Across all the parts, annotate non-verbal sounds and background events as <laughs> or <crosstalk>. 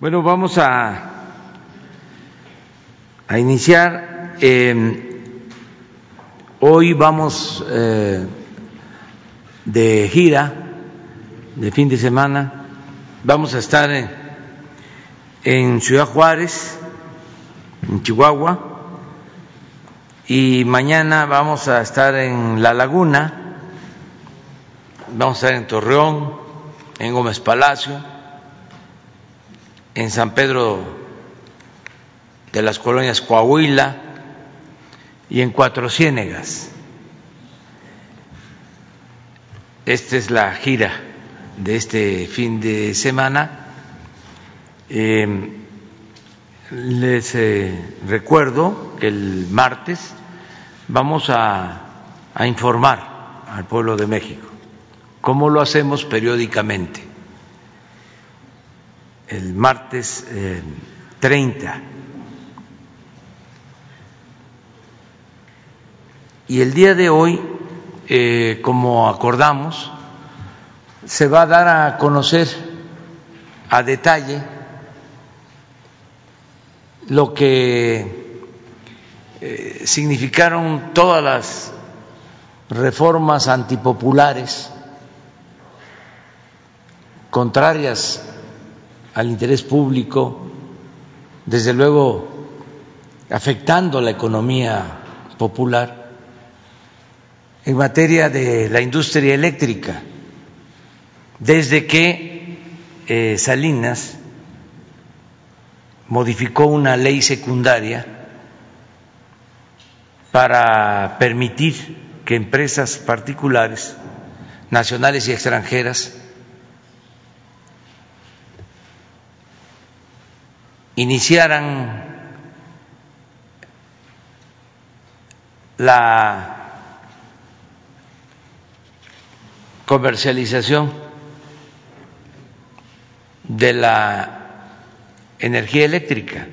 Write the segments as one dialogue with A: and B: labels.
A: Bueno, vamos a, a iniciar. Eh, hoy vamos eh, de gira, de fin de semana. Vamos a estar en, en Ciudad Juárez, en Chihuahua, y mañana vamos a estar en La Laguna, vamos a estar en Torreón, en Gómez Palacio en San Pedro de las colonias Coahuila y en Cuatro Ciénegas. Esta es la gira de este fin de semana. Eh, les eh, recuerdo que el martes vamos a, a informar al pueblo de México, como lo hacemos periódicamente el martes 30. Eh, y el día de hoy, eh, como acordamos, se va a dar a conocer a detalle lo que eh, significaron todas las reformas antipopulares contrarias al interés público, desde luego afectando la economía popular. En materia de la industria eléctrica, desde que eh, Salinas modificó una ley secundaria para permitir que empresas particulares, nacionales y extranjeras, iniciaran la comercialización de la energía eléctrica,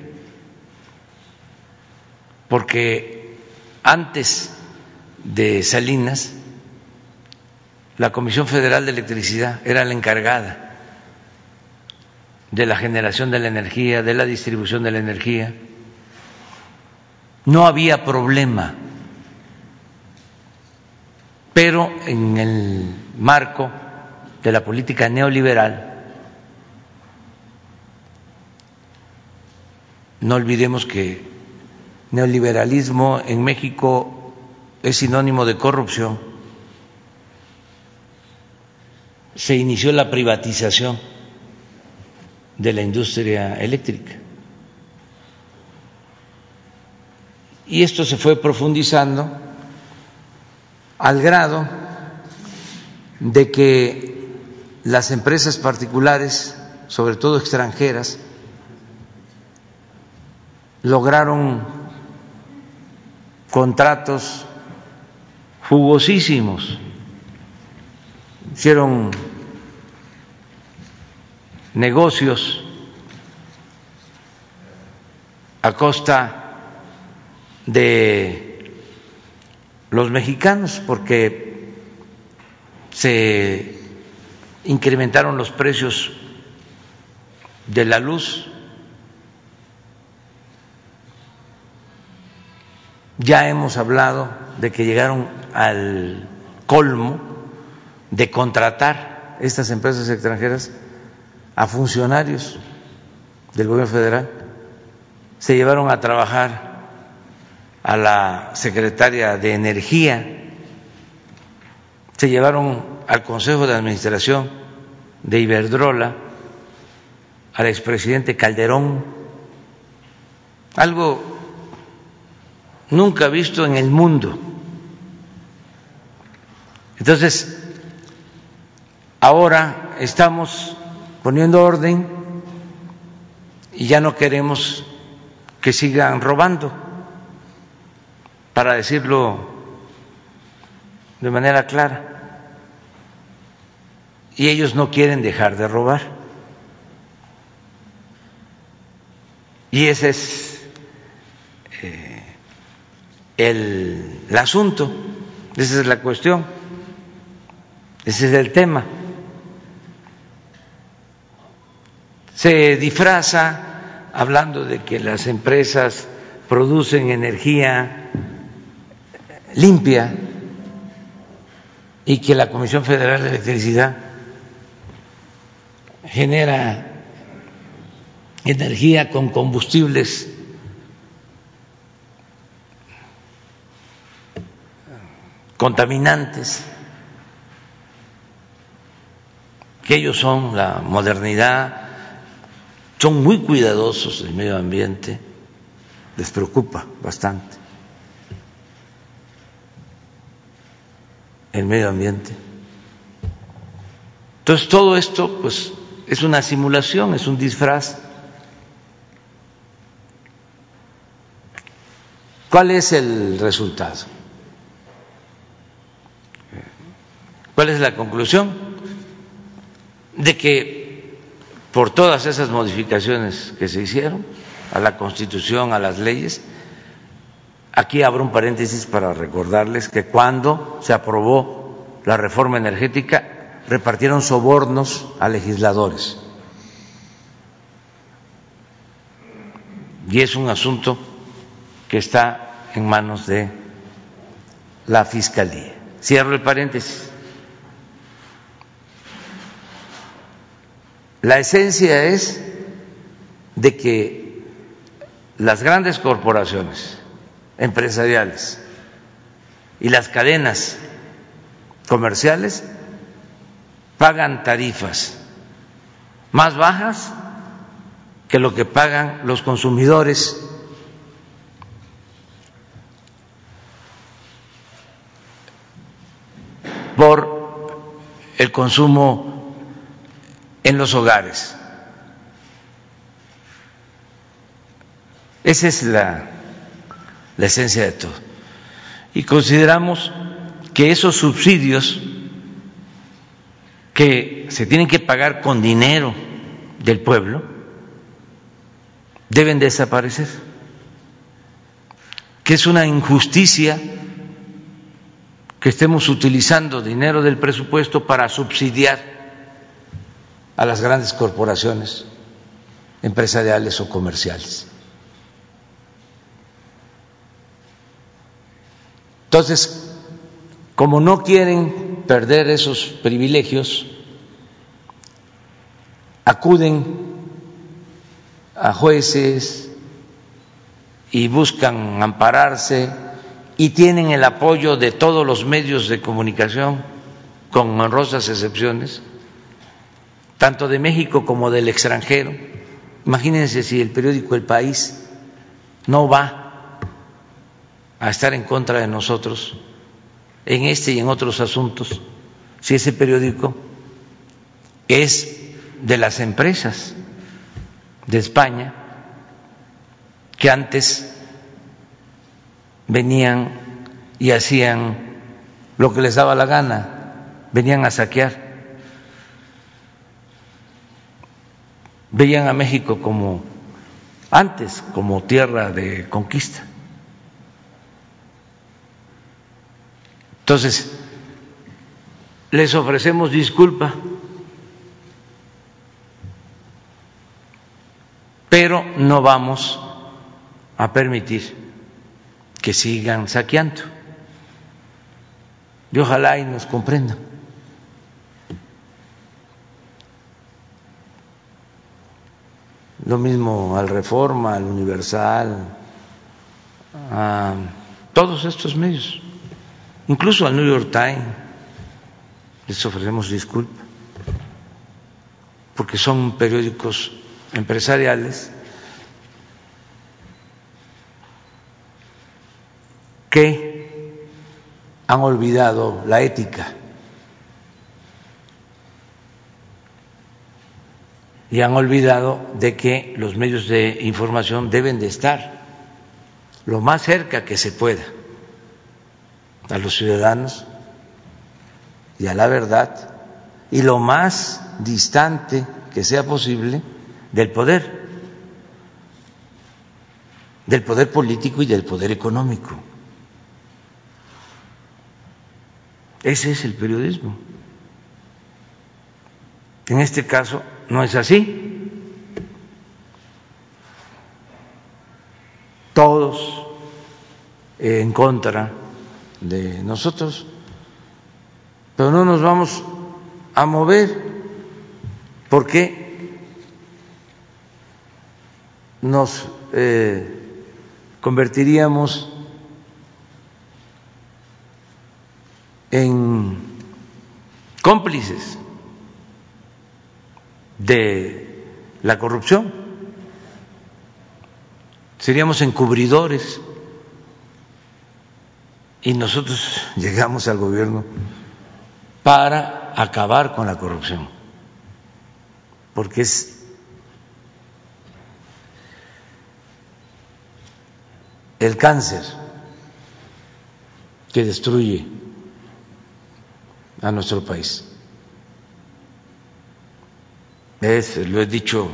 A: porque antes de Salinas, la Comisión Federal de Electricidad era la encargada de la generación de la energía, de la distribución de la energía. No había problema, pero en el marco de la política neoliberal, no olvidemos que neoliberalismo en México es sinónimo de corrupción, se inició la privatización de la industria eléctrica. Y esto se fue profundizando al grado de que las empresas particulares, sobre todo extranjeras, lograron contratos jugosísimos, hicieron negocios a costa de los mexicanos porque se incrementaron los precios de la luz. Ya hemos hablado de que llegaron al colmo de contratar estas empresas extranjeras a funcionarios del gobierno federal, se llevaron a trabajar a la secretaria de Energía, se llevaron al Consejo de Administración de Iberdrola, al expresidente Calderón, algo nunca visto en el mundo. Entonces, ahora estamos poniendo orden y ya no queremos que sigan robando, para decirlo de manera clara. Y ellos no quieren dejar de robar. Y ese es eh, el, el asunto, esa es la cuestión, ese es el tema. Se disfraza hablando de que las empresas producen energía limpia y que la Comisión Federal de Electricidad genera energía con combustibles contaminantes, que ellos son la modernidad, son muy cuidadosos del medio ambiente, les preocupa bastante el medio ambiente. Entonces todo esto pues es una simulación, es un disfraz. ¿Cuál es el resultado? ¿Cuál es la conclusión? De que por todas esas modificaciones que se hicieron a la Constitución, a las leyes, aquí abro un paréntesis para recordarles que cuando se aprobó la reforma energética repartieron sobornos a legisladores. Y es un asunto que está en manos de la Fiscalía. Cierro el paréntesis. La esencia es de que las grandes corporaciones empresariales y las cadenas comerciales pagan tarifas más bajas que lo que pagan los consumidores. por el consumo en los hogares. Esa es la, esencia de todo. Y consideramos que esos subsidios que se tienen que pagar con dinero del pueblo deben desaparecer, que es una injusticia que estemos utilizando dinero del presupuesto para subsidiar a las grandes corporaciones empresariales o comerciales. Entonces, como no quieren perder esos privilegios, acuden a jueces y buscan ampararse y tienen el apoyo de todos los medios de comunicación, con honrosas excepciones, tanto de México como del extranjero. Imagínense si el periódico El País no va a estar en contra de nosotros en este y en otros asuntos, si ese periódico es de las empresas de España que antes venían y hacían lo que les daba la gana, venían a saquear veían a México como antes, como tierra de conquista. Entonces, les ofrecemos disculpa, pero no vamos a permitir que sigan saqueando. Y ojalá y nos comprendan. Lo mismo al Reforma, al Universal, a todos estos medios, incluso al New York Times, les ofrecemos disculpas, porque son periódicos empresariales que han olvidado la ética y han olvidado de que los medios de información deben de estar lo más cerca que se pueda a los ciudadanos y a la verdad y lo más distante que sea posible del poder, del poder político y del poder económico. Ese es el periodismo. En este caso ¿No es así? Todos en contra de nosotros, pero no nos vamos a mover. Porque nos eh, convertiríamos en cómplices de la corrupción, seríamos encubridores. Y nosotros <laughs> llegamos al gobierno para acabar con la corrupción, porque es el cáncer que destruye a nuestro país. Es, lo he dicho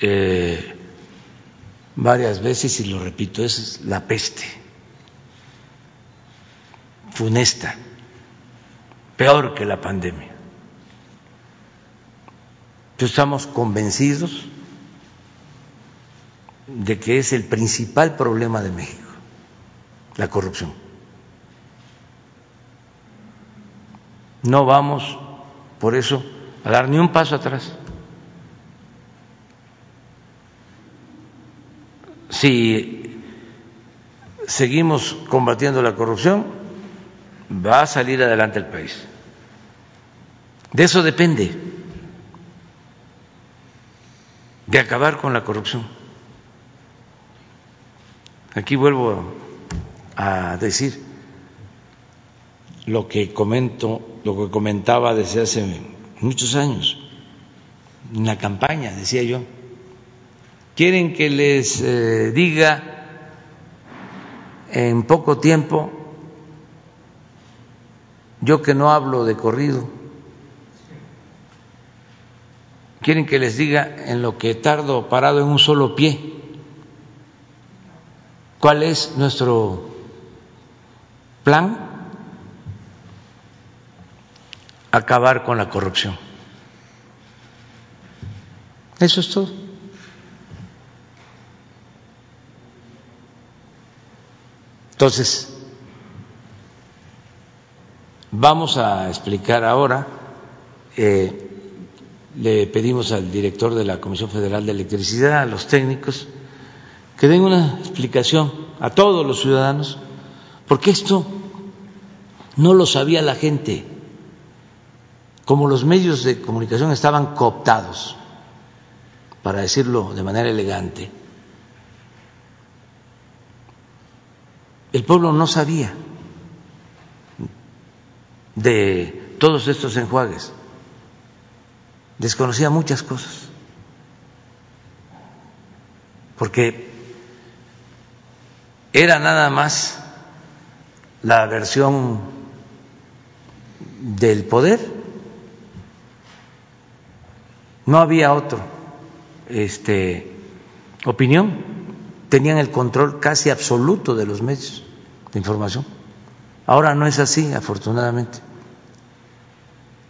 A: eh, varias veces y lo repito, es la peste funesta, peor que la pandemia. estamos convencidos de que es el principal problema de México, la corrupción. No vamos, por eso, a dar ni un paso atrás. Si seguimos combatiendo la corrupción, va a salir adelante el país. De eso depende, de acabar con la corrupción. Aquí vuelvo a decir lo que comento, lo que comentaba desde hace muchos años, en la campaña, decía yo. Quieren que les eh, diga en poco tiempo, yo que no hablo de corrido, quieren que les diga en lo que tardo parado en un solo pie ¿Cuál es nuestro plan? Acabar con la corrupción. Eso es todo. Entonces, vamos a explicar ahora, eh, le pedimos al director de la Comisión Federal de Electricidad, a los técnicos, que den una explicación a todos los ciudadanos, porque esto no lo sabía la gente, como los medios de comunicación estaban cooptados, para decirlo de manera elegante, el pueblo no sabía de todos estos enjuagues, desconocía muchas cosas, porque era nada más la versión del poder, no había otro este opinión, tenían el control casi absoluto de los medios de información. Ahora no es así, afortunadamente.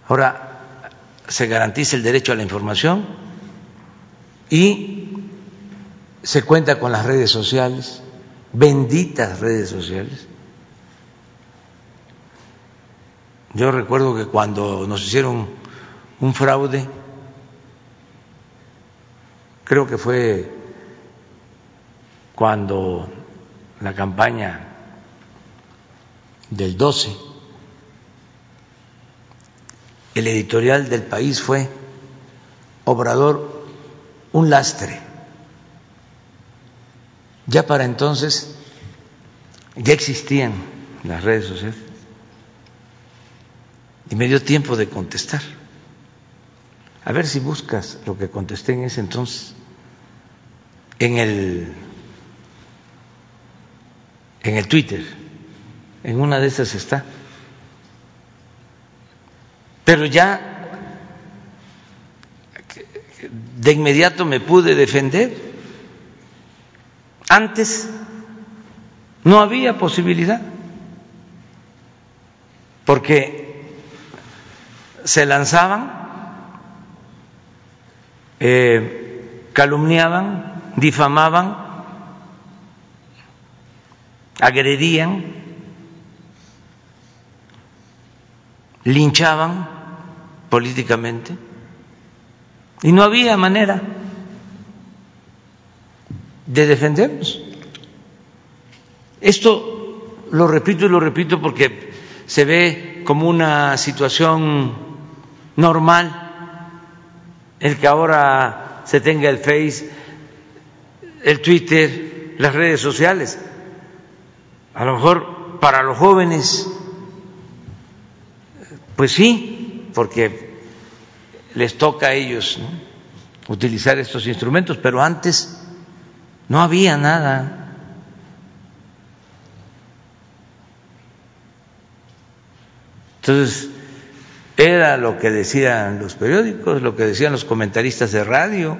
A: Ahora se garantiza el derecho a la información y se cuenta con las redes sociales benditas redes sociales. Yo recuerdo que cuando nos hicieron un fraude, creo que fue cuando la campaña del 12, el editorial del país fue Obrador, un lastre. Ya para entonces ya existían las redes sociales y me dio tiempo de contestar. A ver si buscas lo que contesté en ese entonces. En el en el Twitter, en una de esas está. Pero ya de inmediato me pude defender antes no había posibilidad, porque se lanzaban, eh, calumniaban, difamaban agredían, linchaban políticamente y no había manera de defendernos. Esto lo repito y lo repito porque se ve como una situación normal el que ahora se tenga el Face, el Twitter, las redes sociales. A lo mejor para los jóvenes, pues sí, porque les toca a ellos utilizar estos instrumentos, pero antes no había nada. Entonces, era lo que decían los periódicos, lo que decían los comentaristas de radio,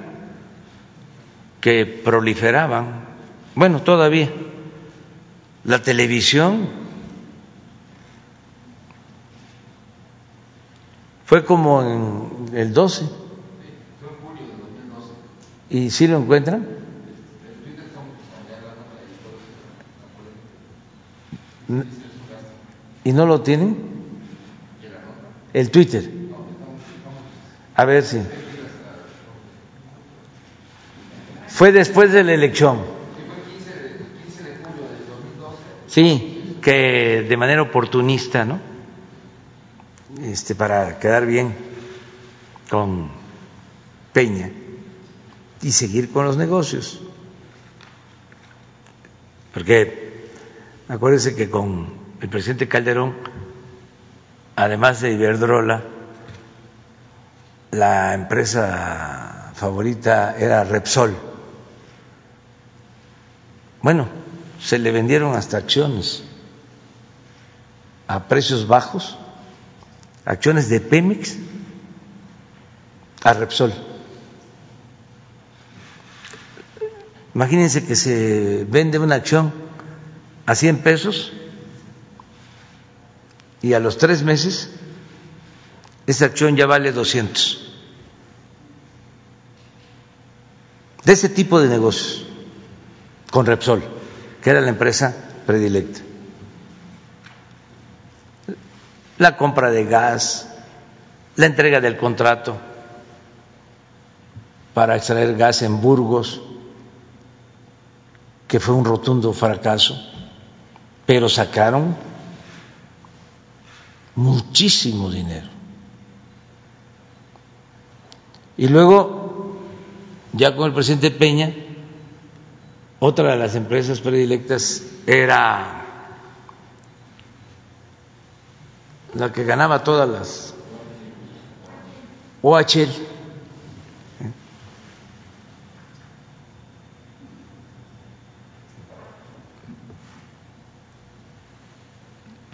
A: que proliferaban. Bueno, todavía. La televisión fue como en el 12. ¿Y si lo encuentran? ¿Y no lo tienen? El Twitter. A ver si. Fue después de la elección. Sí, que de manera oportunista, ¿no? Este, para quedar bien con Peña y seguir con los negocios. Porque acuérdense que con el presidente Calderón además de Iberdrola, la empresa favorita era Repsol. Bueno, se le vendieron hasta acciones a precios bajos, acciones de Pemex a Repsol. Imagínense que se vende una acción a 100 pesos y a los tres meses esa acción ya vale 200. De ese tipo de negocios, con Repsol, que era la empresa predilecta. La compra de gas, la entrega del contrato para extraer gas en Burgos, que fue un rotundo fracaso, pero sacaron muchísimo dinero. Y luego, ya con el presidente Peña, otra de las empresas predilectas era la que ganaba todas las OHL.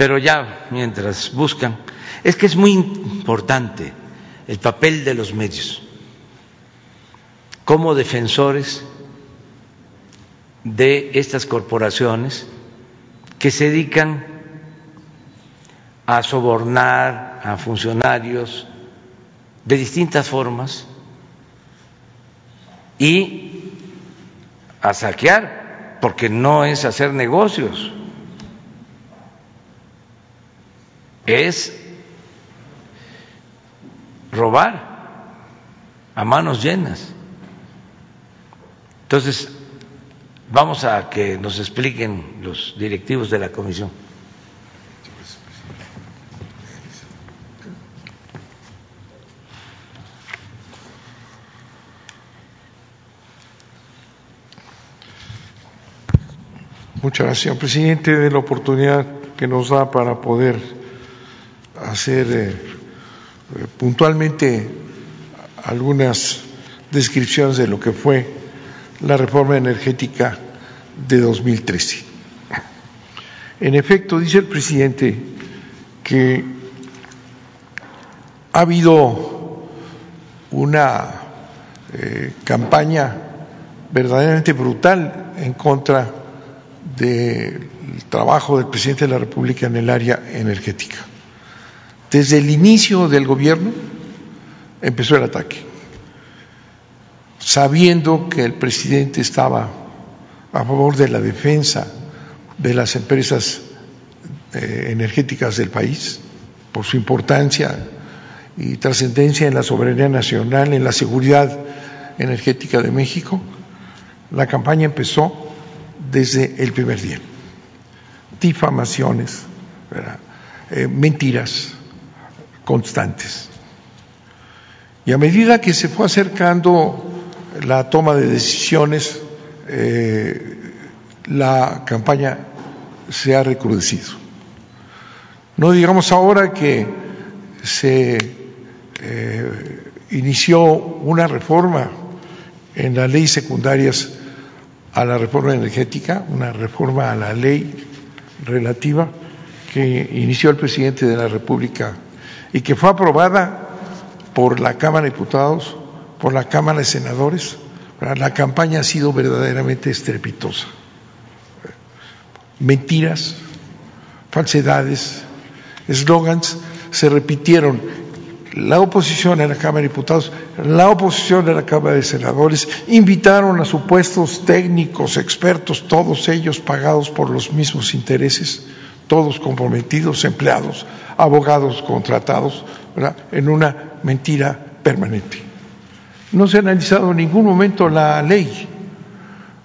A: Pero ya mientras buscan, es que es muy importante el papel de los medios como defensores de estas corporaciones que se dedican a sobornar a funcionarios de distintas formas y a saquear, porque no es hacer negocios es robar a manos llenas. Entonces, vamos a que nos expliquen los directivos de la comisión.
B: Muchas gracias, señor presidente, de la oportunidad que nos da para poder hacer eh, puntualmente algunas descripciones de lo que fue la reforma energética de 2013. En efecto, dice el presidente que ha habido una eh, campaña verdaderamente brutal en contra del trabajo del presidente de la República en el área energética. Desde el inicio del gobierno empezó el ataque, sabiendo que el presidente estaba a favor de la defensa de las empresas eh, energéticas del país, por su importancia y trascendencia en la soberanía nacional, en la seguridad energética de México, la campaña empezó desde el primer día. Difamaciones, eh, mentiras constantes. Y a medida que se fue acercando la toma de decisiones, eh, la campaña se ha recrudecido. No digamos ahora que se eh, inició una reforma en las leyes secundarias a la reforma energética, una reforma a la ley relativa que inició el presidente de la República y que fue aprobada por la Cámara de Diputados, por la Cámara de Senadores. La campaña ha sido verdaderamente estrepitosa. Mentiras, falsedades, eslogans se repitieron la oposición en la Cámara de Diputados, la oposición en la Cámara de Senadores, invitaron a supuestos técnicos, expertos, todos ellos pagados por los mismos intereses, todos comprometidos, empleados, abogados contratados, en una mentira permanente. No se ha analizado en ningún momento la ley,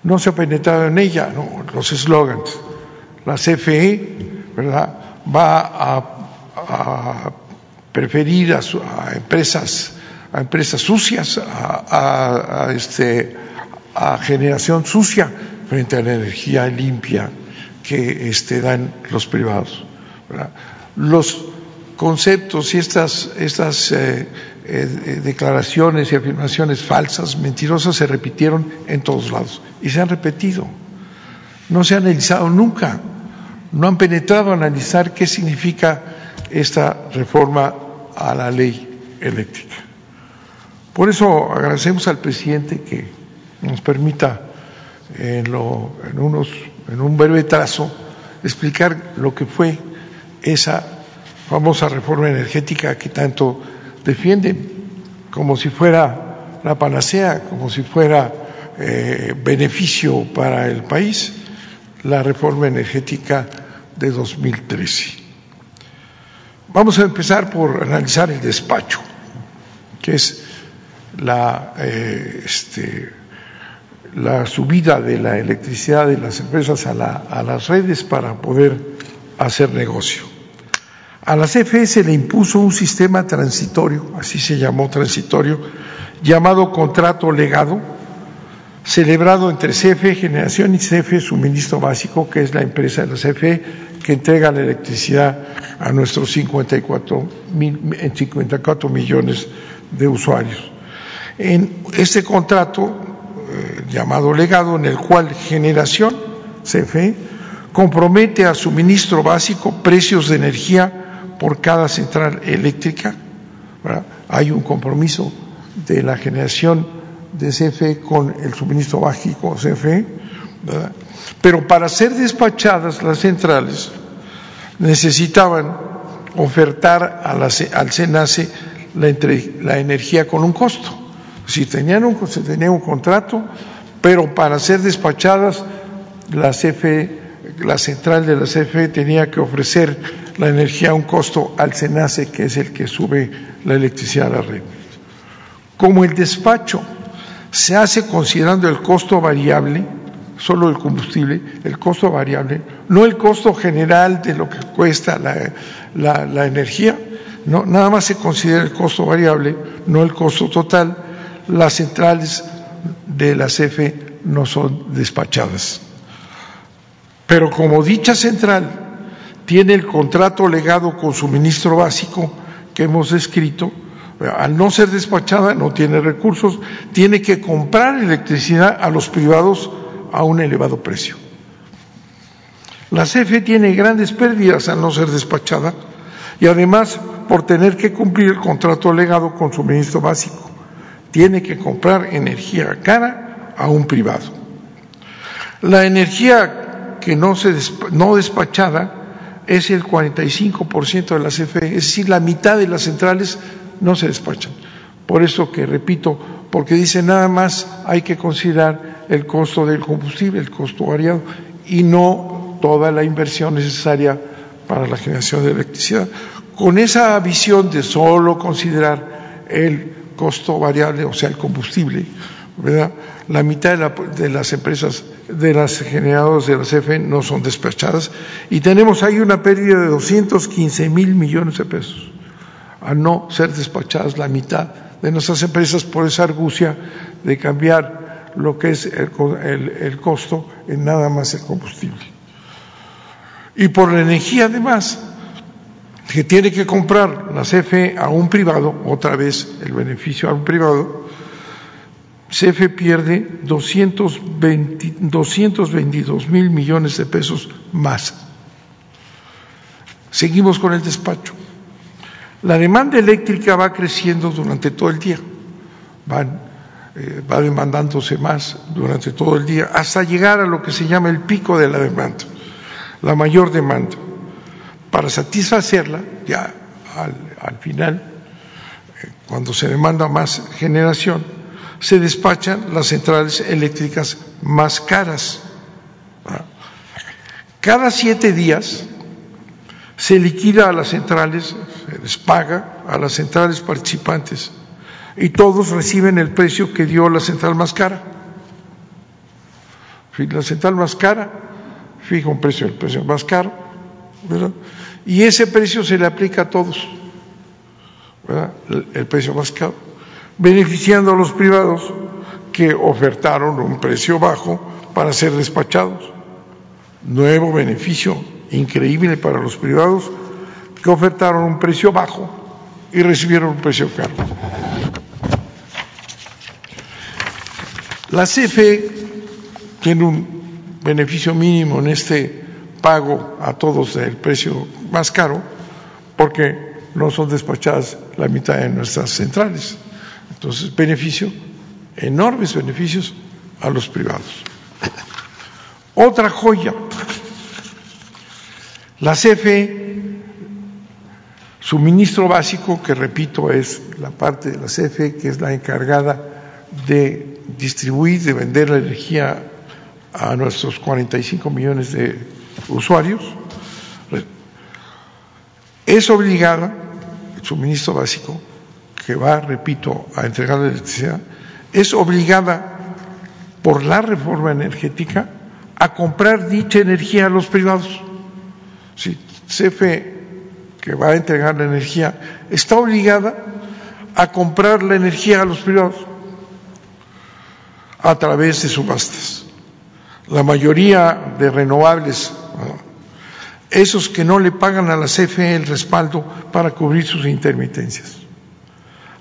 B: no se ha penetrado en ella, los eslogans. La CFE va a preferir a, empresas a empresas sucias, este, a generación sucia frente a la energía limpia que este, dan los privados. Los conceptos y estas, estas eh, eh, declaraciones y afirmaciones falsas, mentirosas, se repitieron en todos lados y se han repetido. No se han analizado nunca, no han penetrado a analizar qué significa esta reforma a la ley eléctrica. Por eso agradecemos al presidente que nos permita en, lo, en, unos, en un breve trazo explicar lo que fue esa famosa reforma energética que tanto defienden, como si fuera la panacea, como si fuera eh, beneficio para el país, la reforma energética de 2013. Vamos a empezar por analizar el despacho, que es la, eh, este, la subida de la electricidad de las empresas a, a las redes para poder hacer negocio. A la se le impuso un sistema transitorio, así se llamó transitorio, llamado contrato legado, celebrado entre CFE Generación y CFE Suministro Básico, que es la empresa de la CFE que entrega la electricidad a nuestros 54, mil, 54 millones de usuarios. En este contrato eh, llamado legado, en el cual Generación, CFE, compromete a suministro básico precios de energía por cada central eléctrica. Hay un compromiso de la generación de CFE con el suministro básico CFE, pero para ser despachadas las centrales necesitaban ofertar al SENACE la, energía con un costo. Si tenían un, se tenía un contrato, pero para ser despachadas la CFE, la central de la CFE tenía que ofrecer la energía a un costo al SENACE, que es el que sube la electricidad a la red. Como el despacho se hace considerando el costo variable, solo el combustible, el costo variable, no el costo general de lo que cuesta la, energía, nada más se considera el costo variable, no el costo total, las centrales de la CFE no son despachadas. Pero como dicha central tiene el contrato legado con suministro básico que hemos descrito, al no ser despachada no tiene recursos, tiene que comprar electricidad a los privados a un elevado precio. La CFE tiene grandes pérdidas al no ser despachada y además por tener que cumplir el contrato legado con suministro básico. Tiene que comprar energía cara a un privado. La energía que no, se no despachada es el 45% de la CFE, es decir, la mitad de las centrales no se despachan. Por eso que repito, porque dice nada más hay que considerar el costo del combustible, el costo variado, y no toda la inversión necesaria para la generación de electricidad. Con esa visión de solo considerar el costo variable, o sea, el combustible, ¿verdad? La mitad de, las empresas, de las generadoras de la CFE no son despachadas y tenemos ahí una pérdida de 215 mil millones de pesos a no ser despachadas la mitad de nuestras empresas por esa argucia de cambiar lo que es el, costo en nada más el combustible. Y por la energía además, que tiene que comprar la CFE a un privado, otra vez el beneficio a un privado, CFE pierde 220, 222 mil millones de pesos más. Seguimos con el despacho. La demanda eléctrica va creciendo durante todo el día, eh, va demandándose más durante todo el día, hasta llegar a lo que se llama el pico de la demanda, la mayor demanda. Para satisfacerla, ya al, final, eh, cuando se demanda más generación, se despachan las centrales eléctricas más caras. Cada siete días se liquida a las centrales, se les paga a las centrales participantes y todos reciben el precio que dio la central más cara. La central más cara fija un precio, el precio más caro, ¿verdad? Y ese precio se le aplica a todos, ¿verdad? el precio más caro, beneficiando a los privados que ofertaron un precio bajo para ser despachados. Nuevo beneficio increíble para los privados que ofertaron un precio bajo y recibieron un precio caro. La CFE tiene un beneficio mínimo en este pago a todos del precio más caro porque no son despachadas la mitad de nuestras centrales. Entonces, beneficio, enormes beneficios a los privados. Otra joya la CFE, suministro básico, que repito es la parte de la CFE que es la encargada de distribuir, de vender la energía a nuestros 45 millones de usuarios, es obligada, el suministro básico, que va, repito, a entregar la electricidad, es obligada por la reforma energética a comprar dicha energía a los privados. Si CFE, que va a entregar la energía, está obligada a comprar la energía a los privados a través de subastas. La mayoría de renovables, esos que no le pagan a la CFE el respaldo para cubrir sus intermitencias,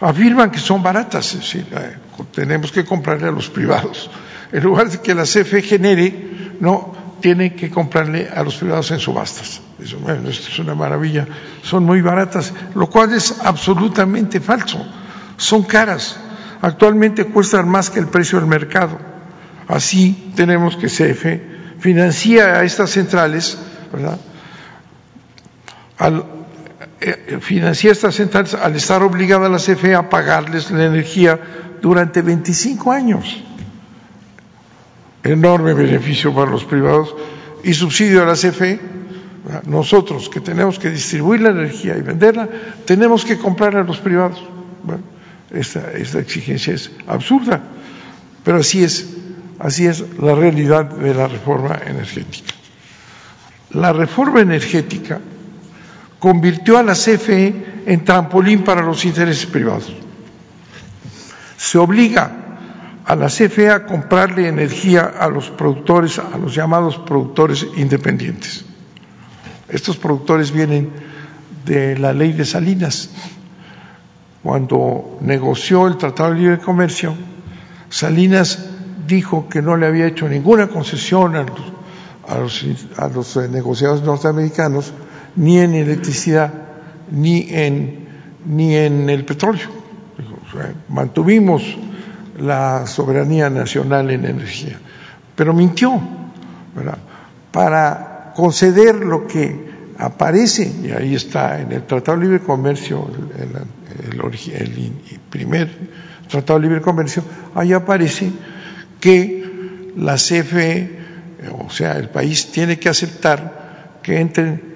B: afirman que son baratas, es decir, eh, tenemos que comprarle a los privados. En lugar de que la CFE genere, no, tiene que comprarle a los privados en subastas. Eso, bueno, esto es una maravilla. Son muy baratas, lo cual es absolutamente falso. Son caras. Actualmente cuestan más que el precio del mercado. Así tenemos que CFE financia a estas centrales, ¿verdad? Al, eh, financia estas centrales al estar obligada a la CFE a pagarles la energía durante 25 años enorme beneficio para los privados y subsidio a la CFE. Nosotros que tenemos que distribuir la energía y venderla, tenemos que comprar a los privados. Bueno, esta, esta exigencia es absurda, pero así es, así es la realidad de la reforma energética. La reforma energética convirtió a la CFE en trampolín para los intereses privados. Se obliga a la CFE a comprarle energía a los productores, a los llamados productores independientes. Estos productores vienen de la ley de Salinas. Cuando negoció el Tratado de Libre Comercio, Salinas dijo que no le había hecho ninguna concesión a los, los, negociados norteamericanos, ni en electricidad, ni en, ni en el petróleo. mantuvimos la soberanía nacional en energía. Pero mintió, Para conceder lo que aparece, y ahí está en el Tratado de Libre Comercio, el, primer Tratado de Libre Comercio, ahí aparece que la CFE o sea, el país tiene que aceptar que entren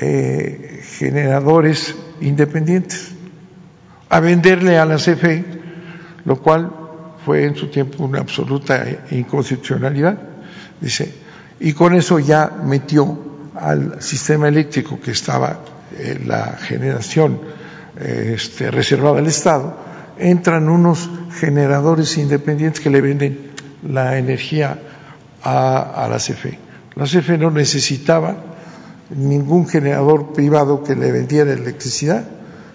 B: eh, generadores independientes a venderle a la CFE, lo cual fue en su tiempo una absoluta inconstitucionalidad, dice, y con eso ya metió al sistema eléctrico que estaba en la generación este, reservada al Estado, entran unos generadores independientes que le venden la energía a, la CFE. La CFE no necesitaba ningún generador privado que le vendiera electricidad,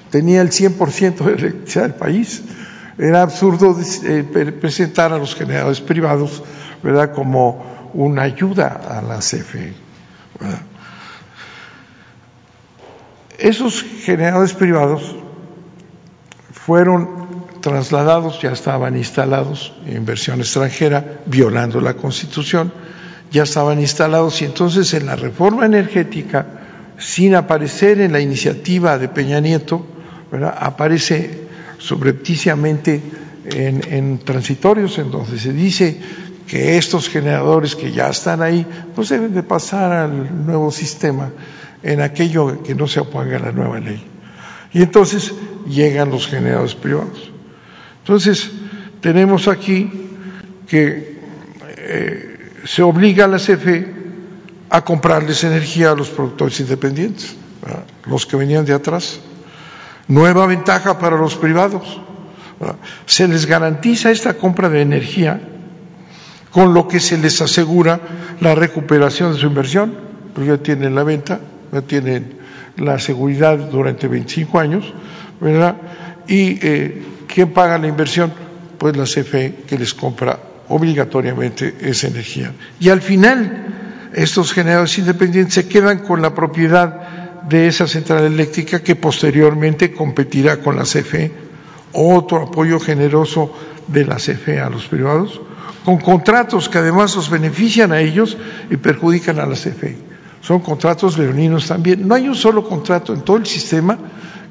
B: tenía el 100% de electricidad del país. Era absurdo eh, presentar a los generadores privados ¿verdad? como una ayuda a la CFE. Esos generadores privados fueron trasladados, ya estaban instalados, inversión extranjera, violando la Constitución, ya estaban instalados y entonces en la reforma energética, sin aparecer en la iniciativa de Peña Nieto, aparece subrepticiamente en, transitorios en donde se dice que estos generadores que ya están ahí, pues deben de pasar al nuevo sistema en aquello que no se oponga a la nueva ley. Y entonces llegan los generadores privados. Entonces, tenemos aquí que eh, se obliga a la CFE a comprarles energía a los productores independientes, los que venían de atrás. Nueva ventaja para los privados. Se les garantiza esta compra de energía con lo que se les asegura la recuperación de su inversión, porque ya tienen la venta, ya tienen la seguridad durante 25 años, ¿verdad? Y eh, ¿Quién paga la inversión? Pues la CFE que les compra obligatoriamente esa energía. Y al final, estos generadores independientes se quedan con la propiedad de esa central eléctrica que posteriormente competirá con la CFE. Otro apoyo generoso de la CFE a los privados, con contratos que además los benefician a ellos y perjudican a la CFE. Son contratos leoninos también. No hay un solo contrato en todo el sistema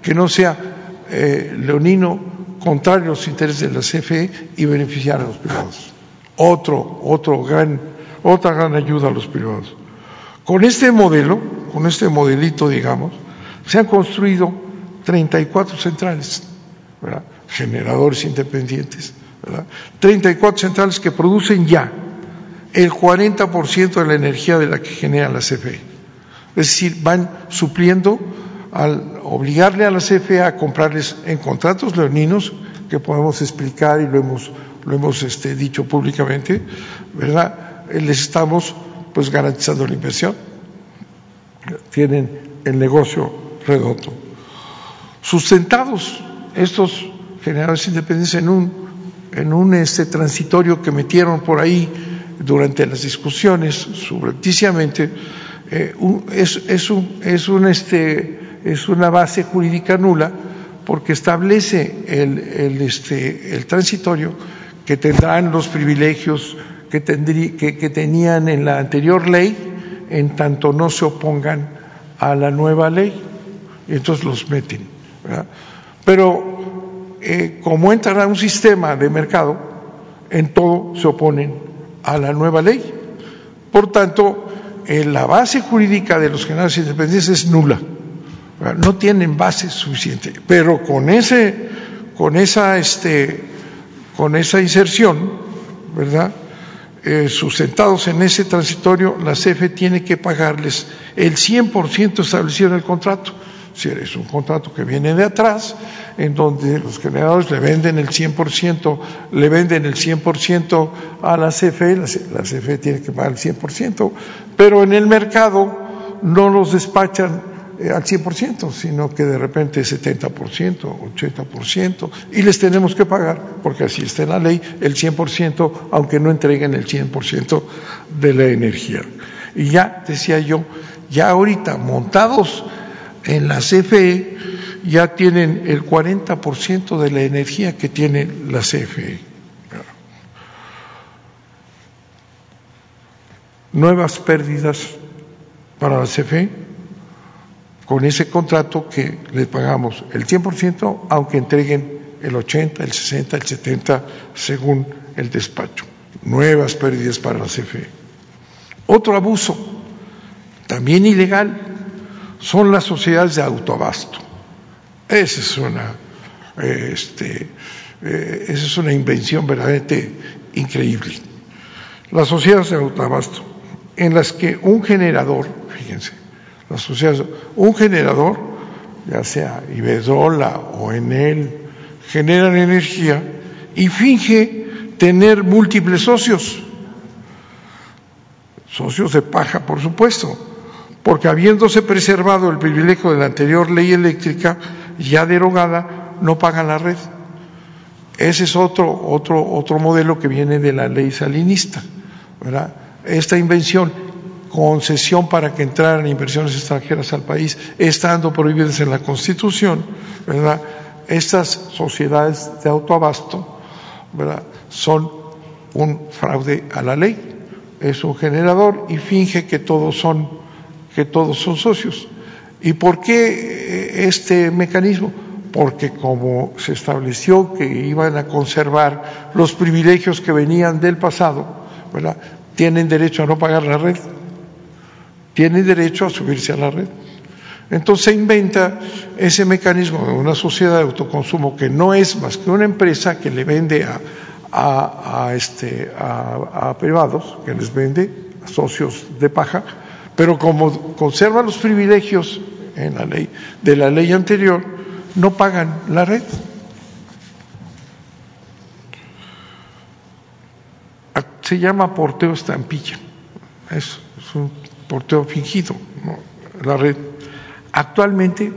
B: que no sea eh, leonino contrario a los intereses de la CFE y beneficiar a los privados. Otro, otro gran, otra gran ayuda a los privados. Con este modelo, con este modelito, digamos, se han construido 34 centrales, generadores independientes, ¿verdad? 34 centrales que producen ya el 40% de la energía de la que genera la CFE. Es decir, van supliendo al obligarle a la CFE a comprarles en contratos leoninos, que podemos explicar y lo hemos, lo hemos este, dicho públicamente, ¿verdad? Les estamos pues garantizando la inversión. Tienen el negocio redondo. Sustentados estos generadores independientes en un, en un este, transitorio que metieron por ahí durante las discusiones subrepticiamente, eh, es, es, un, es un este, es una base jurídica nula porque establece el, el, este, el transitorio que tendrán los privilegios que, que, tenían en la anterior ley en tanto no se opongan a la nueva ley. Entonces los meten. Pero eh, como entrará un sistema de mercado, en todo se oponen a la nueva ley. Por tanto, eh, la base jurídica de los generales independientes es nula no tienen base suficiente, pero con ese, con esa, este, con esa inserción, ¿verdad? Eh, sustentados en ese transitorio, la CFE tiene que pagarles el 100% establecido en el contrato. Si es un contrato que viene de atrás, en donde los generadores le venden el 100%, le venden el 100% a la CFE, la, CFE tiene que pagar el 100%, pero en el mercado no los despachan al 100%, sino que de repente 70%, 80%, y les tenemos que pagar, porque así está en la ley, el 100%, aunque no entreguen el 100% de la energía. Y ya, decía yo, ya ahorita montados en la CFE, ya tienen el 40% de la energía que tiene la CFE. Nuevas pérdidas para la CFE con ese contrato que les pagamos el 100%, aunque entreguen el 80, el 60, el 70, según el despacho. Nuevas pérdidas para la CFE. Otro abuso, también ilegal, son las sociedades de autoabasto. Esa es una, este, eh, esa es una invención verdaderamente increíble. Las sociedades de autoabasto, en las que un generador, fíjense, un generador, ya sea Iberdrola o Enel, generan energía y finge tener múltiples socios socios de paja, por supuesto, porque habiéndose preservado el privilegio de la anterior ley eléctrica, ya derogada, no pagan la red. Ese es otro, otro, otro modelo que viene de la ley salinista. ¿verdad? Esta invención, concesión para que entraran inversiones extranjeras al país, estando prohibidas en la Constitución, estas sociedades de autoabasto son un fraude a la ley es un generador y finge que todos son, que todos son socios. ¿Y por qué eh, este mecanismo? Porque como se estableció que iban a conservar los privilegios que venían del pasado, tienen derecho a no pagar la red, tienen derecho a subirse a la red. Entonces se inventa ese mecanismo de una sociedad de autoconsumo que no es más que una empresa que le vende a, a, este, a, privados, que les vende, a socios de paja, pero como conserva los privilegios en la ley, de la ley anterior, no pagan la red. Se llama porteo estampilla, es, es un porteo fingido, la red. Actualmente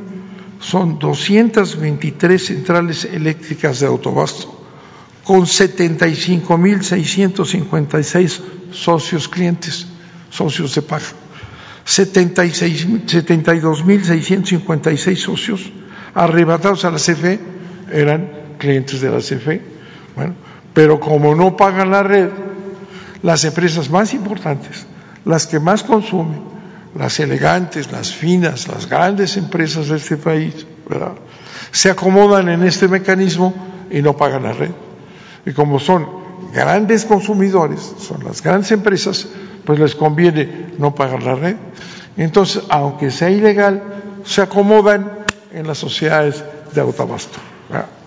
B: son 223 centrales eléctricas de autobasto con 75.656 socios clientes, socios de paga, 72.656 socios arrebatados a la CFE eran clientes de la CFE. Bueno, pero como no pagan la red, las empresas más importantes, las que más consumen, las elegantes, las finas, las grandes empresas de este país, se acomodan en este mecanismo y no pagan la red. Y como son grandes consumidores, son las grandes empresas, pues les conviene no pagar la red. Entonces, aunque sea ilegal, se acomodan en las sociedades de autobasto.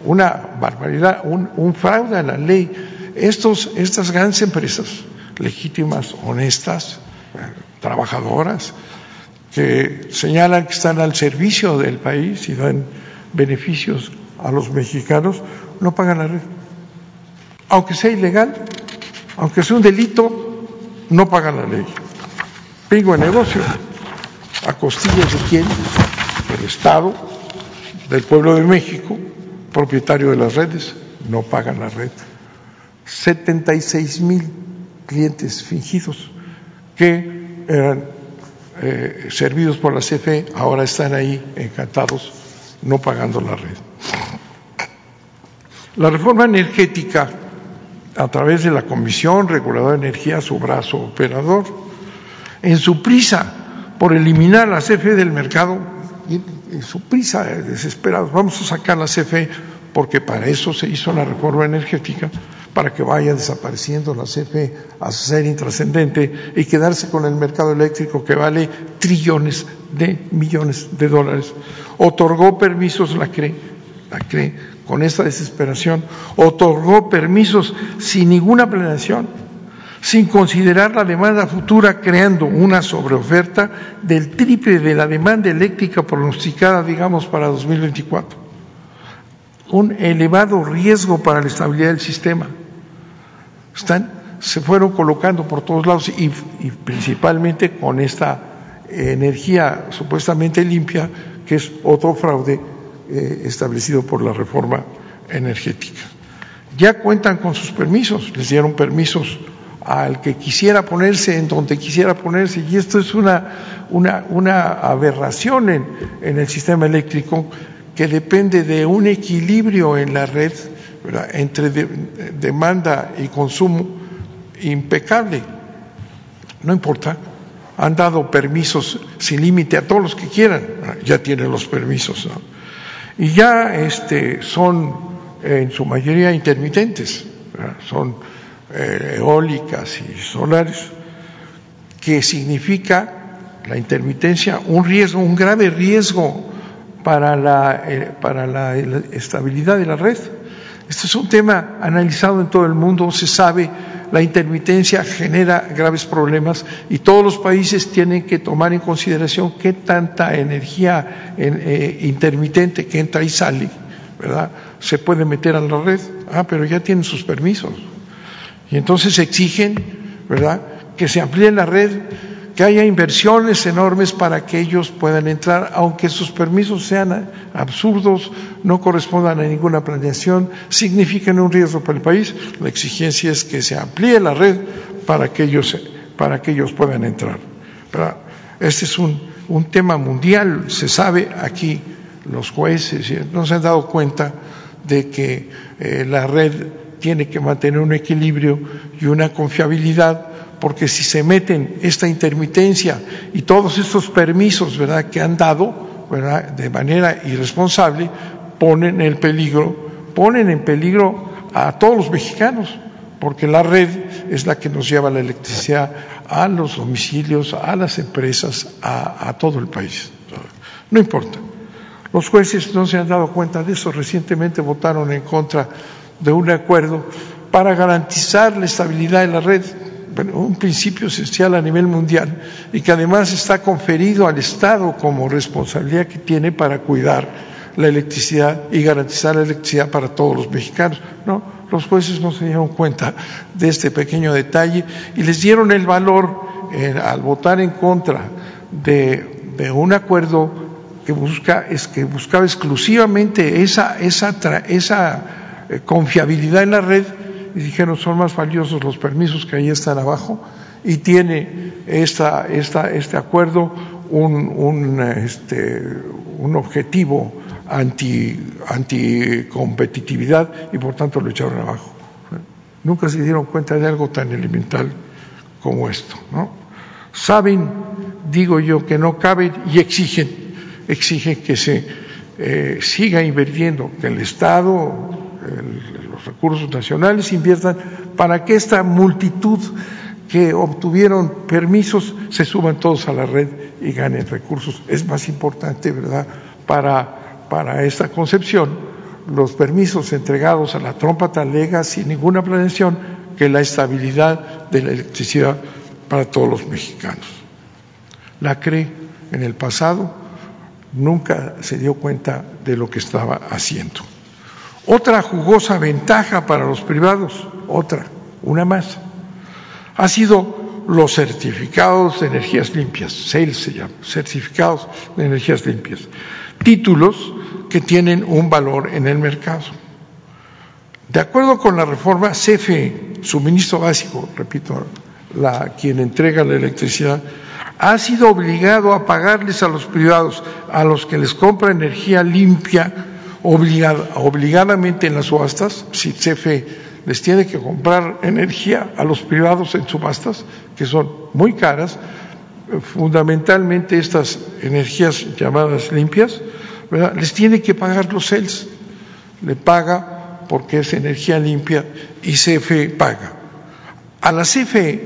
B: Una barbaridad, un, fraude a la ley. Estos, estas grandes empresas, legítimas, honestas, trabajadoras, que señalan que están al servicio del país y dan beneficios a los mexicanos, no pagan la red aunque sea ilegal, aunque sea un delito, no pagan la ley. Pingo de negocio, a costillas de quién? Del Estado, del pueblo de México, propietario de las redes, no pagan la red. 76 mil clientes fingidos que eran eh, servidos por la CFE, ahora están ahí encantados, no pagando la red. La reforma energética a través de la Comisión Reguladora de Energía, su brazo operador, en su prisa por eliminar la CFE del mercado, en su prisa desesperados, vamos a sacar la CFE porque para eso se hizo la reforma energética, para que vaya desapareciendo la CFE a ser intrascendente y quedarse con el mercado eléctrico que vale trillones de millones de dólares. Otorgó permisos la CRE, la con esta desesperación, otorgó permisos sin ninguna planeación, sin considerar la demanda futura, creando una sobreoferta del triple de la demanda eléctrica pronosticada, digamos, para 2024. Un elevado riesgo para la estabilidad del sistema. Están, se fueron colocando por todos lados y, principalmente con esta energía supuestamente limpia, que es otro fraude eh, establecido por la reforma energética. Ya cuentan con sus permisos, les dieron permisos al que quisiera ponerse en donde quisiera ponerse, y esto es una, una, una aberración en, en, el sistema eléctrico que depende de un equilibrio en la red entre demanda y consumo impecable. No importa, han dado permisos sin límite a todos los que quieran, ya tienen los permisos. y ya este, son en su mayoría intermitentes, son eh, eólicas y solares, que que significa la intermitencia un riesgo, un grave riesgo para la, eh, para la, estabilidad de la red. Este es un tema analizado en todo el mundo, se sabe, la intermitencia genera graves problemas y todos los países tienen que tomar en consideración qué tanta energía eh, intermitente que entra y sale, ¿verdad? Se puede meter a la red, ah, pero ya tienen sus permisos. Y entonces exigen, ¿verdad?, que se amplíe la red que haya inversiones enormes para que ellos puedan entrar, aunque sus permisos sean absurdos, no correspondan a ninguna planeación, significan un riesgo para el país. La exigencia es que se amplíe la red para que ellos, para que ellos puedan entrar. Este es un, un tema mundial, se sabe aquí los jueces no se han dado cuenta de que eh, la red tiene que mantener un equilibrio y una confiabilidad porque si se meten esta intermitencia y todos estos permisos ¿verdad? que han dado ¿verdad? de manera irresponsable, ponen en peligro, ponen en peligro a todos los mexicanos, porque la red es la que nos lleva la electricidad a los domicilios, a las empresas, a, a todo el país. No importa. Los jueces no se han dado cuenta de eso. Recientemente votaron en contra de un acuerdo para garantizar la estabilidad de la red un principio esencial a nivel mundial y que además está conferido al Estado como responsabilidad que tiene para cuidar la electricidad y garantizar la electricidad para todos los mexicanos. No, los jueces no se dieron cuenta de este pequeño detalle y les dieron el valor eh, al votar en contra de, un acuerdo que busca es que buscaba exclusivamente esa esa esa eh, confiabilidad en la red y dijeron son más valiosos los permisos que ahí están abajo y tiene esta, esta, este acuerdo un, un, este, un objetivo anti, anticompetitividad y por tanto lo echaron abajo. Nunca se dieron cuenta de algo tan elemental como esto. ¿no? Saben, digo yo, que no caben y exigen, exigen que se eh, siga invirtiendo, que el Estado, los recursos nacionales inviertan para que esta multitud que obtuvieron permisos se suban todos a la red y ganen recursos. Es más importante, ¿verdad?, para, para esta concepción, los permisos entregados a la trompa talega sin ninguna planeación que la estabilidad de la electricidad para todos los mexicanos. La CRE en el pasado nunca se dio cuenta de lo que estaba haciendo. Otra jugosa ventaja para los privados, otra, una más, ha sido los certificados de energías limpias, SAIL se llama, certificados de energías limpias, títulos que tienen un valor en el mercado. De acuerdo con la reforma CFE, suministro básico, repito, la, quien entrega la electricidad, ha sido obligado a pagarles a los privados, a los que les compra energía limpia, obligadamente en las subastas, si CFE les tiene que comprar energía a los privados en subastas, que son muy caras, fundamentalmente estas energías llamadas limpias, les tiene que pagar los CELS. Le paga porque es energía limpia y CFE paga. A la CFE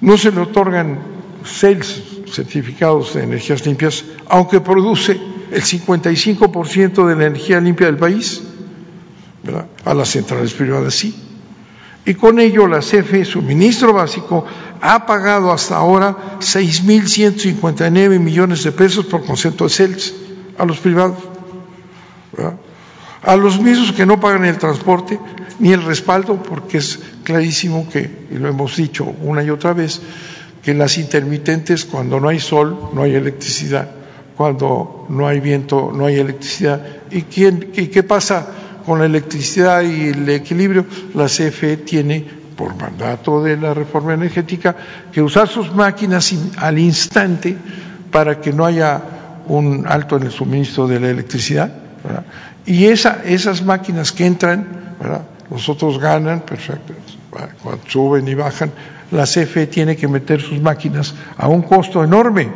B: no se le otorgan CELS, certificados de energías limpias, aunque produce el 55% de la energía limpia del país, a las centrales privadas sí. Y con ello la CFE, suministro básico, ha pagado hasta ahora 6.159 millones de pesos por concepto de CELS a los privados. A los mismos que no pagan el transporte ni el respaldo, porque es clarísimo que, y lo hemos dicho una y otra vez, que las intermitentes, cuando no hay sol, no hay electricidad cuando no hay viento, no hay electricidad. ¿Y, quién, y qué pasa con la electricidad y el equilibrio? La CFE tiene, por mandato de la reforma energética, que usar sus máquinas al instante para que no haya un alto en el suministro de la electricidad. Y esa, esas máquinas que entran, ¿verdad? los otros ganan, perfecto, cuando suben y bajan, la CFE tiene que meter sus máquinas a un costo enorme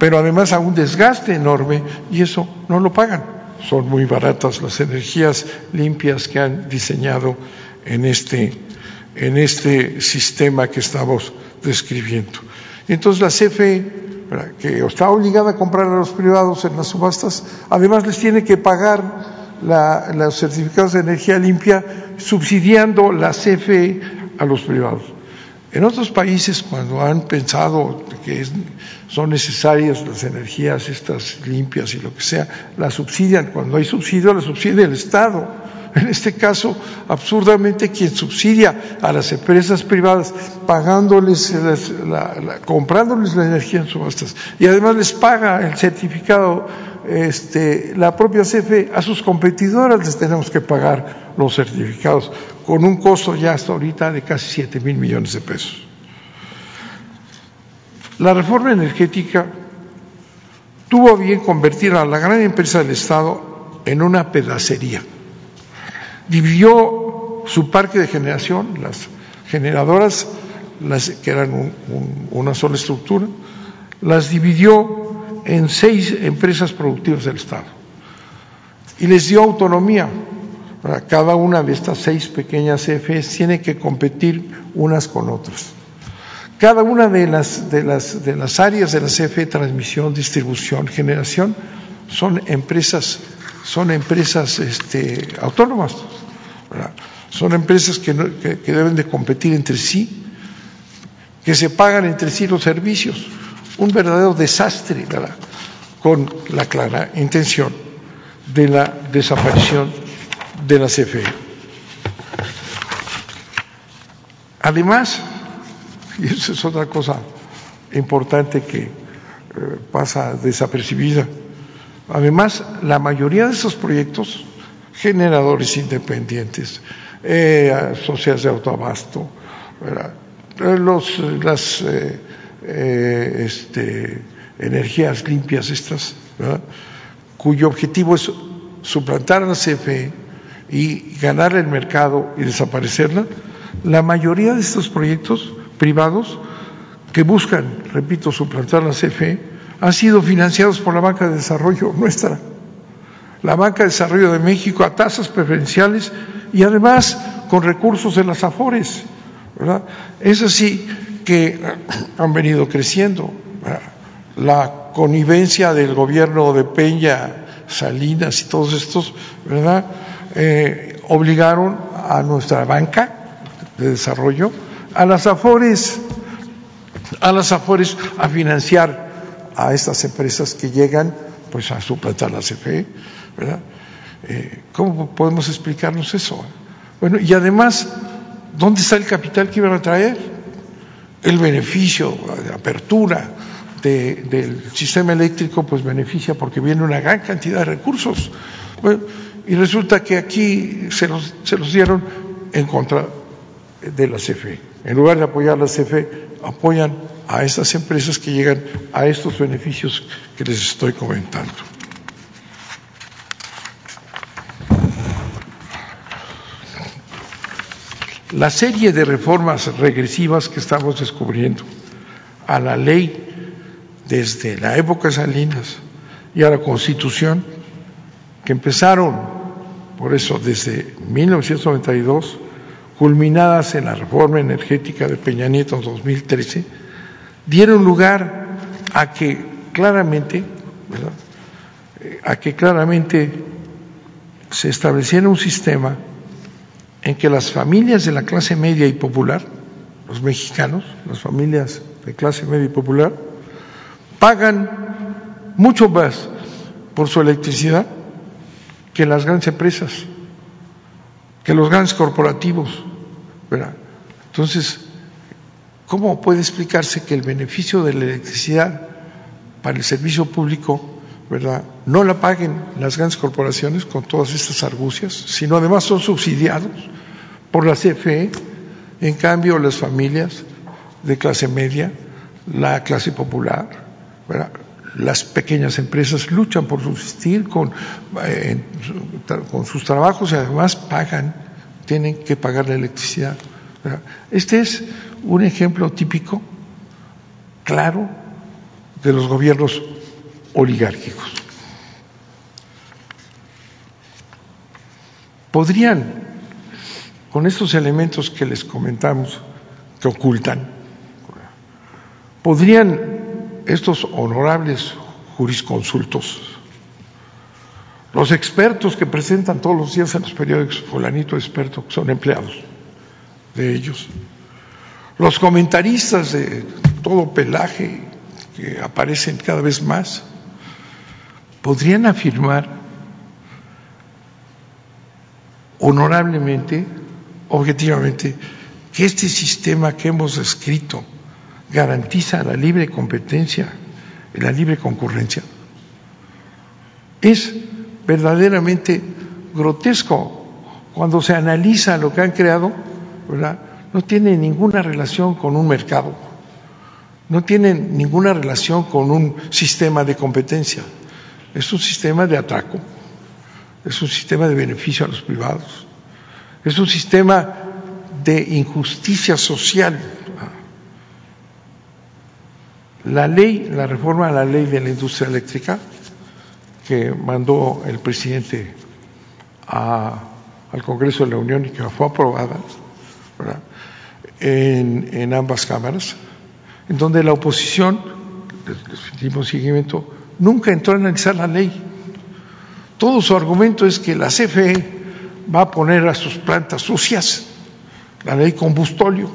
B: pero además a un desgaste enorme y eso no lo pagan. Son muy baratas las energías limpias que han diseñado en este, en este sistema que estamos describiendo. Entonces la CFE, que está obligada a comprar a los privados en las subastas, además les tiene que pagar los certificados de energía limpia subsidiando la CFE a los privados. En otros países, cuando han pensado que son necesarias las energías estas limpias y lo que sea, las subsidian. Cuando hay subsidio, la subsidia el Estado. En este caso, absurdamente, quien subsidia a las empresas privadas, pagándoles, comprándoles la energía en subastas y además les paga el certificado, este, la propia CFE, a sus competidoras les tenemos que pagar los certificados con un costo ya hasta ahorita de casi 7 mil millones de pesos. La reforma energética tuvo bien convertir a la gran empresa del Estado en una pedacería. Dividió su parque de generación, las generadoras, las, que eran una sola estructura, las dividió en seis empresas productivas del Estado y les dio autonomía cada una de estas seis pequeñas CFEs tiene que competir unas con otras. Cada una de las, de las, de las áreas de la CFE, transmisión, distribución, generación, son empresas, son empresas este, autónomas. Son empresas que, que, deben de competir entre sí, que se pagan entre sí los servicios. Un verdadero desastre, con la clara intención de la desaparición de la CFE. Además, y eso es otra cosa importante que eh, pasa desapercibida, además la mayoría de esos proyectos, generadores independientes, eh, sociedades de autoabasto, Los, las eh, este, energías limpias estas, cuyo objetivo es suplantar a la CFE y ganar el mercado y desaparecerla, la mayoría de estos proyectos privados que buscan, repito, suplantar la CFE, han sido financiados por la banca de desarrollo nuestra, la banca de desarrollo de México a tasas preferenciales y además con recursos de las AFORES. ¿verdad? Es así que han venido creciendo. La connivencia del gobierno de Peña, Salinas y todos estos, ¿verdad? Eh, obligaron a nuestra banca de desarrollo, a las AFORES, a las AFORES a financiar a estas empresas que llegan pues a suplantar la CFE, ¿verdad? Eh, ¿Cómo podemos explicarnos eso? Bueno, y además, ¿dónde está el capital que iban a traer? El beneficio, de apertura del sistema eléctrico, pues beneficia porque viene una gran cantidad de recursos. Y resulta que aquí se los, se los dieron en contra de la CFE. En lugar de apoyar a la CFE, apoyan a estas empresas que llegan a estos beneficios que les estoy comentando. La serie de reformas regresivas que estamos descubriendo a la ley desde la época de Salinas y a la Constitución que empezaron, por eso, desde 1992, culminadas en la reforma energética de Peña Nieto en 2013, dieron lugar a que claramente, a que claramente se estableciera un sistema en que las familias de la clase media y popular, los mexicanos, las familias de clase media y popular, pagan mucho más por su electricidad que las grandes empresas, que los grandes corporativos. Entonces, ¿cómo puede explicarse que el beneficio de la electricidad para el servicio público ¿verdad? no la paguen las grandes corporaciones con todas estas argucias, sino además son subsidiados por la CFE, en cambio las familias de clase media, la clase popular, las pequeñas empresas luchan por subsistir con, eh, con sus trabajos y además pagan, tienen que pagar la electricidad. Este es un ejemplo típico, claro, de los gobiernos oligárquicos. Podrían con estos elementos que les comentamos, que ocultan, podrían estos honorables jurisconsultos, los expertos que presentan todos los días en los periódicos, fulanito experto, que son empleados de ellos, los comentaristas de todo pelaje que aparecen cada vez más, podrían afirmar honorablemente, objetivamente, que este sistema que hemos escrito garantiza la libre competencia la libre concurrencia. Es verdaderamente grotesco cuando se analiza lo que han creado, ¿verdad? No tiene ninguna relación con un mercado, no tiene ninguna relación con un sistema de competencia, es un sistema de atraco, es un sistema de beneficio a los privados, es un sistema de injusticia social. La ley, la reforma de la ley de la industria eléctrica que mandó el presidente al Congreso de la Unión y que fue aprobada en, en, ambas cámaras, en donde la oposición, el seguimiento, nunca entró a analizar la ley. Todo su argumento es que la CFE va a poner a sus plantas sucias la ley combustóleo,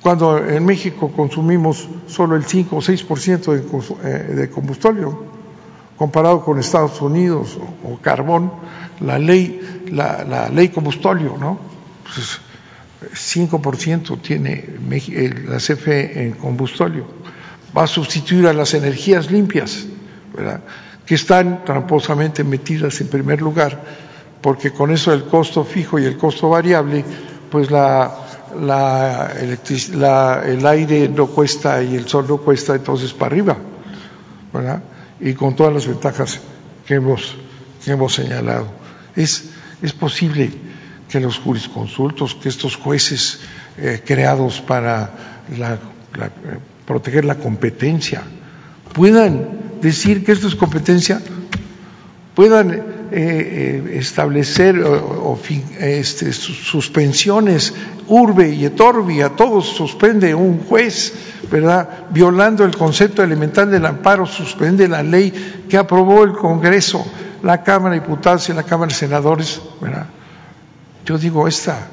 B: cuando en México consumimos solo el 5 o 6% de, eh, de combustóleo, comparado con Estados Unidos o, carbón, la ley, la, la ley combustóleo, ¿no? Pues 5% tiene la CFE en combustóleo. Va a sustituir a las energías limpias, que están tramposamente metidas en primer lugar, porque con eso el costo fijo y el costo variable, pues la, la, la, el aire no cuesta y el sol no cuesta, entonces para arriba, ¿verdad? Y con todas las ventajas que hemos, que hemos señalado. Es, es posible que los jurisconsultos, que estos jueces eh, creados para la, la, proteger la competencia, puedan decir que esto es competencia, puedan eh, eh, establecer o, o este, suspensiones, urbe y etorbi, a todos suspende un juez, ¿verdad? Violando el concepto elemental del amparo, suspende la ley que aprobó el Congreso, la Cámara de Diputados y la Cámara de Senadores, ¿verdad? Yo digo, esta,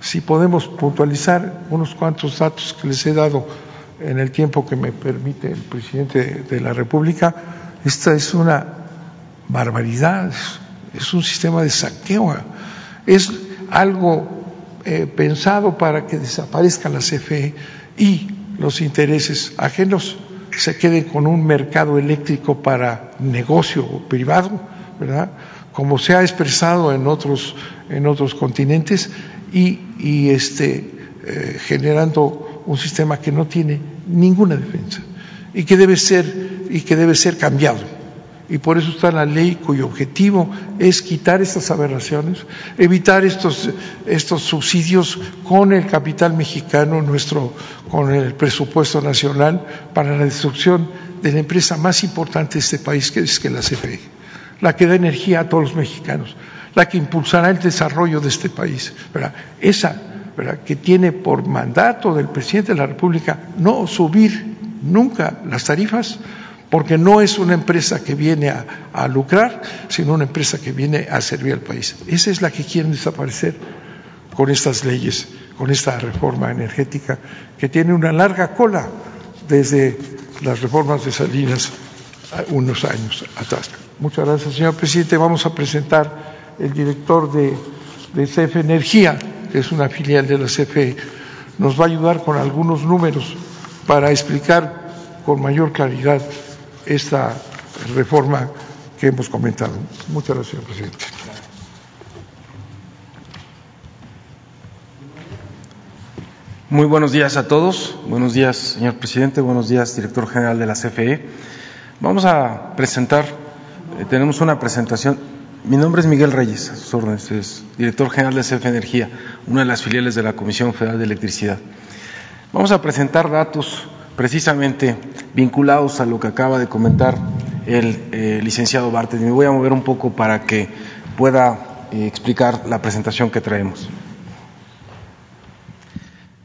B: si podemos puntualizar unos cuantos datos que les he dado en el tiempo que me permite el presidente de la República, esta es una barbaridad, es un sistema de saqueo, es algo eh, pensado para que desaparezca la CFE y los intereses ajenos se queden con un mercado eléctrico para negocio privado, ¿verdad? como se ha expresado en otros, en otros continentes, y, y este, eh, generando un sistema que no tiene ninguna defensa y que debe ser, y que debe ser cambiado. Y por eso está la ley cuyo objetivo es quitar estas aberraciones, evitar estos, estos subsidios con el capital mexicano, nuestro, con el presupuesto nacional, para la destrucción de la empresa más importante de este país, que es que la CFE la que da energía a todos los mexicanos, la que impulsará el desarrollo de este país. ¿verdad? Esa que tiene por mandato del presidente de la República no subir nunca las tarifas, porque no es una empresa que viene a, a, lucrar, sino una empresa que viene a servir al país. Esa es la que quieren desaparecer con estas leyes, con esta reforma energética, que tiene una larga cola desde las reformas de Salinas unos años atrás. Muchas gracias, señor presidente. Vamos a presentar el director de, de Energía, es una filial de la CFE. Nos va a ayudar con algunos números para explicar con mayor claridad esta reforma que hemos comentado. Muchas gracias, señor presidente.
C: Muy buenos días a todos. Buenos días, señor presidente. Buenos días, director general de la CFE. Vamos a presentar, eh, tenemos una presentación. Mi nombre es Miguel Reyes, a sus órdenes, es director general de CFE Energía, una de las filiales de la Comisión Federal de Electricidad. Vamos a presentar datos precisamente vinculados a lo que acaba de comentar el eh, licenciado Bartes. Me voy a mover un poco para que pueda eh, explicar la presentación que traemos.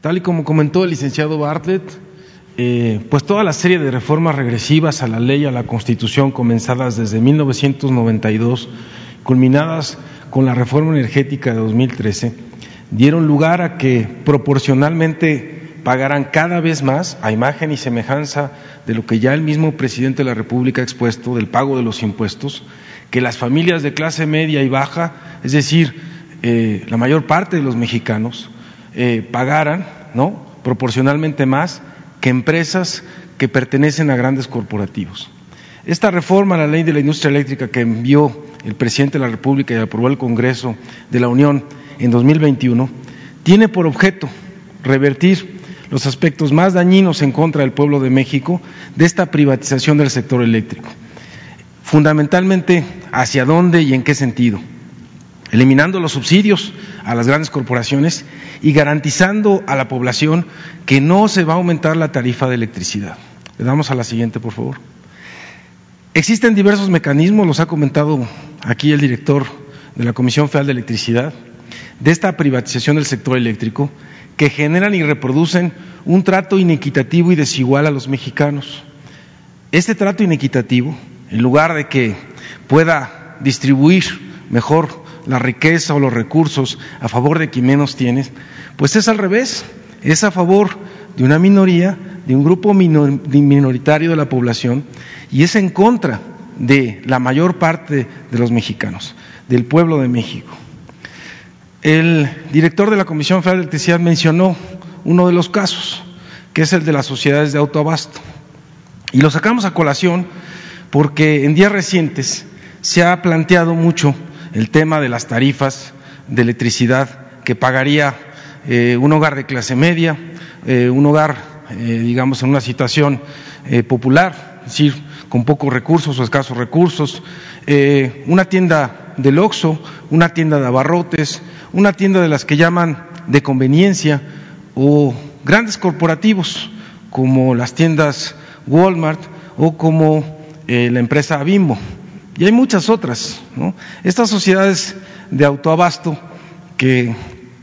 C: Tal y como comentó el licenciado Bartlett, eh, pues toda la serie de reformas regresivas a la ley a la Constitución comenzadas desde 1992, culminadas con la reforma energética de 2013, dieron lugar a que proporcionalmente pagaran cada vez más, a imagen y semejanza de lo que ya el mismo presidente de la República ha expuesto del pago de los impuestos, que las familias de clase media y baja, es decir, eh, la mayor parte de los mexicanos, eh, pagaran ¿no? proporcionalmente más que empresas que pertenecen a grandes corporativos. Esta reforma a la ley de la industria eléctrica que envió el presidente de la República y aprobó el Congreso de la Unión en 2021 tiene por objeto revertir los aspectos más dañinos en contra del pueblo de México de esta privatización del sector eléctrico. Fundamentalmente, ¿hacia dónde y en qué sentido? eliminando los subsidios a las grandes corporaciones y garantizando a la población que no se va a aumentar la tarifa de electricidad. Le damos a la siguiente, por favor. Existen diversos mecanismos, los ha comentado aquí el director de la Comisión Federal de Electricidad, de esta privatización del sector eléctrico, que generan y reproducen un trato inequitativo y desigual a los mexicanos. Este trato inequitativo, en lugar de que pueda distribuir mejor la riqueza o los recursos a favor de quien menos tiene, pues es al revés, es a favor de una minoría, de un grupo minoritario de la población y es en contra de la mayor parte de los mexicanos, del pueblo de México. El director de la Comisión Federal de Electricidad mencionó uno de los casos, que es el de las sociedades de autoabasto. Y lo sacamos a colación porque en días recientes se ha planteado mucho el tema de las tarifas de electricidad que pagaría eh, un hogar de clase media, eh, un hogar, eh, digamos, en una situación popular, es decir, con pocos recursos o escasos recursos, una tienda del Oxxo, una tienda de abarrotes, una tienda de las que llaman de conveniencia o grandes corporativos como las tiendas Walmart o como la empresa Bimbo y hay muchas otras. ¿no? Estas sociedades de autoabasto que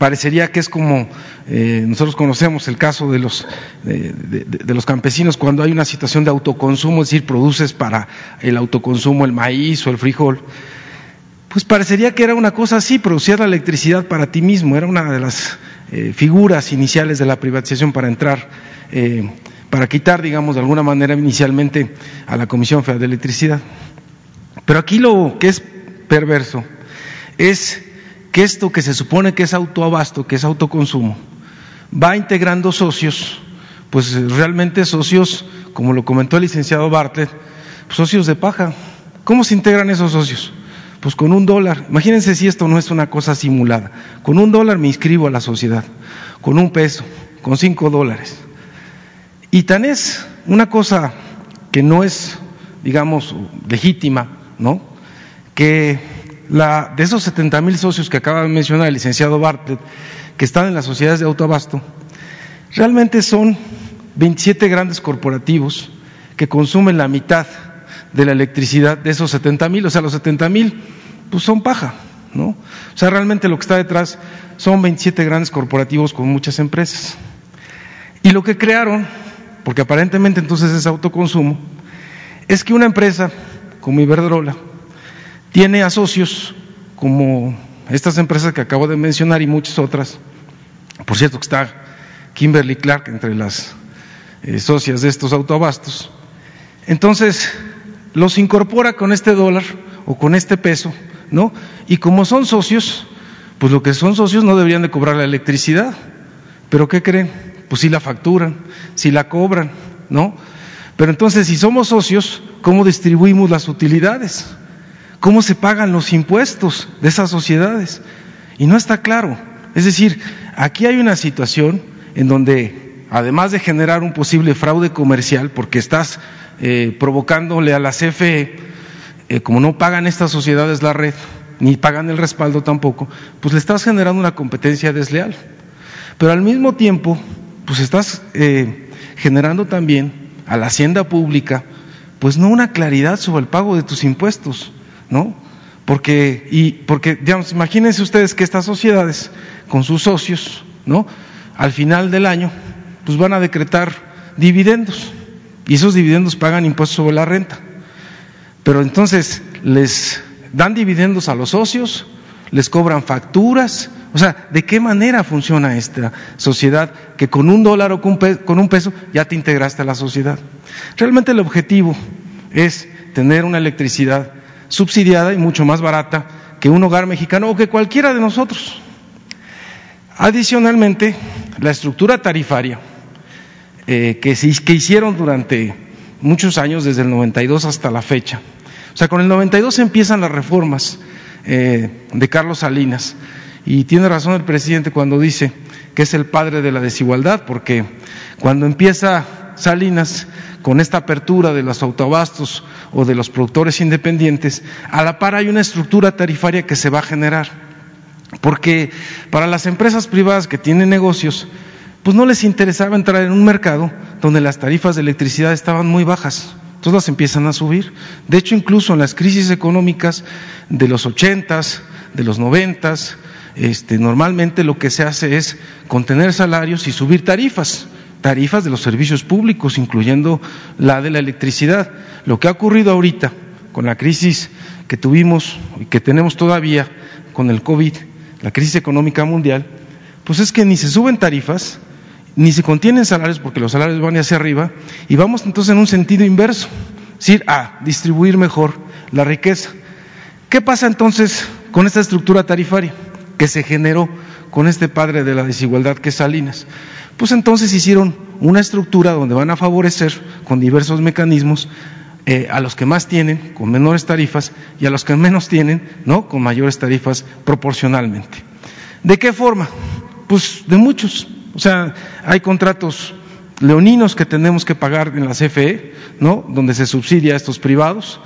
C: parecería que es como eh, nosotros conocemos el caso de los, de, los campesinos cuando hay una situación de autoconsumo, es decir, produces para el autoconsumo el maíz o el frijol, pues parecería que era una cosa así, producir la electricidad para ti mismo, era una de las eh, figuras iniciales de la privatización para entrar, eh, para quitar, digamos, de alguna manera inicialmente a la Comisión Federal de Electricidad. Pero aquí lo que es perverso es que esto que se supone que es autoabasto, que es autoconsumo, va integrando socios, pues realmente socios, como lo comentó el licenciado Bartlett, socios de paja. ¿Cómo se integran esos socios? Pues con un dólar. Imagínense si esto no es una cosa simulada. Con un dólar me inscribo a la sociedad, con un peso, con cinco dólares. Y tan es una cosa que no es, digamos, legítima, ¿no? Que la, de esos 70 mil socios que acaba de mencionar el licenciado Bartlett, que están en las sociedades de autoabasto, realmente son 27 grandes corporativos que consumen la mitad de la electricidad de esos 70 mil, o sea, los 70 mil, pues son paja, ¿no? O sea, realmente lo que está detrás son 27 grandes corporativos con muchas empresas. Y lo que crearon, porque aparentemente entonces es autoconsumo, es que una empresa como Iberdrola, tiene a socios como estas empresas que acabo de mencionar y muchas otras. Por cierto, que está Kimberly Clark entre las eh, socias de estos autoabastos. Entonces, los incorpora con este dólar o con este peso, ¿no? Y como son socios, pues lo que son socios no deberían de cobrar la electricidad. Pero ¿qué creen? Pues si la facturan, si la cobran, ¿no? Pero entonces, si somos socios, ¿cómo distribuimos las utilidades? ¿Cómo se pagan los impuestos de esas sociedades? Y no está claro. Es decir, aquí hay una situación en donde, además de generar un posible fraude comercial, porque estás eh, provocándole a la CFE, eh, como no pagan estas sociedades la red, ni pagan el respaldo tampoco, pues le estás generando una competencia desleal. Pero al mismo tiempo, pues estás eh, generando también a la hacienda pública, pues no una claridad sobre el pago de tus impuestos, ¿no? Porque, y, porque, digamos, imagínense ustedes que estas sociedades, con sus socios, ¿no? al final del año, pues van a decretar dividendos y esos dividendos pagan impuestos sobre la renta. Pero entonces les dan dividendos a los socios, les cobran facturas, o sea, ¿de qué manera funciona esta sociedad que con un dólar o con un peso ya te integraste a la sociedad? Realmente el objetivo es tener una electricidad subsidiada y mucho más barata que un hogar mexicano o que cualquiera de nosotros. Adicionalmente, la estructura tarifaria eh, que, que hicieron durante muchos años, desde el 92 hasta la fecha, o sea, con el 92 empiezan las reformas eh, de Carlos Salinas y tiene razón el presidente cuando dice que es el padre de la desigualdad, porque cuando empieza Salinas con esta apertura de los autobastos o de los productores independientes, a la par hay una estructura tarifaria que se va a generar porque para las empresas privadas que tienen negocios, pues no les interesaba entrar en un mercado donde las tarifas de electricidad estaban muy bajas. Todas empiezan a subir. De hecho, incluso en las crisis económicas de los ochentas, de los noventas, este, normalmente lo que se hace es contener salarios y subir tarifas, tarifas de los servicios públicos, incluyendo la de la electricidad. Lo que ha ocurrido ahorita con la crisis que tuvimos y que tenemos todavía con el COVID la crisis económica mundial, pues es que ni se suben tarifas, ni se contienen salarios porque los salarios van hacia arriba y vamos entonces en un sentido inverso, es decir, a distribuir mejor la riqueza. ¿Qué pasa entonces con esta estructura tarifaria que se generó con este padre de la desigualdad que es Salinas? Pues entonces hicieron una estructura donde van a favorecer con diversos mecanismos eh, a los que más tienen con menores tarifas y a los que menos tienen, ¿no? Con mayores tarifas proporcionalmente. ¿De qué forma? Pues de muchos. O sea, hay contratos leoninos que tenemos que pagar en la CFE, ¿no? Donde se subsidia a estos privados,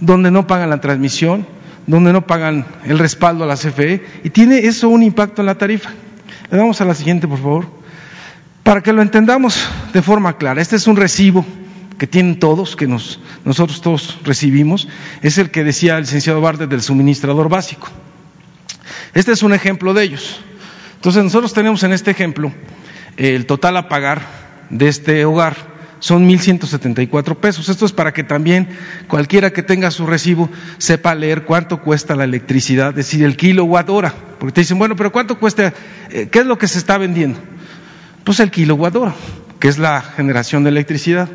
C: donde no pagan la transmisión, donde no pagan el respaldo a la CFE y tiene eso un impacto en la tarifa. Le damos a la siguiente, por favor. Para que lo entendamos de forma clara, este es un recibo que tienen todos, que nosotros todos recibimos, es el que decía el licenciado Bardet del suministrador básico. Este es un ejemplo de ellos. Entonces nosotros tenemos en este ejemplo el total a pagar de este hogar son 1.174 pesos. Esto es para que también cualquiera que tenga su recibo sepa leer cuánto cuesta la electricidad, es decir, el kilowatt hora. Porque te dicen, bueno, pero ¿cuánto cuesta? Eh, ¿Qué es lo que se está vendiendo? Pues el kilowatt hora, que es la generación de electricidad.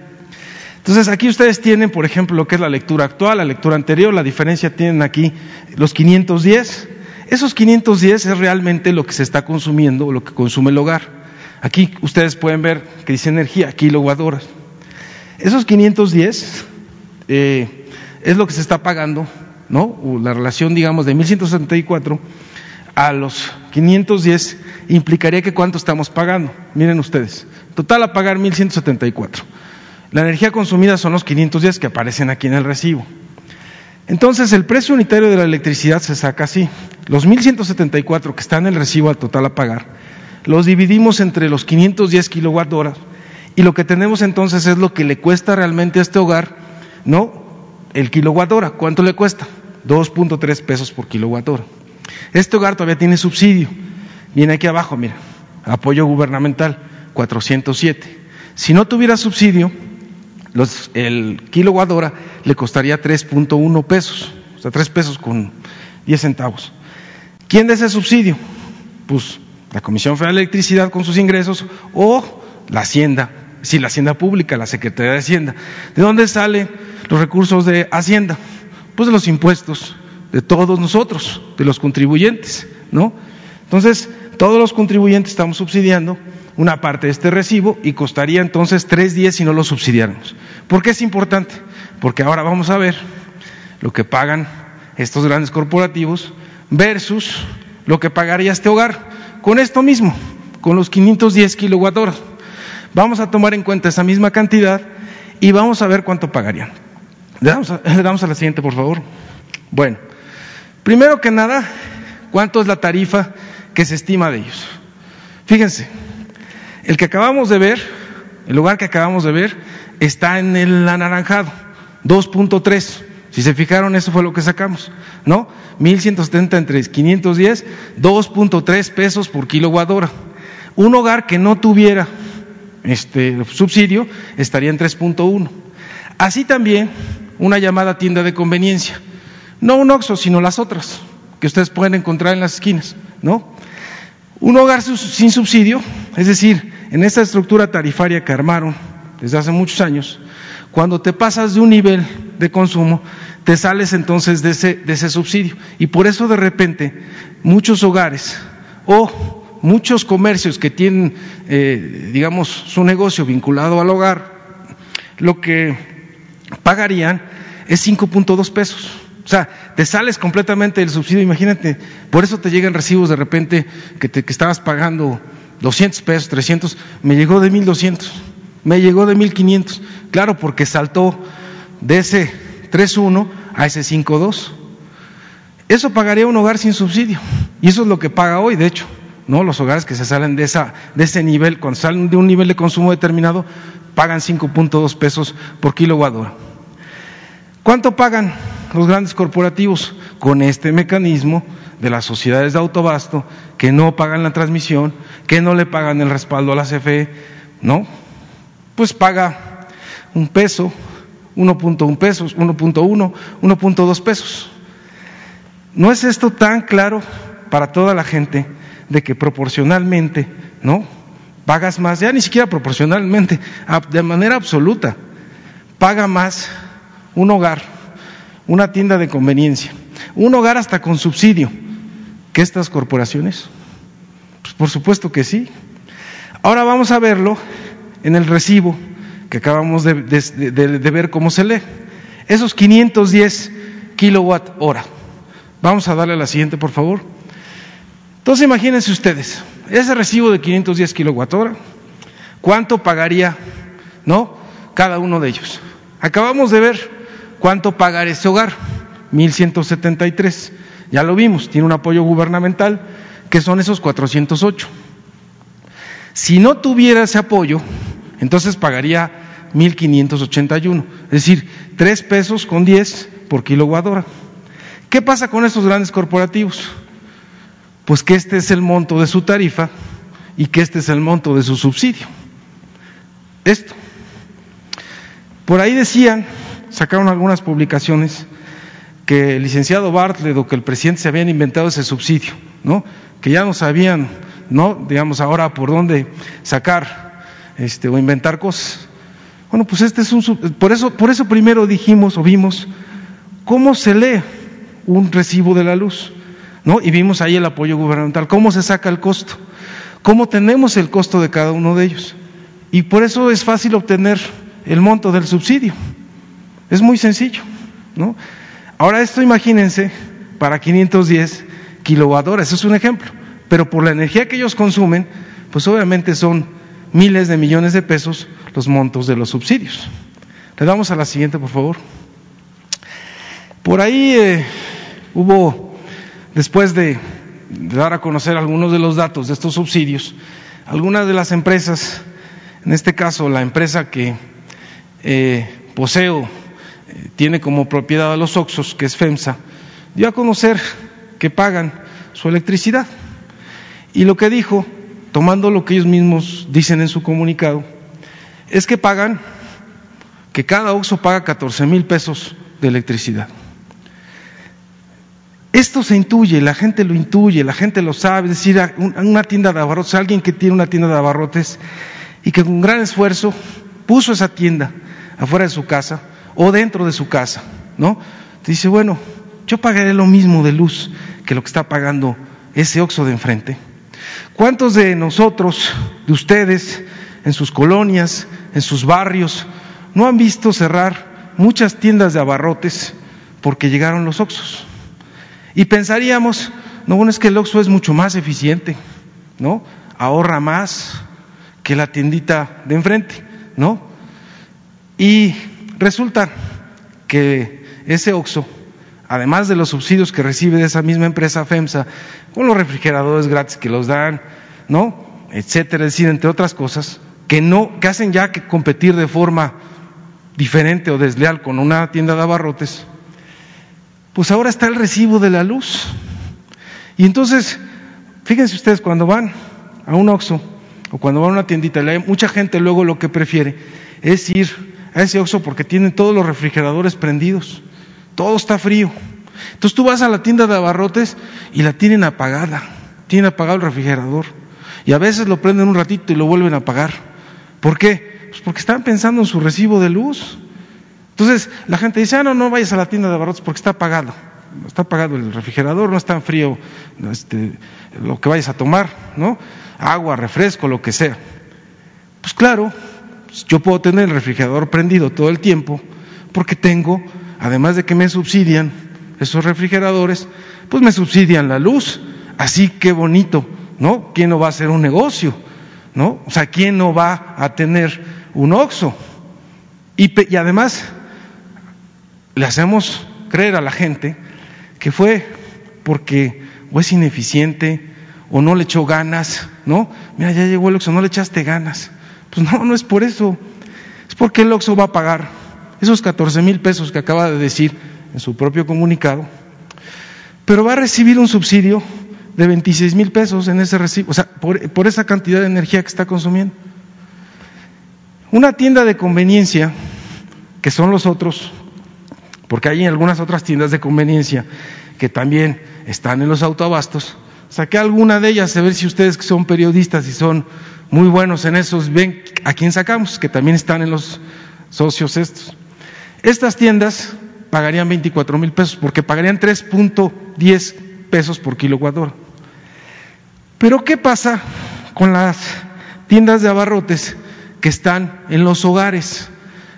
C: Entonces aquí ustedes tienen, por ejemplo, lo que es la lectura actual, la lectura anterior, la diferencia tienen aquí los 510. Esos 510 es realmente lo que se está consumiendo, lo que consume el hogar. Aquí ustedes pueden ver que dice energía, kilowatt horas. Esos 510 eh, es lo que se está pagando, ¿no? la relación, digamos, de 1174 a los 510 implicaría que cuánto estamos pagando. Miren ustedes, total a pagar 1174. La energía consumida son los 510 que aparecen aquí en el recibo. Entonces, el precio unitario de la electricidad se saca así. Los 1.174 que están en el recibo al total a pagar, los dividimos entre los 510 kilowatt y lo que tenemos entonces es lo que le cuesta realmente a este hogar, ¿no? El kilowatt hora. ¿Cuánto le cuesta? 2.3 pesos por kilowatt hora. Este hogar todavía tiene subsidio. Viene aquí abajo, mira, apoyo gubernamental, 407. Si no tuviera subsidio, el kilowatt le costaría 3.1 pesos, o sea, 3 pesos con 10 centavos. ¿Quién da ese subsidio? Pues la Comisión Federal de Electricidad con sus ingresos o la Hacienda, si la Hacienda Pública, la Secretaría de Hacienda. ¿De dónde salen los recursos de Hacienda? Pues de los impuestos de todos nosotros, de los contribuyentes, ¿no? Entonces, todos los contribuyentes estamos subsidiando una parte de este recibo y costaría entonces tres días si no lo subsidiáramos. ¿Por qué es importante? Porque ahora vamos a ver lo que pagan estos grandes corporativos versus lo que pagaría este hogar con esto mismo, con los 510 kilowatt horas. Vamos a tomar en cuenta esa misma cantidad y vamos a ver cuánto pagarían. Damos <laughs> le damos a la siguiente, por favor. Bueno, primero que nada, ¿cuánto es la tarifa que se estima de ellos? Fíjense, el que acabamos de ver, el lugar que acabamos de ver, está en el anaranjado, 2.3. Si se fijaron, eso fue lo que sacamos, ¿no? 1170 entre 510, 2.3 pesos por kilowatt hora. Un hogar que no tuviera este subsidio estaría en 3.1. Así también una llamada tienda de conveniencia. No un OXO, sino las otras que ustedes pueden encontrar en las esquinas, ¿no? Un hogar sin subsidio, es decir, en esta estructura tarifaria que armaron desde hace muchos años, cuando te pasas de un nivel de consumo, te sales entonces de ese, de ese subsidio. Y por eso de repente muchos hogares o muchos comercios que tienen, eh, digamos, su negocio vinculado al hogar, lo que pagarían es 5.2 pesos. O sea, te sales completamente del subsidio, imagínate, por eso te llegan recibos de repente que, te, que estabas pagando 200 pesos, 300, me llegó de 1200, me llegó de 1500, claro, porque saltó de ese 3.1 a ese 5.2. Eso pagaría un hogar sin subsidio, y eso es lo que paga hoy, de hecho. ¿no? Los hogares que se salen de, esa, de ese nivel, cuando salen de un nivel de consumo determinado, pagan 5.2 pesos por kilowatt hora. ¿Cuánto pagan los grandes corporativos con este mecanismo de las sociedades de autobasto que no pagan la transmisión, que no le pagan el respaldo a la CFE? ¿No? Pues paga un peso, 1.1 pesos, 1.1, 1.2 pesos. ¿No es esto tan claro para toda la gente? de que proporcionalmente, ¿no? Pagas más, ya ni siquiera proporcionalmente, de manera absoluta, paga más un hogar, una tienda de conveniencia, un hogar hasta con subsidio que estas corporaciones. Pues por supuesto que sí. Ahora vamos a verlo en el recibo que acabamos de, ver cómo se lee. Esos 510 kilowatt hora. Vamos a darle a la siguiente, por favor. Entonces imagínense ustedes, ese recibo de 510 kilowatt hora, ¿cuánto pagaría, no? Cada uno de ellos. Acabamos de ver cuánto pagar ese hogar, 1173. Ya lo vimos, tiene un apoyo gubernamental, que son esos 408. Si no tuviera ese apoyo, entonces pagaría 1581, es decir, 3 pesos con 10 por kilowatt hora. ¿Qué pasa con estos grandes corporativos? pues que este es el monto de su tarifa y que este es el monto de su subsidio. Esto. Por ahí decían, sacaron algunas publicaciones, que el licenciado Bartlett o que el presidente se habían inventado ese subsidio, ¿no? Que ya no sabían, ¿no? Digamos ahora por dónde sacar este o inventar cosas. Bueno, pues este es un por eso por eso primero dijimos o vimos cómo se lee un recibo de la luz. ¿no? Y vimos ahí el apoyo gubernamental, cómo se saca el costo, cómo tenemos el costo de cada uno de ellos. Y por eso es fácil obtener el monto del subsidio. Es muy sencillo, ¿no? Ahora esto imagínense para 510 kilowatt eso es un ejemplo, pero por la energía que ellos consumen, pues obviamente son miles de millones de pesos los montos de los subsidios. Le damos a la siguiente, por favor. Por ahí eh, hubo Después de, dar a conocer algunos de los datos de estos subsidios, algunas de las empresas, en este caso la empresa que eh, Poseo eh, tiene como propiedad a los Oxos, que es FEMSA, dio a conocer que pagan su electricidad. Y lo que dijo, tomando lo que ellos mismos dicen en su comunicado, es que pagan, que cada Oxo paga 14 mil pesos de electricidad. Esto se intuye, la gente lo intuye, la gente lo sabe, es decir, una tienda de abarrotes, alguien que tiene una tienda de abarrotes y que con gran esfuerzo puso esa tienda afuera de su casa o dentro de su casa, ¿no? Dice, bueno, yo pagaré lo mismo de luz que lo que está pagando ese oxo de enfrente. ¿Cuántos de nosotros, de ustedes, en sus colonias, en sus barrios, no han visto cerrar muchas tiendas de abarrotes porque llegaron los oxos? Y pensaríamos, no, bueno, es que el Oxxo es mucho más eficiente, ¿no? Ahorra más que la tiendita de enfrente, ¿no? Y resulta que ese Oxxo, además de los subsidios que recibe de esa misma empresa FEMSA, con los refrigeradores gratis que los dan, ¿no? etcétera, es decir, entre otras cosas, que no, que hacen ya que competir de forma diferente o desleal con una tienda de abarrotes, pues ahora está el recibo de la luz. Y entonces, fíjense ustedes, cuando van a un Oxxo o cuando van a una tiendita, mucha gente luego lo que prefiere es ir a ese Oxxo porque tienen todos los refrigeradores prendidos, todo está frío. Entonces tú vas a la tienda de abarrotes y la tienen apagada, tienen apagado el refrigerador. Y a veces lo prenden un ratito y lo vuelven a apagar. ¿Por qué? Pues porque están pensando en su recibo de luz. Entonces la gente dice, ah, no, no vayas a la tienda de abarrotes porque está apagado. Está apagado el refrigerador, no está frío este, lo que vayas a tomar, ¿no? agua, refresco, lo que sea. Pues claro, yo puedo tener el refrigerador prendido todo el tiempo porque tengo, además de que me subsidian esos refrigeradores, pues me subsidian la luz. Así que bonito, ¿no? ¿Quién no va a hacer un negocio? ¿No? O sea, ¿quién no va a tener un OXO? Y, y además, le hacemos creer a la gente que fue porque o es ineficiente o no le echó ganas, ¿no? Mira, ya llegó el Oxxo, no le echaste ganas. Pues no, no es por eso. Es porque el Oxxo va a pagar esos 14 mil pesos que acaba de decir en su propio comunicado, pero va a recibir un subsidio de 26 mil pesos en ese recibo, o sea, por, esa cantidad de energía que está consumiendo. Una tienda de conveniencia, que son los otros, porque hay algunas otras tiendas de conveniencia que también están en los autoabastos, Saqué alguna de ellas, a ver si ustedes que son periodistas y son muy buenos en esos, ven a quién sacamos, que también están en los socios estos. Estas tiendas pagarían 24 mil pesos porque pagarían 3.10 pesos por kilowatt hora. Pero ¿qué pasa con las tiendas de abarrotes que están en los hogares,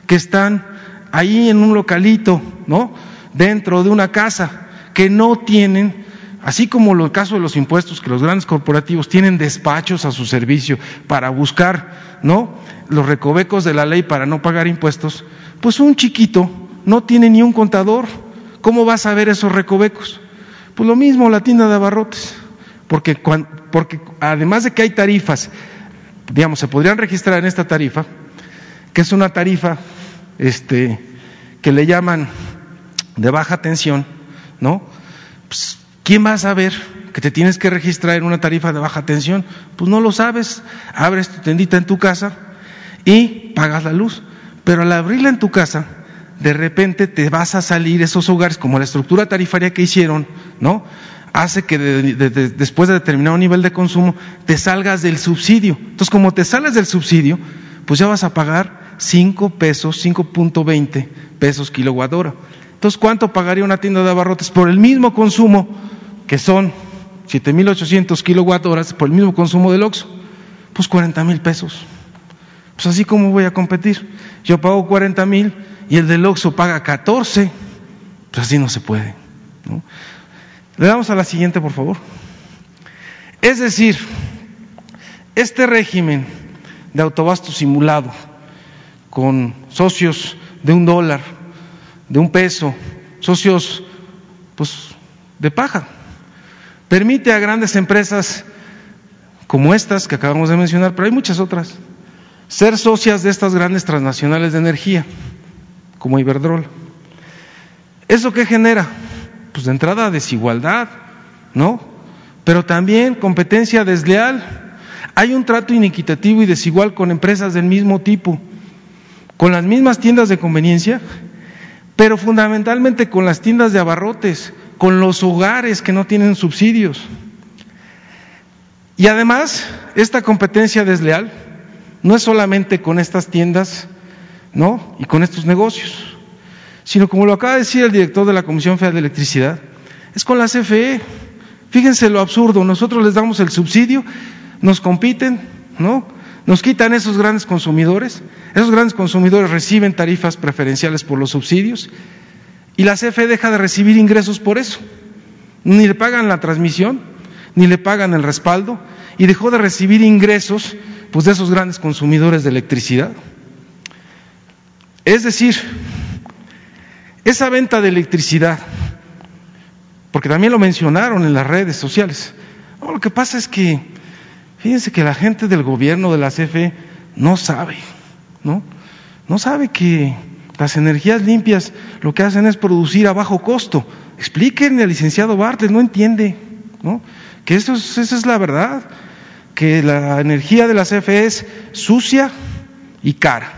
C: que están ahí en un localito, ¿no? Dentro de una casa, que no tienen Así como el caso de los impuestos, que los grandes corporativos tienen despachos a su servicio para buscar ¿no? los recovecos de la ley para no pagar impuestos, pues un chiquito no tiene ni un contador. ¿Cómo vas a ver esos recovecos? Pues lo mismo la tienda de abarrotes, porque, porque además de que hay tarifas, digamos, se podrían registrar en esta tarifa, que es una tarifa este, que le llaman de baja tensión, ¿no? Pues, ¿Quién va a saber que te tienes que registrar en una tarifa de baja tensión? Pues no lo sabes. Abres tu tendita en tu casa y pagas la luz. Pero al abrirla en tu casa, de repente te vas a salir esos hogares, como la estructura tarifaria que hicieron, ¿no? Hace que después de determinado nivel de consumo te salgas del subsidio. Entonces, como te sales del subsidio, pues ya vas a pagar 5 pesos, 5.20 pesos kilowatt hora. Entonces, ¿cuánto pagaría una tienda de abarrotes por el mismo consumo que son 7.800 kilowatt horas por el mismo consumo del OXO, pues 40 mil pesos. Pues así como voy a competir. Yo pago 40 mil y el del OXO paga 14. Pues así no se puede. Le damos a la siguiente, por favor. Es decir, este régimen de autobasto simulado con socios de un dólar, de un peso, socios pues de paja, permite a grandes empresas como estas que acabamos de mencionar, pero hay muchas otras, ser socias de estas grandes transnacionales de energía, como Iberdrola. ¿Eso qué genera? Pues de entrada desigualdad, ¿no? Pero también competencia desleal. Hay un trato inequitativo y desigual con empresas del mismo tipo, con las mismas tiendas de conveniencia, pero fundamentalmente con las tiendas de abarrotes, con los hogares que no tienen subsidios. Y además, esta competencia desleal no es solamente con estas tiendas, ¿no? Y con estos negocios, sino como lo acaba de decir el director de la Comisión Federal de Electricidad, es con la CFE. Fíjense lo absurdo, nosotros les damos el subsidio, nos compiten, ¿no? Nos quitan esos grandes consumidores, esos grandes consumidores reciben tarifas preferenciales por los subsidios y la CFE deja de recibir ingresos por eso. Ni le pagan la transmisión, ni le pagan el respaldo, y dejó de recibir ingresos pues, de esos grandes consumidores de electricidad. Es decir, esa venta de electricidad, porque también lo mencionaron en las redes sociales, lo que pasa es que, fíjense que la gente del gobierno de la CFE no sabe, ¿no? No sabe que las energías limpias lo que hacen es producir a bajo costo. Explíquenle al licenciado Bartlett, no entiende, ¿no? Que eso esa es la verdad. Que la energía de la CFE es sucia y cara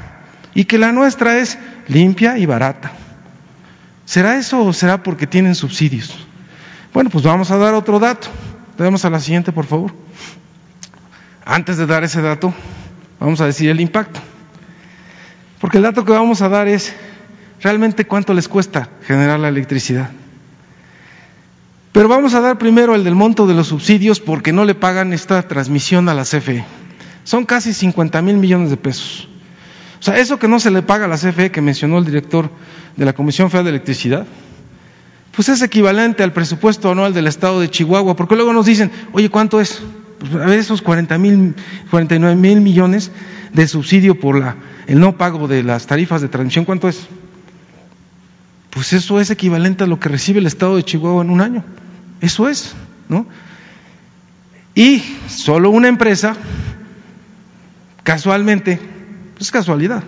C: y que la nuestra es limpia y barata. ¿Será eso o será porque tienen subsidios? Bueno, pues vamos a dar otro dato. Damos a la siguiente, por favor. Antes de dar ese dato, vamos a decir el impacto. Porque el dato que vamos a dar es realmente cuánto les cuesta generar la electricidad. Pero vamos a dar primero el del monto de los subsidios porque no le pagan esta transmisión a la CFE. Son casi 50 mil millones de pesos. O sea, eso que no se le paga a la CFE que mencionó el director de la Comisión Federal de Electricidad, pues es equivalente al presupuesto anual del Estado de Chihuahua, porque luego nos dicen, oye, ¿cuánto es? Pues a ver, esos 40 mil, 49 mil millones de subsidio por la, el no pago de las tarifas de transmisión, ¿cuánto es? Pues eso es equivalente a lo que recibe el Estado de Chihuahua en un año. Eso es, ¿no? Y solo una empresa, casualmente, es casualidad,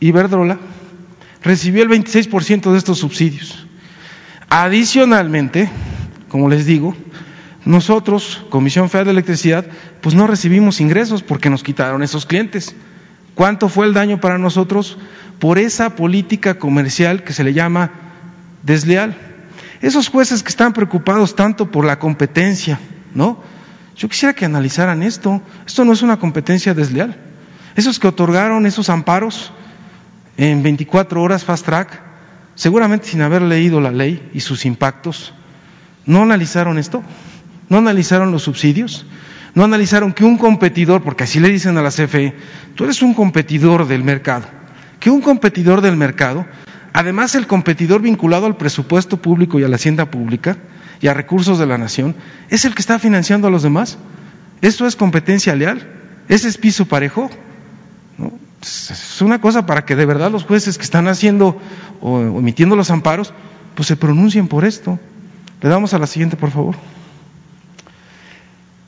C: Iberdrola, recibió el 26% de estos subsidios. Adicionalmente, como les digo, nosotros, Comisión Federal de Electricidad, pues no recibimos ingresos porque nos quitaron esos clientes. ¿Cuánto fue el daño para nosotros por esa política comercial que se le llama desleal? Esos jueces que están preocupados tanto por la competencia, ¿no? Yo quisiera que analizaran esto. Esto no es una competencia desleal. Esos que otorgaron esos amparos en 24 horas fast track, seguramente sin haber leído la ley y sus impactos, no analizaron esto, no analizaron los subsidios, no analizaron que un competidor, porque así le dicen a la CFE, tú eres un competidor del mercado, que un competidor del mercado Además, el competidor vinculado al presupuesto público y a la hacienda pública y a recursos de la nación es el que está financiando a los demás. ¿Eso es competencia leal? ¿Ese es piso parejo? Es una cosa para que de verdad los jueces que están haciendo o emitiendo los amparos, pues se pronuncien por esto. Le damos a la siguiente, por favor.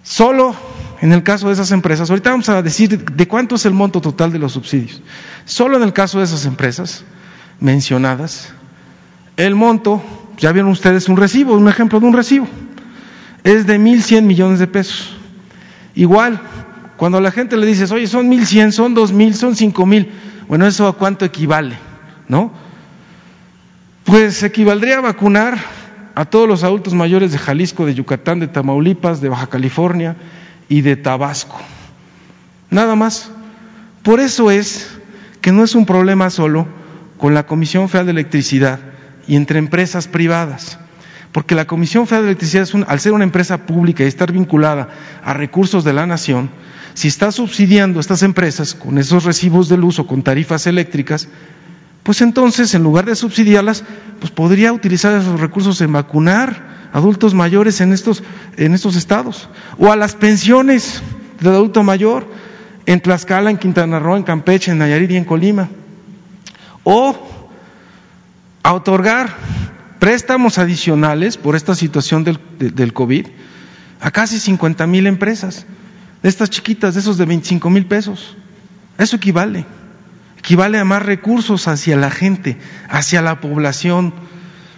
C: Solo en el caso de esas empresas, ahorita vamos a decir de cuánto es el monto total de los subsidios. Solo en el caso de esas empresas, mencionadas, el monto, ya vieron ustedes un recibo, un ejemplo de un recibo, es de 1.100 millones de pesos. Igual, cuando a la gente le dices, oye, son 1.100, son 2.000, son 5.000, bueno, ¿eso a cuánto equivale? ¿No? Pues equivaldría a vacunar a todos los adultos mayores de Jalisco, de Yucatán, de Tamaulipas, de Baja California y de Tabasco. Nada más. Por eso es que no es un problema solo con la Comisión Federal de Electricidad y entre empresas privadas. Porque la Comisión Federal de Electricidad, al ser una empresa pública y estar vinculada a recursos de la nación, si está subsidiando a estas empresas con esos recibos de luz o con tarifas eléctricas, pues entonces, en lugar de subsidiarlas, pues podría utilizar esos recursos en vacunar adultos mayores en estos, en estos estados, o a las pensiones del adulto mayor en Tlaxcala, en Quintana Roo, en Campeche, en Nayarit y en Colima o a otorgar préstamos adicionales por esta situación del, del COVID a casi 50 mil empresas, de estas chiquitas, de esos de 25 mil pesos. Eso equivale, equivale a más recursos hacia la gente, hacia la población.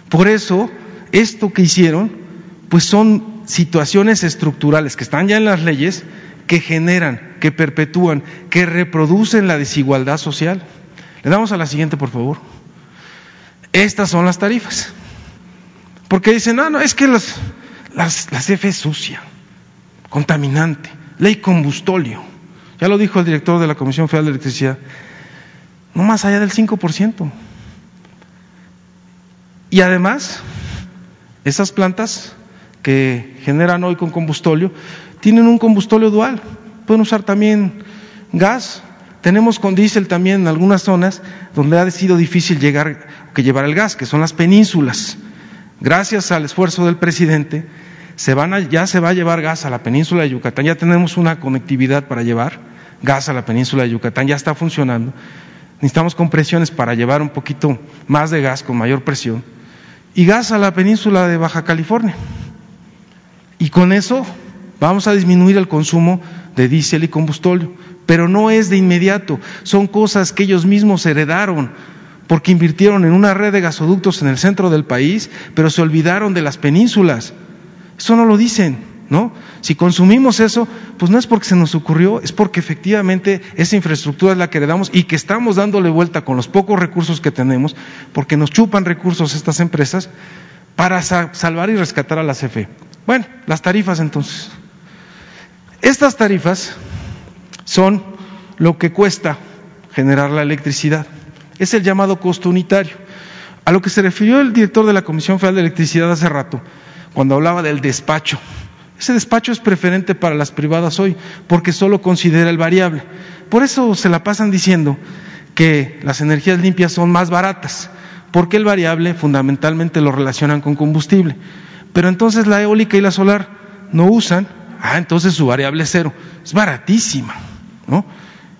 C: Por eso, esto que hicieron, pues son situaciones estructurales que están ya en las leyes, que generan, que perpetúan, que reproducen la desigualdad social. Le damos a la siguiente, por favor. Estas son las tarifas. Porque dicen, no, no, es que las, las, la CFE es sucia, contaminante, ley combustolio. Ya lo dijo el director de la Comisión Federal de Electricidad. No más allá del 5%. Y además, esas plantas que generan hoy con combustolio tienen un combustolio dual. Pueden usar también gas tenemos con diésel también en algunas zonas donde ha sido difícil llegar, que llevar el gas, que son las penínsulas. Gracias al esfuerzo del presidente, se ya se va a llevar gas a la península de Yucatán, ya tenemos una conectividad para llevar gas a la península de Yucatán, ya está funcionando. Necesitamos compresiones para llevar un poquito más de gas con mayor presión y gas a la península de Baja California. Y con eso vamos a disminuir el consumo de diésel y combustóleo pero no es de inmediato, son cosas que ellos mismos heredaron porque invirtieron en una red de gasoductos en el centro del país, pero se olvidaron de las penínsulas. Eso no lo dicen, ¿no? Si consumimos eso, pues no es porque se nos ocurrió, es porque efectivamente esa infraestructura es la que heredamos y que estamos dándole vuelta con los pocos recursos que tenemos, porque nos chupan recursos estas empresas para salvar y rescatar a la CFE. Bueno, las tarifas entonces. Estas tarifas son lo que cuesta generar la electricidad. Es el llamado costo unitario. A lo que se refirió el director de la Comisión Federal de Electricidad hace rato, cuando hablaba del despacho. Ese despacho es preferente para las privadas hoy, porque solo considera el variable. Por eso se la pasan diciendo que las energías limpias son más baratas, porque el variable fundamentalmente lo relacionan con combustible. Pero entonces la eólica y la solar no usan, ah, entonces su variable es cero. Es baratísima, ¿no?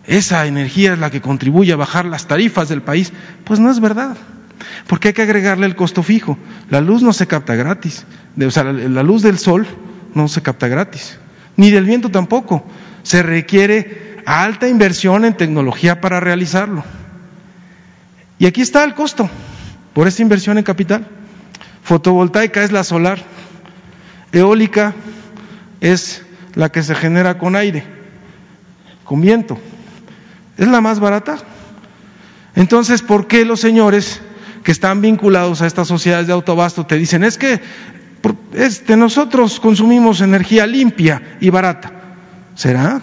C: Esa energía es la que contribuye a bajar las tarifas del país. Pues no es verdad, porque hay que agregarle el costo fijo. La luz no se capta gratis, o sea, la luz del sol no se capta gratis, ni del viento tampoco. Se requiere alta inversión en tecnología para realizarlo. Y aquí está el costo por esa inversión en capital. Fotovoltaica es la solar, eólica es la que se genera con aire, con viento. ¿Es la más barata? Entonces, ¿por qué los señores que están vinculados a estas sociedades de autobasto te dicen, es que este, nosotros consumimos energía limpia y barata. ¿Será?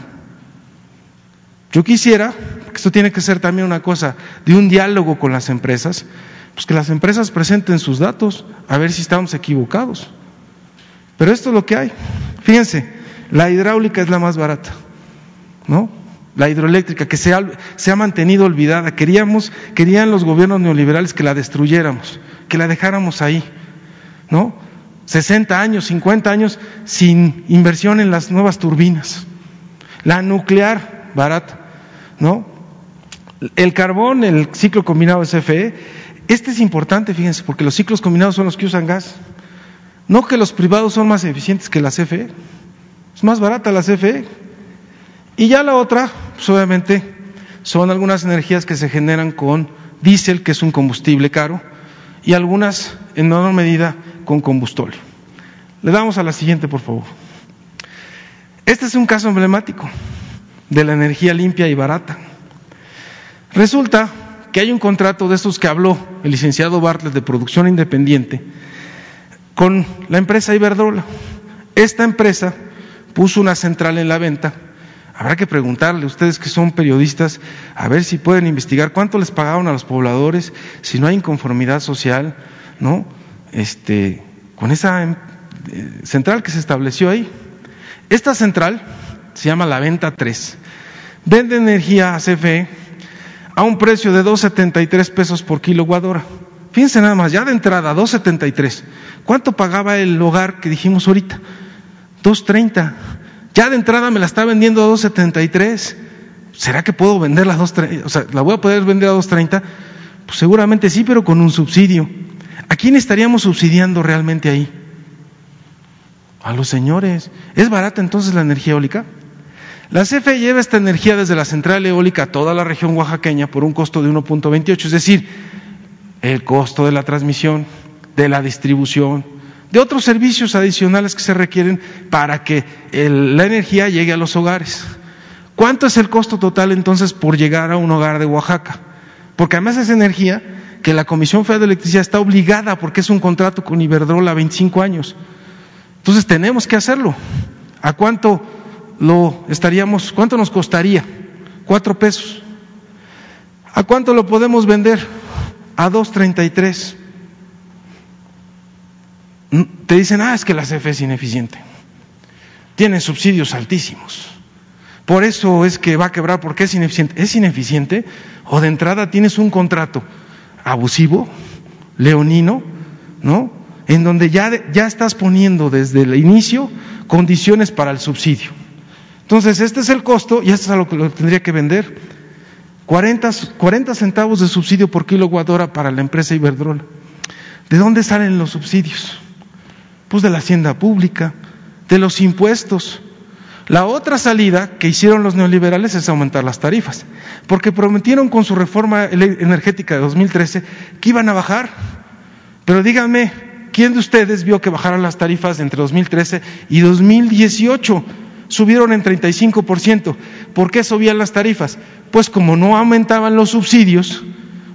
C: Yo quisiera, esto tiene que ser también una cosa de un diálogo con las empresas, pues que las empresas presenten sus datos, a ver si estamos equivocados. Pero esto es lo que hay. Fíjense, la hidráulica es la más barata, ¿no? La hidroeléctrica, que se ha, mantenido olvidada. Queríamos, querían los gobiernos neoliberales que la destruyéramos, que la dejáramos ahí, ¿no? 60 años, 50 años sin inversión en las nuevas turbinas. La nuclear, barata, ¿no? El carbón, el ciclo combinado CFE, este es importante, fíjense, porque los ciclos combinados son los que usan gas. No que los privados son más eficientes que la CFE, es más barata la CFE. Y ya la otra, pues obviamente, son algunas energías que se generan con diésel, que es un combustible caro, y algunas en menor medida con combustible. Le damos a la siguiente, por favor. Este es un caso emblemático de la energía limpia y barata. Resulta que hay un contrato de estos que habló el licenciado Bartlett de producción independiente con la empresa Iberdrola. Esta empresa puso una central en la venta. Habrá que preguntarle, ustedes que son periodistas, a ver si pueden investigar cuánto les pagaron a los pobladores, si no hay inconformidad social, ¿no? Este, con esa em, eh, central que se estableció ahí. Esta central se llama la Venta 3. Vende energía a CFE a un precio de 2.73 pesos por kilowatt. Fíjense nada más, ya de entrada, 2.73. ¿Cuánto pagaba el hogar que dijimos ahorita? 2.30. Ya de entrada me la está vendiendo a 2.73. ¿Será que puedo venderla a 2.30? O sea, ¿la voy a poder vender a 2.30? Pues seguramente sí, pero con un subsidio. ¿A quién estaríamos subsidiando realmente ahí? A los señores. ¿Es barata entonces la energía eólica? La CFE lleva esta energía desde la central eólica a toda la región oaxaqueña por un costo de 1.28, es decir, el costo de la transmisión, de la distribución, de otros servicios adicionales que se requieren para que la energía llegue a los hogares. ¿Cuánto es el costo total entonces por llegar a un hogar de Oaxaca? Porque además esa energía que la Comisión Federal de Electricidad está obligada porque es un contrato con Iberdrola a 25 años. Entonces tenemos que hacerlo. ¿A cuánto lo estaríamos, cuánto nos costaría? Cuatro pesos. ¿A cuánto lo podemos vender? A 2.33. Mm, te dicen, ah, es que la CFE es ineficiente. Tiene subsidios altísimos. Por eso es que va a quebrar porque es ineficiente. ¿Es ineficiente? O de entrada tienes un contrato abusivo, leonino, ¿no? En donde ya, ya estás poniendo desde el inicio condiciones para el subsidio. Entonces, este es el costo y esto es a lo que lo tendría que vender. 40, 40 centavos de subsidio por kilowatt hora para la empresa Iberdrola. ¿De dónde salen los subsidios? Pues de la hacienda pública, de los impuestos. La otra salida que hicieron los neoliberales es aumentar las tarifas, porque prometieron con su reforma energética de 2013 que iban a bajar. Pero díganme, ¿quién de ustedes vio que bajaron las tarifas entre 2013 y 2018? Subieron en 35%. ¿Por qué subían las tarifas? Pues como no aumentaban los subsidios,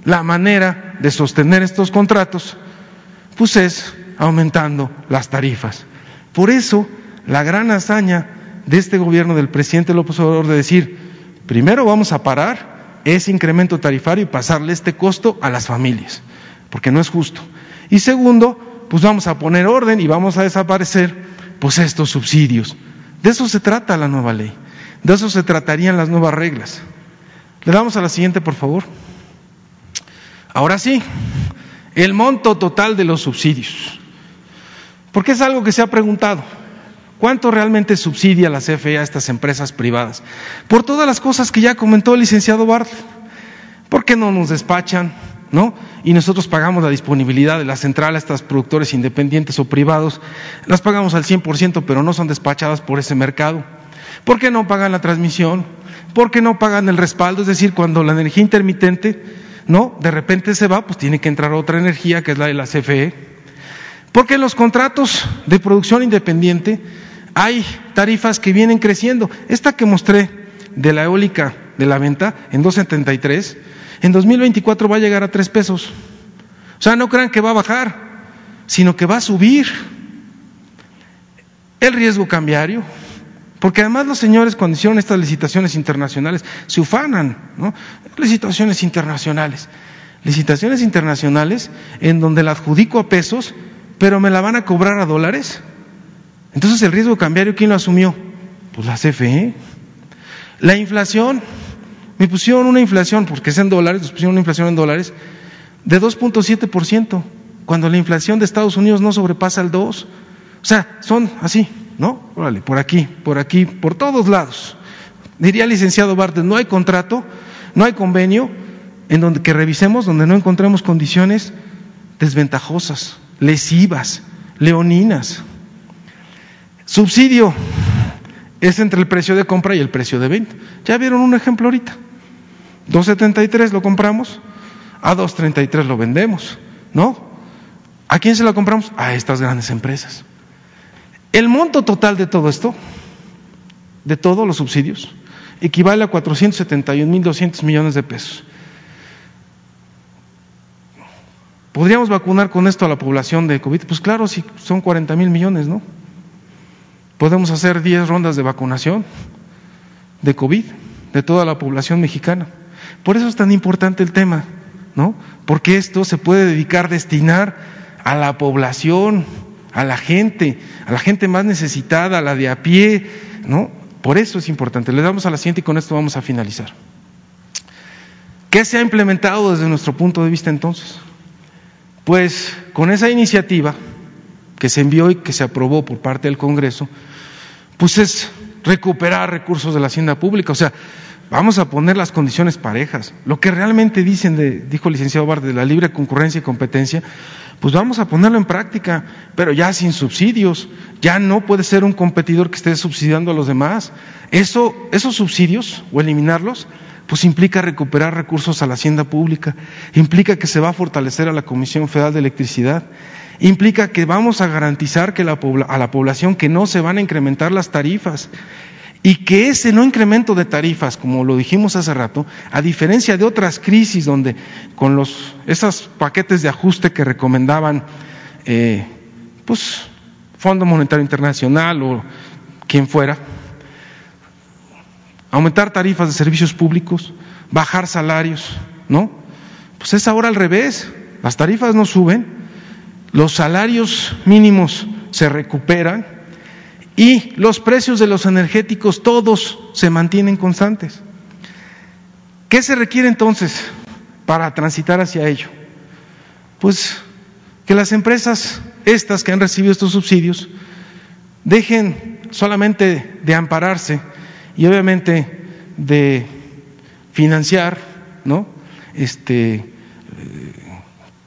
C: la manera de sostener estos contratos, pues es aumentando las tarifas. Por eso, la gran hazaña de este gobierno del presidente López Obrador de decir, primero vamos a parar ese incremento tarifario y pasarle este costo a las familias, porque no es justo. Y segundo, pues vamos a poner orden y vamos a desaparecer pues estos subsidios. De eso se trata la nueva ley, de eso se tratarían las nuevas reglas. Le damos a la siguiente, por favor. Ahora sí, el monto total de los subsidios. Porque es algo que se ha preguntado. ¿Cuánto realmente subsidia la CFE a estas empresas privadas? Por todas las cosas que ya comentó el licenciado Bartlett. ¿Por qué no nos despachan? ¿No? Y nosotros pagamos la disponibilidad de la central a estos productores independientes o privados. Las pagamos al 100%, pero no son despachadas por ese mercado. ¿Por qué no pagan la transmisión? ¿Por qué no pagan el respaldo? Es decir, cuando la energía intermitente, ¿no? De repente se va, pues tiene que entrar otra energía, que es la de la CFE. Porque en los contratos de producción independiente hay tarifas que vienen creciendo. Esta que mostré de la eólica de la venta en 273 en 2024 va a llegar a tres pesos. O sea, no crean que va a bajar, sino que va a subir el riesgo cambiario. Porque además los señores cuando hicieron estas licitaciones internacionales se ufanan, ¿no? Licitaciones internacionales. Licitaciones internacionales en donde la adjudico a pesos, pero me la van a cobrar a dólares. Entonces el riesgo cambiario, ¿quién lo asumió? Pues la CFE. La inflación, me pusieron una inflación, porque es en dólares, nos pusieron una inflación en dólares, de 2.7%, cuando la inflación de Estados Unidos no sobrepasa el 2%. O sea, son así, ¿no? Órale, por aquí, por aquí, por todos lados. Diría licenciado Bartes, no hay contrato, no hay convenio en donde que revisemos donde no encontremos condiciones desventajosas, lesivas, leoninas. Subsidio es entre el precio de compra y el precio de venta. Ya vieron un ejemplo ahorita. 2.73 lo compramos, a 2.33 lo vendemos, ¿no? ¿A quién se lo compramos? A estas grandes empresas. El monto total de todo esto, de todos los subsidios, equivale a 471.200 millones de pesos. ¿Podríamos vacunar con esto a la población de COVID? Pues claro, si son 40 mil millones, ¿no? Podemos hacer 10 rondas de vacunación de COVID de toda la población mexicana. Por eso es tan importante el tema, ¿no? Porque esto se puede dedicar, destinar a la población, a la gente, a la gente más necesitada, a la de a pie, ¿no? Por eso es importante. Le damos a la siguiente y con esto vamos a finalizar. ¿Qué se ha implementado desde nuestro punto de vista entonces? Pues con esa iniciativa que se envió y que se aprobó por parte del Congreso, pues es recuperar recursos de la hacienda pública, o sea, vamos a poner las condiciones parejas. Lo que realmente dicen, de, dijo el licenciado Bar, de la libre concurrencia y competencia, pues vamos a ponerlo en práctica, pero ya sin subsidios. Ya no puede ser un competidor que esté subsidiando a los demás. Eso, esos subsidios o eliminarlos, pues implica recuperar recursos a la hacienda pública, implica que se va a fortalecer a la Comisión Federal de Electricidad, implica que vamos a garantizar que la, a la población que no se van a incrementar las tarifas y que ese no incremento de tarifas, como lo dijimos hace rato, a diferencia de otras crisis donde con los esos paquetes de ajuste que recomendaban, eh, pues Fondo Monetario Internacional o quien fuera, aumentar tarifas de servicios públicos, bajar salarios, ¿no? Pues es ahora al revés, las tarifas no suben, los salarios mínimos se recuperan y los precios de los energéticos todos se mantienen constantes. ¿Qué se requiere entonces para transitar hacia ello? Pues que las empresas, estas que han recibido estos subsidios, dejen solamente de ampararse y obviamente de financiar, ¿no? Este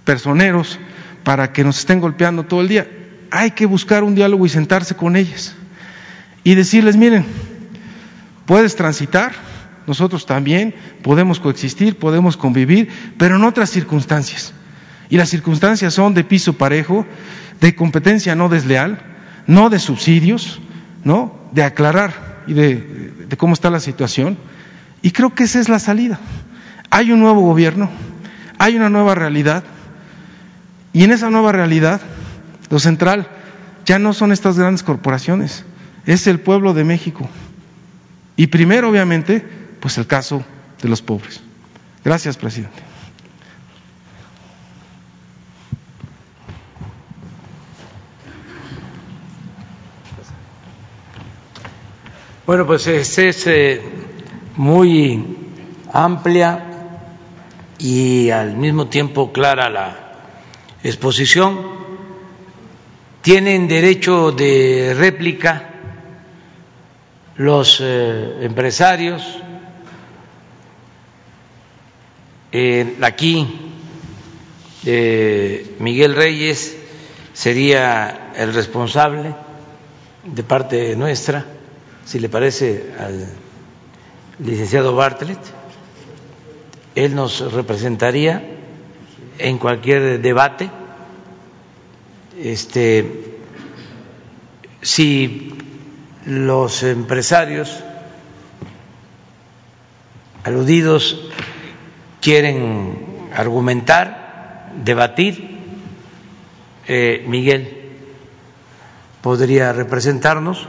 C: personeros para que nos estén golpeando todo el día. Hay que buscar un diálogo y sentarse con ellas y decirles, miren, puedes transitar, nosotros también podemos coexistir, podemos convivir, pero en otras circunstancias. Y las circunstancias son de piso parejo, de competencia no desleal, no de subsidios, ¿no? De aclarar y de, de cómo está la situación. Y creo que esa es la salida. Hay un nuevo gobierno, hay una nueva realidad, y en esa nueva realidad, lo central ya no son estas grandes corporaciones, es el pueblo de México. Y primero, obviamente, pues el caso de los pobres. Gracias, presidente.
A: Bueno, pues es, es eh, muy amplia y al mismo tiempo clara la exposición. Tienen derecho de réplica los eh, empresarios. Aquí eh, Miguel Reyes sería el responsable de parte nuestra, si le parece al licenciado Bartlett. Él nos representaría en cualquier debate. Este, si los empresarios aludidos quieren argumentar, debatir, eh, Miguel podría representarnos.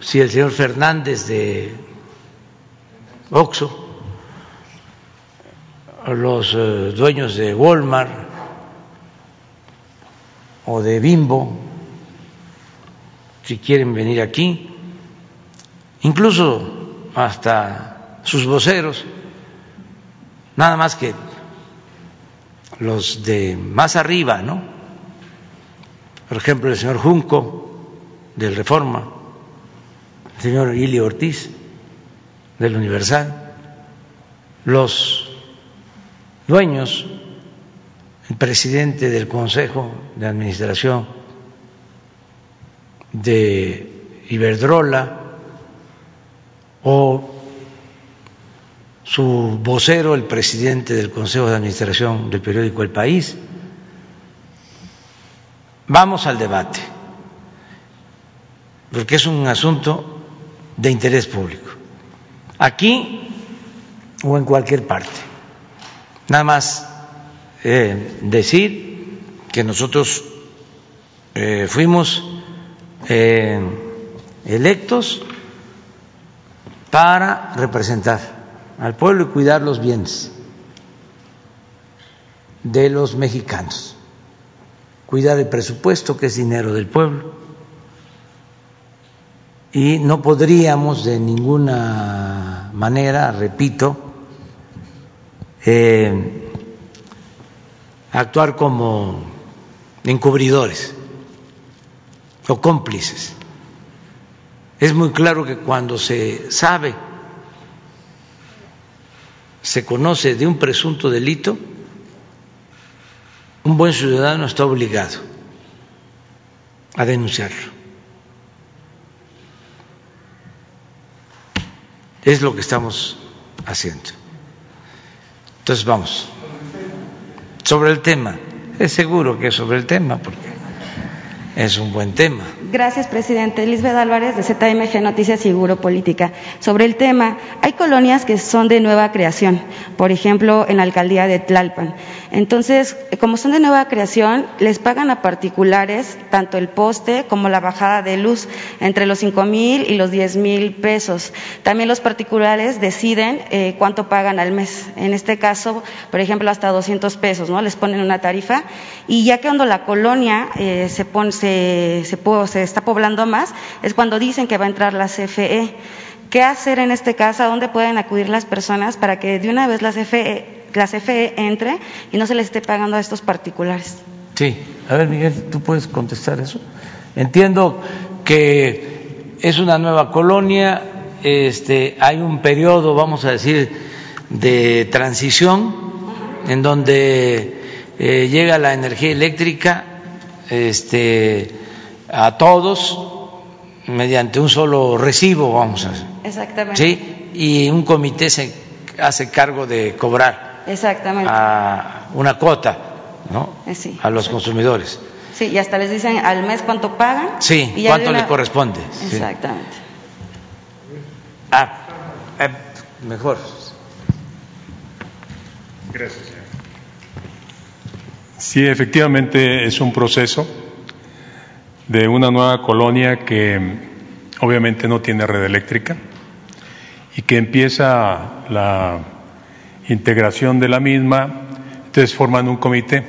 A: Si el señor Fernández de Oxo, los eh, dueños de Walmart o de Bimbo, si quieren venir aquí, incluso hasta sus voceros, nada más que los de más arriba, ¿no? Por ejemplo, el señor Junco del Reforma, el señor Ili Ortiz del Universal, los dueños, el presidente del Consejo de Administración de Iberdrola o su vocero, el presidente del Consejo de Administración del periódico El País. Vamos al debate, porque es un asunto de interés público, aquí o en cualquier parte. Nada más eh, decir que nosotros eh, fuimos eh, electos para representar al pueblo y cuidar los bienes de los mexicanos, cuidar el presupuesto que es dinero del pueblo. Y no podríamos de ninguna manera, repito, eh, actuar como encubridores o cómplices. Es muy claro que cuando se sabe, se conoce de un presunto delito, un buen ciudadano está obligado a denunciarlo. Es lo que estamos haciendo. Entonces vamos. Sobre el tema. Es seguro que es sobre el tema porque es un buen tema.
D: Gracias, presidente. Lisbeth Álvarez, de ZMG Noticias Seguro Política. Sobre el tema, hay colonias que son de nueva creación, por ejemplo, en la alcaldía de Tlalpan. Entonces, como son de nueva creación, les pagan a particulares tanto el poste como la bajada de luz, entre los cinco mil y los diez mil pesos. También los particulares deciden eh, cuánto pagan al mes. En este caso, por ejemplo, hasta 200 pesos, ¿no? Les ponen una tarifa. Y ya que cuando la colonia eh, se pone, se, está poblando más, es cuando dicen que va a entrar la CFE. ¿Qué hacer en este caso? ¿A dónde pueden acudir las personas para que de una vez la CFE, la CFE entre y no se les esté pagando a estos particulares?
A: Sí, a ver Miguel, ¿tú puedes contestar eso? Entiendo que es una nueva colonia, este, hay un periodo, vamos a decir, de transición en donde eh, llega la energía eléctrica este, a todos mediante un solo recibo, vamos a
D: Exactamente.
A: ¿sí? Y un comité se hace cargo de cobrar
D: Exactamente.
A: a una cuota ¿no?
D: Eh, sí.
A: a los consumidores.
D: Sí, y hasta les dicen al mes cuánto pagan.
A: Sí,
D: y
A: cuánto
D: una-
A: le corresponde. sí.
D: Exactamente.
A: Ah, eh, mejor.
E: Gracias. Sí, efectivamente es un proceso de una nueva colonia que obviamente no tiene red eléctrica y que empieza la integración de la misma, entonces forman un comité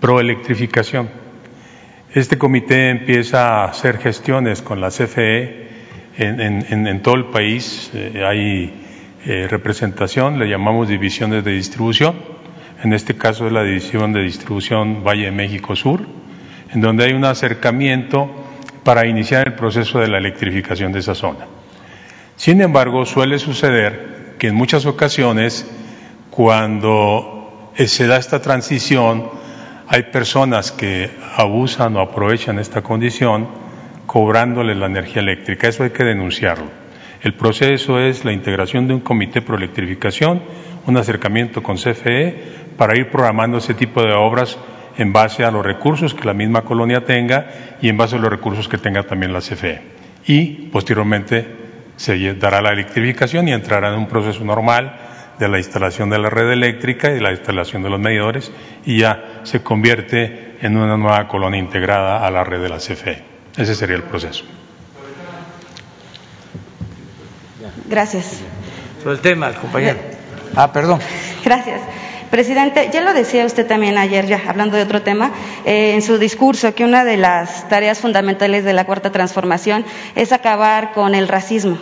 E: pro electrificación. Este comité empieza a hacer gestiones con la CFE en- en todo el país. eh, hay eh, representación, le llamamos divisiones de distribución. En este caso es la división de distribución Valle de México Sur, en donde hay un acercamiento para iniciar el proceso de la electrificación de esa zona. Sin embargo, suele suceder que en muchas ocasiones, cuando se da esta transición, hay personas que abusan o aprovechan esta condición cobrándole la energía eléctrica. Eso hay que denunciarlo. El proceso es la integración de un comité pro electrificación, un acercamiento con CFE para ir programando ese tipo de obras en base a los recursos que la misma colonia tenga y en base a los recursos que tenga también la CFE. Y posteriormente se dará la electrificación y entrará en un proceso normal de la instalación de la red eléctrica y la instalación de los medidores y ya se convierte en una nueva colonia integrada a la red de la CFE. Ese sería el proceso.
D: Gracias.
A: Sobre el tema, compañero. Ah, perdón.
D: Gracias. Presidente, ya lo decía usted también ayer, ya hablando de otro tema, eh, en su discurso, que una de las tareas fundamentales de la Cuarta Transformación es acabar con el racismo.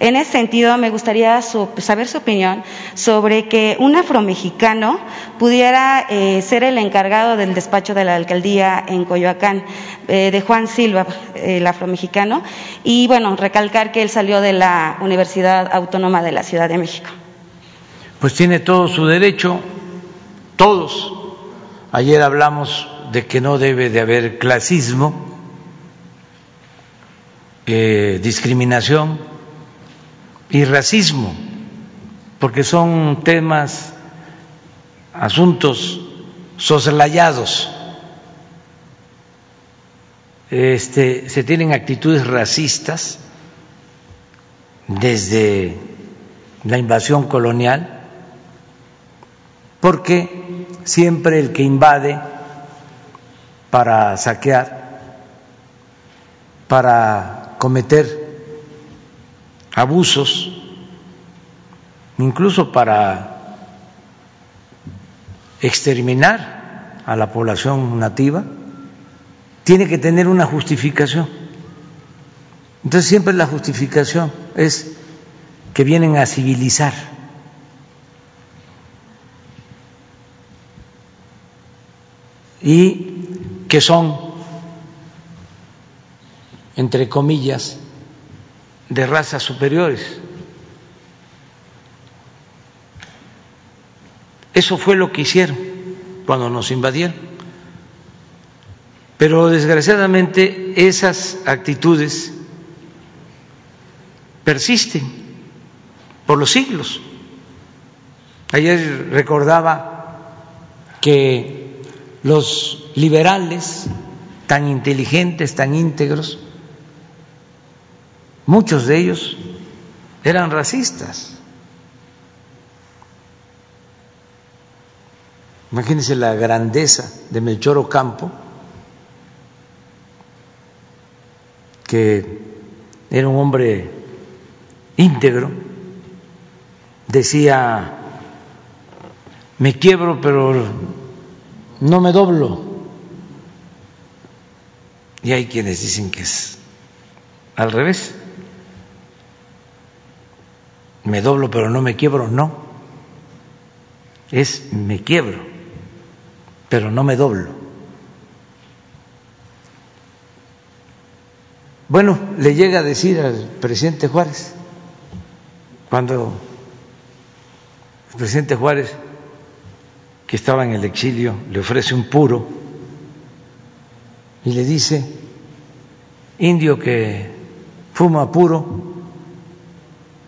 D: En ese sentido, me gustaría su- saber su opinión sobre que un afromexicano pudiera eh, ser el encargado del despacho de la alcaldía en Coyoacán, eh, de Juan Silva, el afromexicano, y bueno, recalcar que él salió de la Universidad Autónoma de la Ciudad de México.
A: Pues tiene todo su derecho, todos. Ayer hablamos de que no debe de haber clasismo, eh, discriminación y racismo, porque son temas, asuntos soslayados. Este, se tienen actitudes racistas desde la invasión colonial, porque siempre el que invade para saquear, para cometer abusos, incluso para exterminar a la población nativa, tiene que tener una justificación. Entonces siempre la justificación es que vienen a civilizar. Y que son, entre comillas, de razas superiores. Eso fue lo que hicieron cuando nos invadieron. Pero desgraciadamente esas actitudes persisten por los siglos. Ayer recordaba que los liberales tan inteligentes, tan íntegros, muchos de ellos eran racistas. Imagínense la grandeza de Melchor Ocampo, que era un hombre íntegro, decía, me quiebro, pero no me doblo. Y hay quienes dicen que es al revés. Me doblo pero no me quiebro, no. Es me quiebro, pero no me doblo. Bueno, le llega a decir al presidente Juárez, cuando el presidente Juárez que estaba en el exilio, le ofrece un puro y le dice, indio que fuma puro,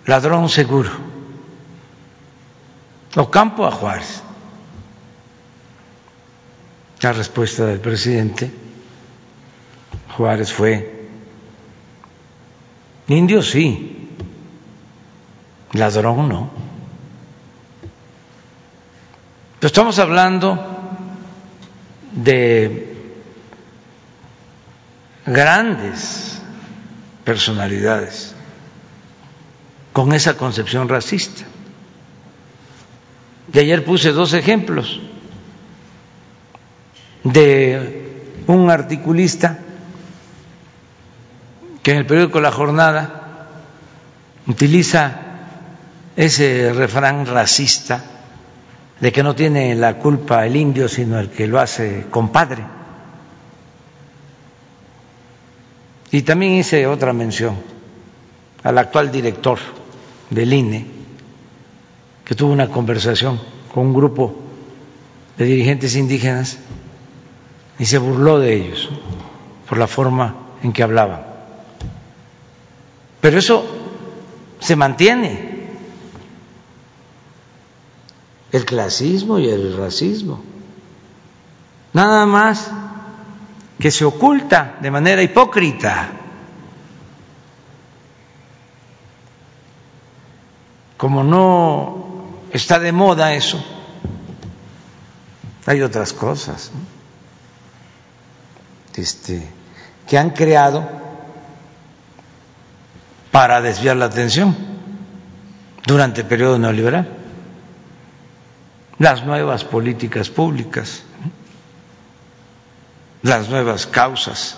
A: ladrón seguro. Ocampo a Juárez. La respuesta del presidente Juárez fue, indio sí, ladrón no. Pero estamos hablando de grandes personalidades con esa concepción racista. Y ayer puse dos ejemplos de un articulista que en el periódico La Jornada utiliza ese refrán racista de que no tiene la culpa el indio, sino el que lo hace compadre. Y también hice otra mención al actual director del INE, que tuvo una conversación con un grupo de dirigentes indígenas y se burló de ellos por la forma en que hablaban. Pero eso se mantiene, el clasismo y el racismo. Nada más que se oculta de manera hipócrita. Como no está de moda eso, hay otras cosas este, que han creado para desviar la atención durante el periodo neoliberal. Las nuevas políticas públicas las nuevas causas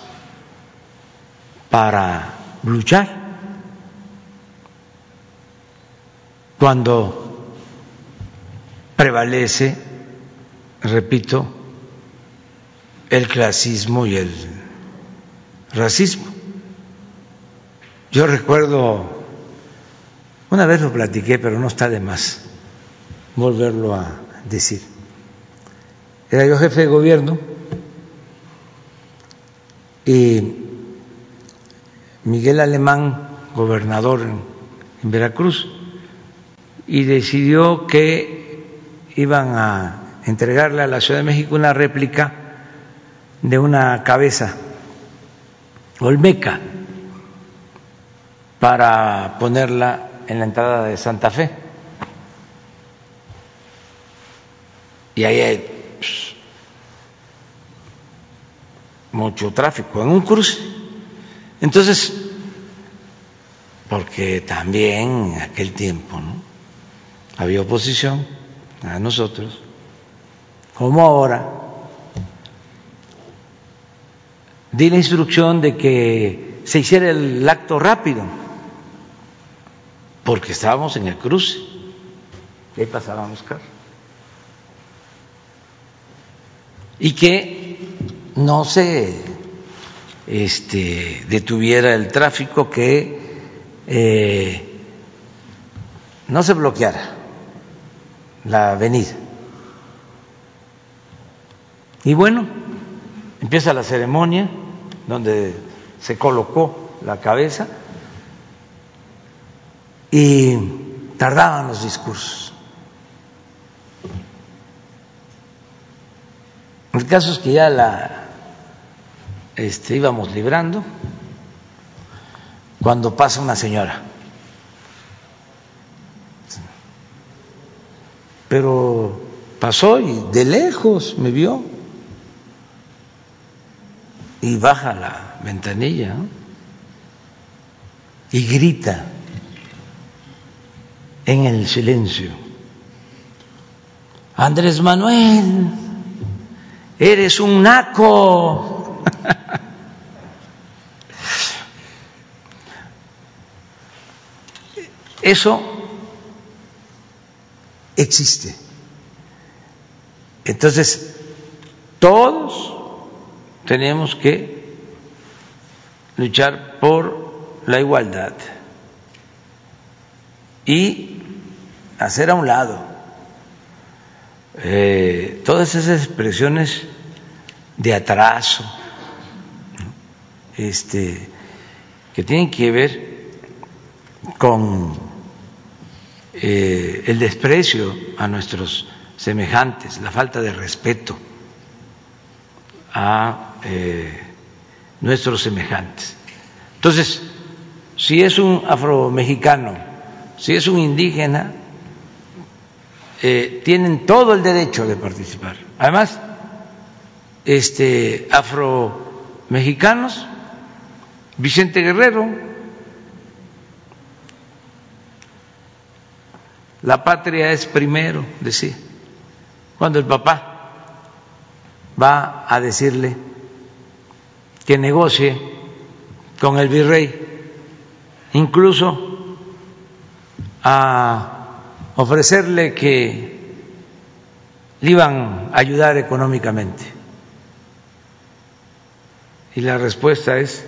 A: para luchar. Cuando prevalece, repito, el clasismo y el racismo. Yo recuerdo, una vez lo platiqué, pero no está de más volverlo a decir. Era yo jefe de gobierno y Miguel Alemán, gobernador en, Veracruz, y decidió que iban a entregarle a la Ciudad de México una réplica de una cabeza olmeca para ponerla en la entrada de Santa Fe. Y ahí hay pues, mucho tráfico en un cruce. Entonces, porque también en aquel tiempo había oposición a nosotros, como ahora, di la instrucción de que se hiciera el acto rápido, porque estábamos en el cruce, y ahí pasábamos carros. Y que no se este, detuviera el tráfico, que eh, no se bloqueara la avenida. Y bueno, empieza la ceremonia donde se colocó la cabeza y tardaban los discursos. El caso es que ya la este, íbamos librando cuando pasa una señora. Pero pasó y de lejos me vio y baja la ventanilla y grita en el silencio, Andrés Manuel, eres un naco. Eso existe. Entonces, todos tenemos que luchar por la igualdad y hacer a un lado eh, todas esas expresiones de atraso, este, que tienen que ver con eh, el desprecio a nuestros semejantes, la falta de respeto a eh, nuestros semejantes. Entonces, si es un afromexicano, si es un indígena, eh, tienen todo el derecho de participar. Además, este, afromexicanos, Vicente Guerrero, la patria es primero, decía, cuando el papá va a decirle que negocie con el virrey, incluso a ofrecerle que le iban a ayudar económicamente. Y la respuesta es,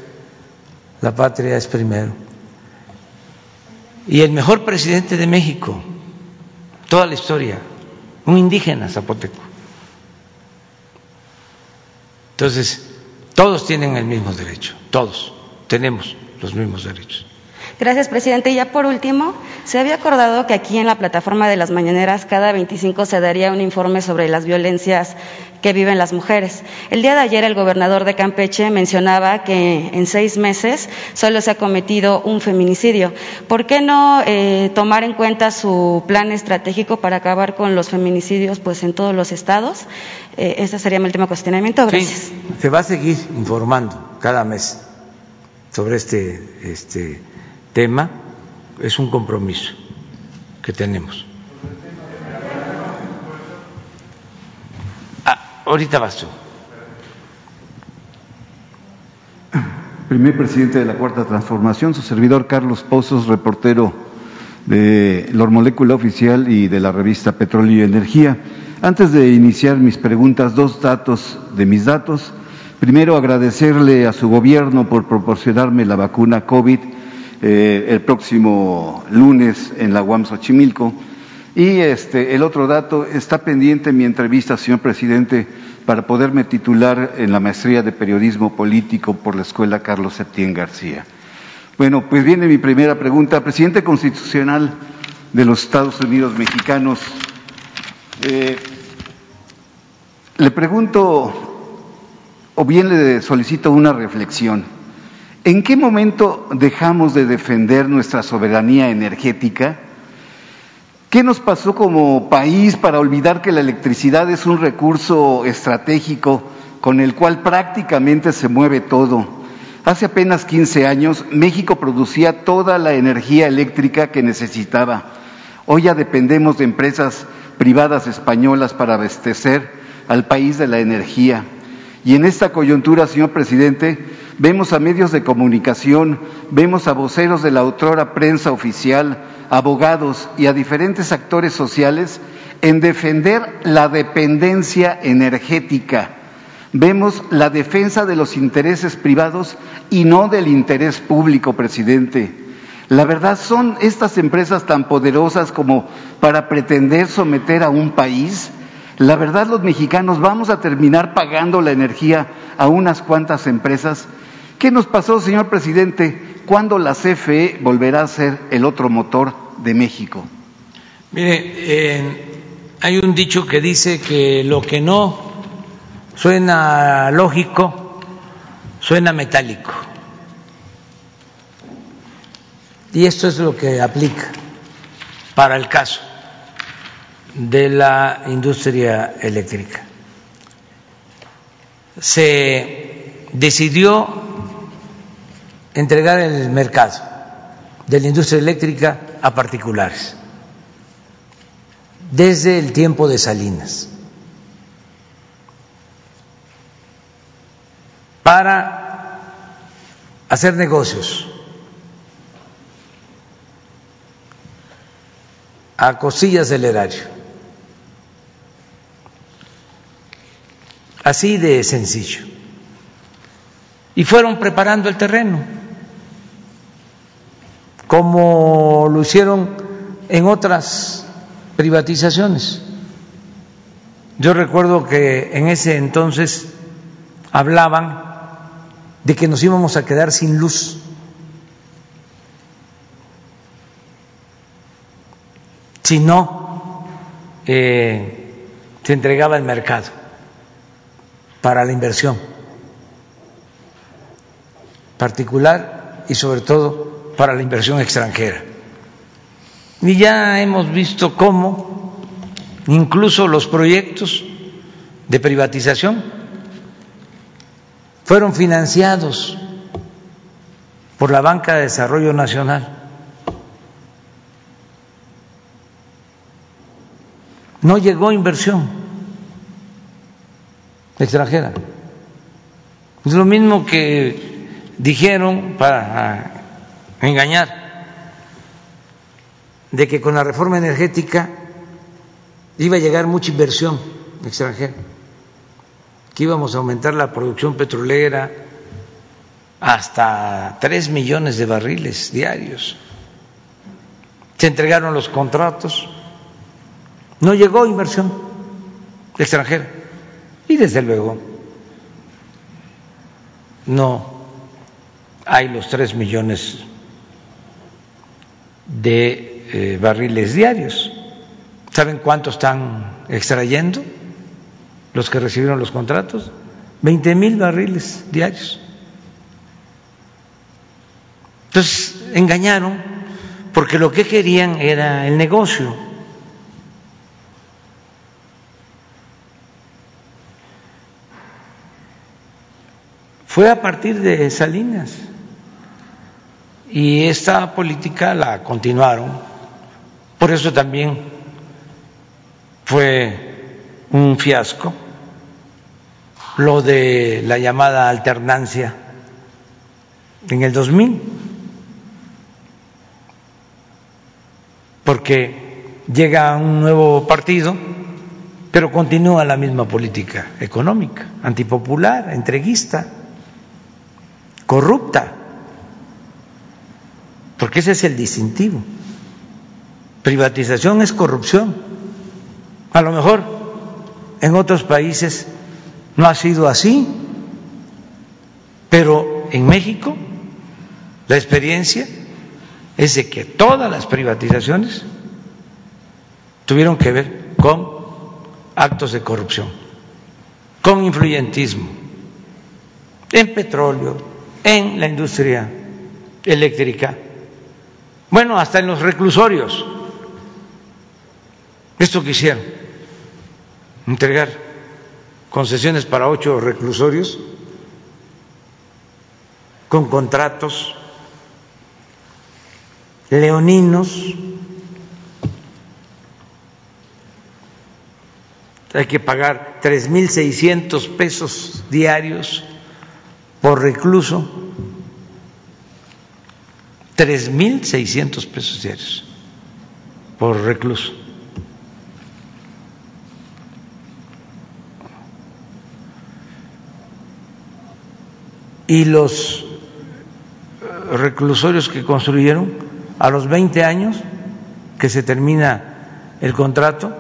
A: la patria es primero. Y el mejor presidente de México, toda la historia, un indígena zapoteco. Entonces, todos tienen el mismo derecho, todos tenemos los mismos derechos.
D: Gracias, presidente. Y ya por último, se había acordado que aquí en la plataforma de las mañaneras cada 25 se daría un informe sobre las violencias que viven las mujeres. El día de ayer el gobernador de Campeche mencionaba que en seis meses solo se ha cometido un feminicidio. ¿Por qué no eh, tomar en cuenta su plan estratégico para acabar con los feminicidios pues, en todos los estados? Eh, ese sería mi último cuestionamiento. Gracias.
A: Sí, se va a seguir informando cada mes sobre este, este tema es un compromiso que tenemos. Ah, ahorita vas tú.
F: Primer presidente de la Cuarta Transformación, su servidor Carlos Pozos, reportero de la Molécula Oficial y de la revista Petróleo y Energía. Antes de iniciar mis preguntas, dos datos de mis datos. Primero, agradecerle a su gobierno por proporcionarme la vacuna COVID eh, el próximo lunes en la UAM Xochimilco. Y este, el otro dato, está pendiente mi entrevista, señor presidente, para poderme titular en la maestría de periodismo político por la Escuela Carlos Septién García. Bueno, pues viene mi primera pregunta. Presidente constitucional de los Estados Unidos mexicanos, eh, le pregunto, o bien le solicito una reflexión. ¿En qué momento dejamos de defender nuestra soberanía energética? ¿Qué nos pasó como país para olvidar que la electricidad es un recurso estratégico con el cual prácticamente se mueve todo? Hace apenas 15 años México producía toda la energía eléctrica que necesitaba. Hoy ya dependemos de empresas privadas españolas para abastecer al país de la energía. Y en esta coyuntura, señor presidente, vemos a medios de comunicación, vemos a voceros de la autora prensa oficial, abogados y a diferentes actores sociales en defender la dependencia energética. Vemos la defensa de los intereses privados y no del interés público, presidente. La verdad, ¿son estas empresas tan poderosas como para pretender someter a un país? La verdad, los mexicanos vamos a terminar pagando la energía a unas cuantas empresas ¿Qué nos pasó, señor presidente? ¿Cuándo la CFE volverá a ser el otro motor de México?
A: Mire, eh, hay un dicho que dice que lo que no suena lógico suena metálico. Y esto es lo que aplica para el caso de la industria eléctrica. Se decidió entregar el mercado de la industria eléctrica a particulares desde el tiempo de Salinas para hacer negocios a cosillas del erario. Así de sencillo. Y fueron preparando el terreno como lo hicieron en otras privatizaciones. Yo recuerdo que en ese entonces hablaban de que nos íbamos a quedar sin luz. si no eh, se entregaba el mercado para la inversión particular y sobre todo para la inversión extranjera. Y ya hemos visto cómo incluso los proyectos de privatización fueron financiados por la Banca de Desarrollo Nacional. No llegó inversión extranjera. Es lo mismo que dijeron para engañar de que con la reforma energética iba a llegar mucha inversión extranjera, que íbamos a aumentar la producción petrolera hasta tres millones de barriles diarios. Se entregaron los contratos, no llegó inversión extranjera y desde luego no hay los tres millones de eh, barriles diarios. ¿Saben cuánto están extrayendo los que recibieron los contratos? 20 mil barriles diarios. Entonces engañaron porque lo que querían era el negocio. Fue a partir de Salinas y esta política la continuaron. Por eso también fue un fiasco lo de la llamada alternancia en el 2000, porque llega un nuevo partido, pero continúa la misma política económica, antipopular, entreguista, corrupta, porque ese es el distintivo. Privatización es corrupción. A lo mejor en otros países no ha sido así, pero en México la experiencia es de que todas las privatizaciones tuvieron que ver con actos de corrupción, con influyentismo, en petróleo, en la industria eléctrica, bueno, hasta en los reclusorios. Esto quisieron, entregar concesiones para ocho reclusorios con contratos leoninos. Hay que pagar tres mil seiscientos pesos diarios por recluso, tres mil seiscientos pesos diarios por recluso. y los eh, reclusorios que construyeron a los 20 años que se termina el contrato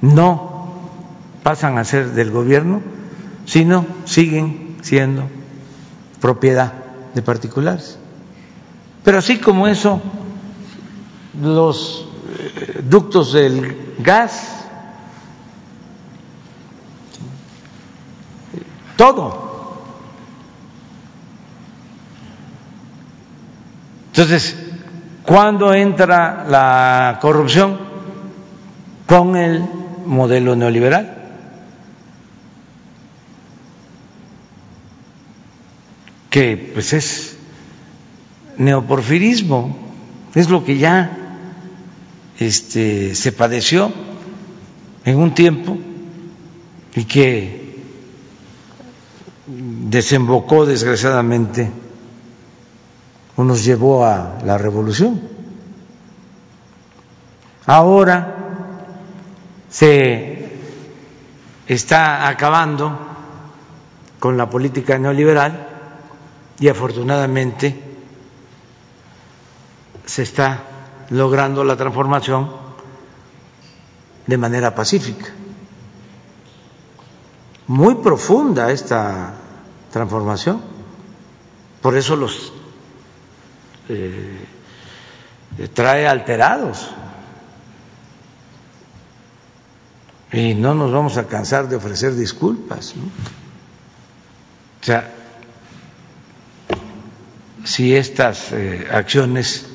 A: no pasan a ser del gobierno, sino siguen siendo propiedad de particulares. Pero así como eso, los eh, ductos del gas todo. Entonces, ¿cuándo entra la corrupción? Con el modelo neoliberal. Que pues es neoporfirismo, es lo que ya este, se padeció en un tiempo y que desembocó desgraciadamente o nos llevó a la revolución. Ahora se está acabando con la política neoliberal y afortunadamente se está logrando la transformación de manera pacífica. Muy profunda esta transformación. Por eso los eh, trae alterados. Y no nos vamos a cansar de ofrecer disculpas. O sea, si estas eh, acciones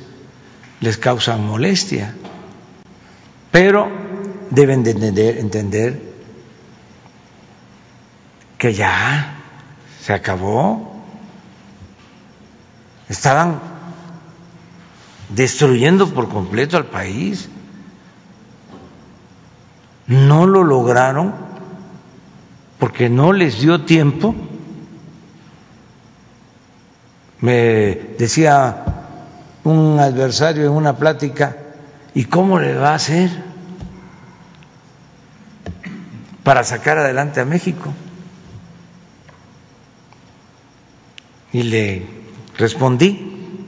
A: les causan molestia, pero deben de entender, entender que ya se acabó. Estaban destruyendo por completo al país. No lo lograron porque no les dio tiempo. Me decía un adversario en una plática, ¿y cómo le va a hacer para sacar adelante a México? Y le respondí,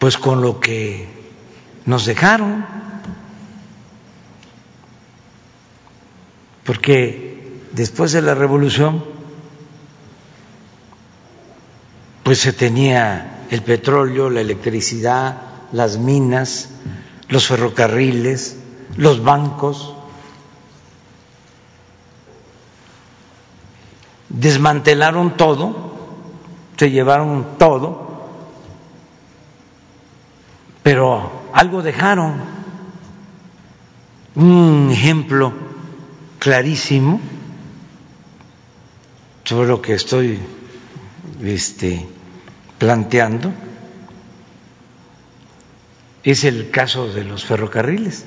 A: pues con lo que nos dejaron, porque después de la revolución, pues se tenía el petróleo, la electricidad, las minas, los ferrocarriles, los bancos, desmantelaron todo, se llevaron todo pero algo dejaron. Un ejemplo clarísimo sobre lo que estoy este, planteando es el caso de los ferrocarriles.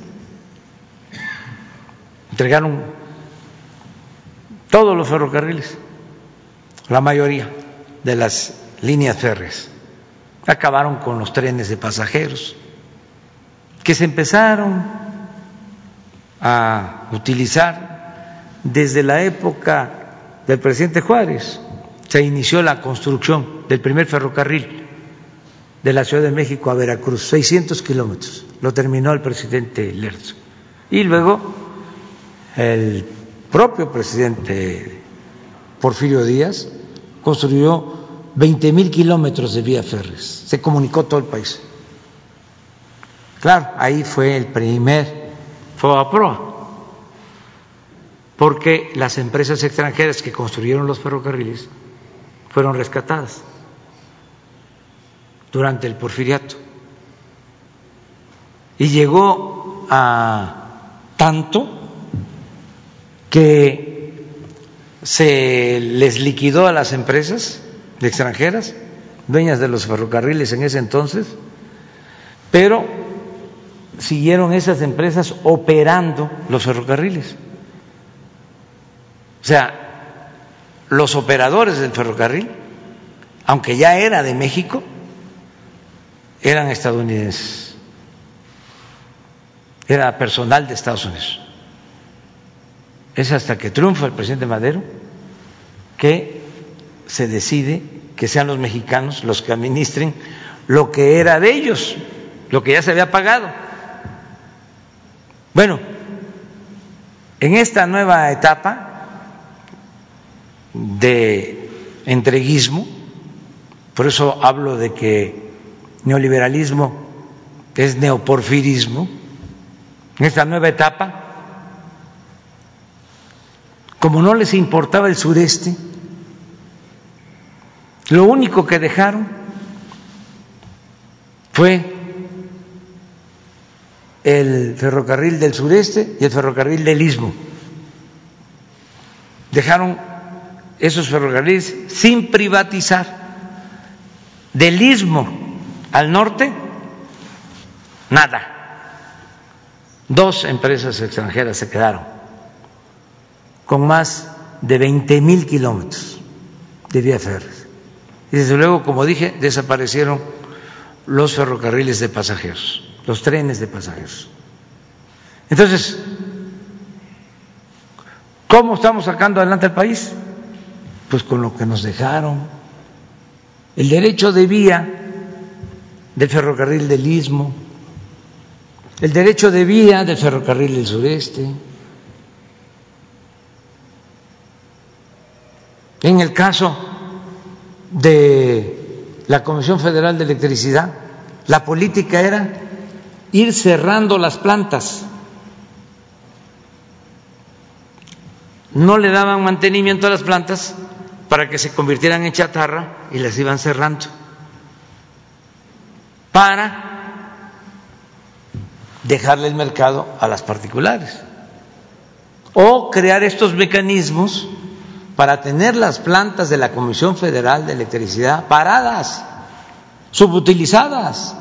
A: Entregaron todos los ferrocarriles, la mayoría de las líneas férreas acabaron con los trenes de pasajeros, que se empezaron a utilizar desde la época del presidente Juárez. Se inició la construcción del primer ferrocarril de la Ciudad de México a Veracruz, 600 kilómetros, lo terminó el presidente Lerzo. Y luego el propio presidente Porfirio Díaz construyó 20 mil kilómetros de vía férreas, se comunicó todo el país. Claro, ahí fue el primer FOAPROA, porque las empresas extranjeras que construyeron los ferrocarriles fueron rescatadas durante el porfiriato. Y llegó a tanto que se les liquidó a las empresas extranjeras, dueñas de los ferrocarriles en ese entonces, pero siguieron esas empresas operando los ferrocarriles. O sea, los operadores del ferrocarril, aunque ya era de México, eran estadounidenses, era personal de Estados Unidos. Es hasta que triunfa el presidente Madero que se decide que sean los mexicanos los que administren lo que era de ellos, lo que ya se había pagado. Bueno, en esta nueva etapa de entreguismo, por eso hablo de que neoliberalismo es neoporfirismo, en esta nueva etapa, como no les importaba el sureste, lo único que dejaron fue el ferrocarril del sureste y el ferrocarril del istmo. Dejaron esos ferrocarriles sin privatizar. Del istmo al norte, nada. Dos empresas extranjeras se quedaron con más de 20 mil kilómetros de vía férrea. Y desde luego, como dije, desaparecieron los ferrocarriles de pasajeros, los trenes de pasajeros. Entonces, ¿cómo estamos sacando adelante el país? Pues con lo que nos dejaron. El derecho de vía del ferrocarril del Istmo, el derecho de vía del ferrocarril del sureste. En el caso de la Comisión Federal de Electricidad, la política era ir cerrando las plantas. No le daban mantenimiento a las plantas para que se convirtieran en chatarra y las iban cerrando. Para dejarle el mercado a las particulares. O crear estos mecanismos para tener las plantas de la Comisión Federal de Electricidad paradas, subutilizadas,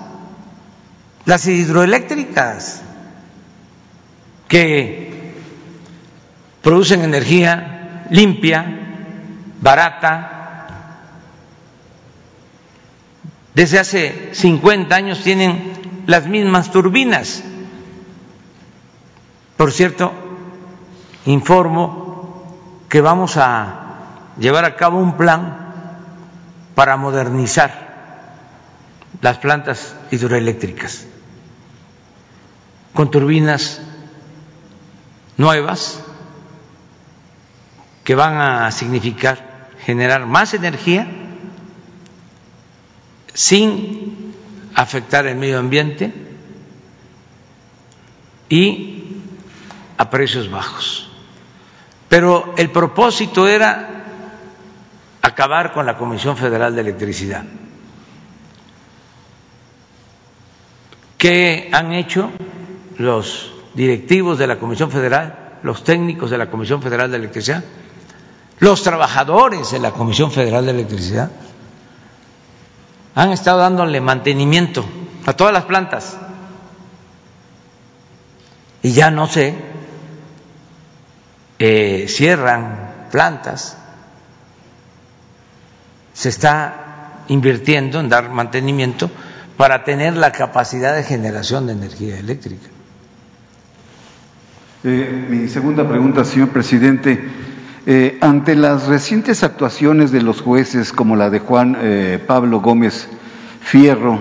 A: las hidroeléctricas, que producen energía limpia, barata. Desde hace 50 años tienen las mismas turbinas. Por cierto, informo que vamos a llevar a cabo un plan para modernizar las plantas hidroeléctricas con turbinas nuevas que van a significar generar más energía sin afectar el medio ambiente y a precios bajos. Pero el propósito era acabar con la Comisión Federal de Electricidad. ¿Qué han hecho los directivos de la Comisión Federal, los técnicos de la Comisión Federal de Electricidad, los trabajadores de la Comisión Federal de Electricidad? Han estado dándole mantenimiento a todas las plantas. Y ya no sé, eh, cierran plantas, se está invirtiendo en dar mantenimiento para tener la capacidad de generación de energía eléctrica.
F: Eh, mi segunda pregunta, señor presidente. Eh, ante las recientes actuaciones de los jueces, como la de Juan eh, Pablo Gómez Fierro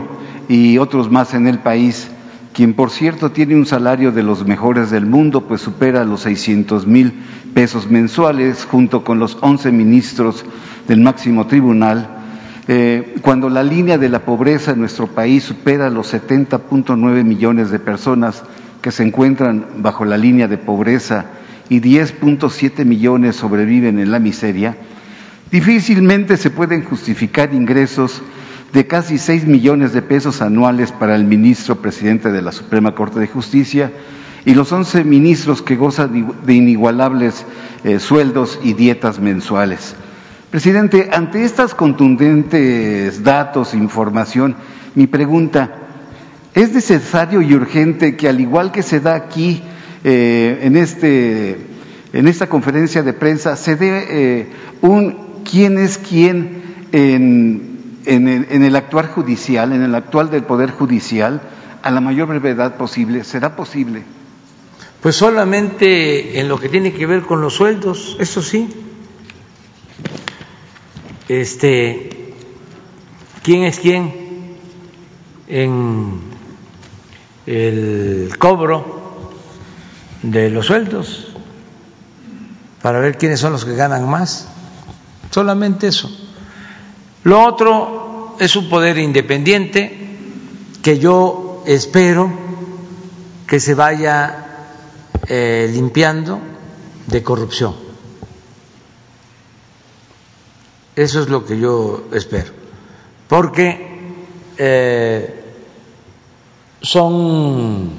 F: y otros más en el país, quien por cierto tiene un salario de los mejores del mundo, pues supera los 600 mil pesos mensuales, junto con los 11 ministros del máximo tribunal, eh, cuando la línea de la pobreza en nuestro país supera los 70.9 millones de personas que se encuentran bajo la línea de pobreza y 10.7 millones sobreviven en la miseria, difícilmente se pueden justificar ingresos de casi 6 millones de pesos anuales para el ministro presidente de la Suprema Corte de Justicia y los 11 ministros que gozan de inigualables eh, sueldos y dietas mensuales. Presidente, ante estas contundentes datos, e información, mi pregunta, ¿es necesario y urgente que al igual que se da aquí eh, en, este, en esta conferencia de prensa, se dé eh, un quién es quién en, en, el, en el actuar judicial, en el actual del Poder Judicial, a la mayor brevedad posible? ¿Será posible?
A: Pues solamente en lo que tiene que ver con los sueldos, eso sí este, quién es quién en el cobro de los sueldos para ver quiénes son los que ganan más. Solamente eso. Lo otro es un poder independiente que yo espero que se vaya eh, limpiando de corrupción. Eso es lo que yo espero, porque eh, son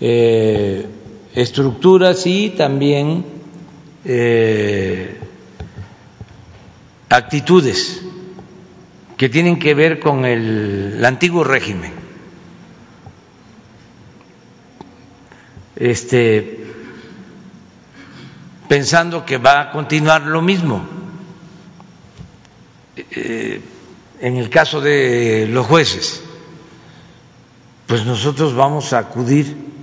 A: eh, estructuras y también eh, actitudes que tienen que ver con el, antiguo régimen. Este, pensando que va a continuar lo mismo eh, en el caso de los jueces, pues nosotros vamos a acudir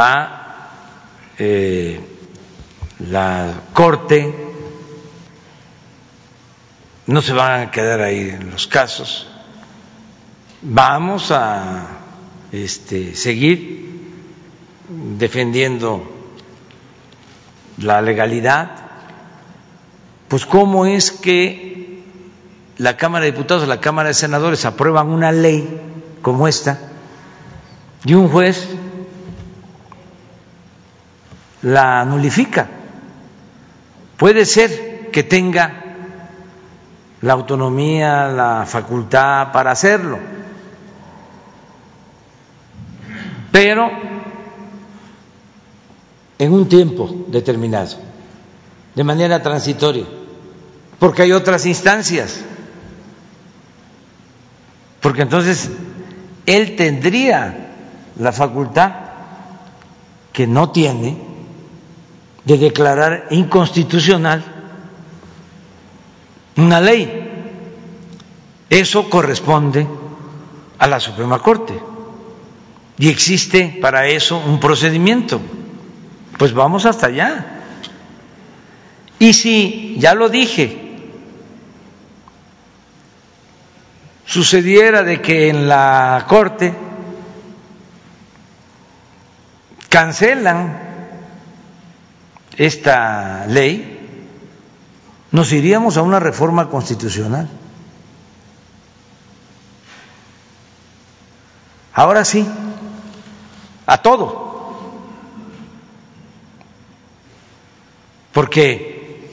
A: a eh, la Corte, no se van a quedar ahí en los casos, vamos a este, seguir defendiendo la legalidad. Pues cómo es que la Cámara de Diputados la Cámara de Senadores aprueban una ley como esta y un juez la nulifica. Puede ser que tenga la autonomía, la facultad para hacerlo, pero en un tiempo determinado, de manera transitoria, porque hay otras instancias, porque entonces él tendría la facultad que no tiene de declarar inconstitucional una ley. Eso corresponde a la Suprema Corte y existe para eso un procedimiento. Pues vamos hasta allá. Y si, ya lo dije, sucediera de que en la Corte cancelan esta ley, nos iríamos a una reforma constitucional. Ahora sí, a todo. Porque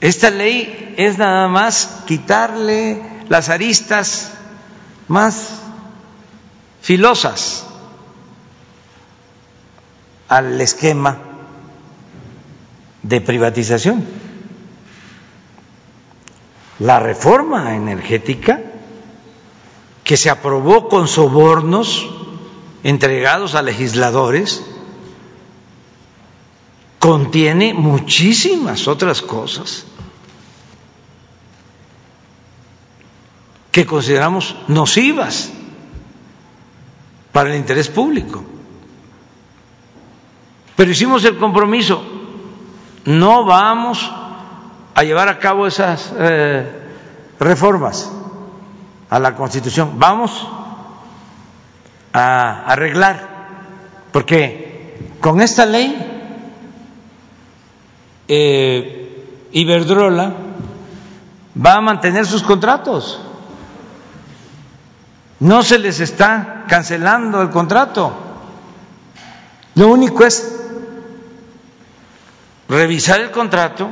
A: esta ley es nada más quitarle las aristas más filosas al esquema de privatización. La reforma energética que se aprobó con sobornos entregados a legisladores contiene muchísimas otras cosas que consideramos nocivas para el interés público. Pero hicimos el compromiso, no vamos a llevar a cabo esas eh, reformas a la Constitución, vamos a arreglar, porque con esta ley eh, Iberdrola va a mantener sus contratos, no se les está cancelando el contrato, lo único es revisar el contrato,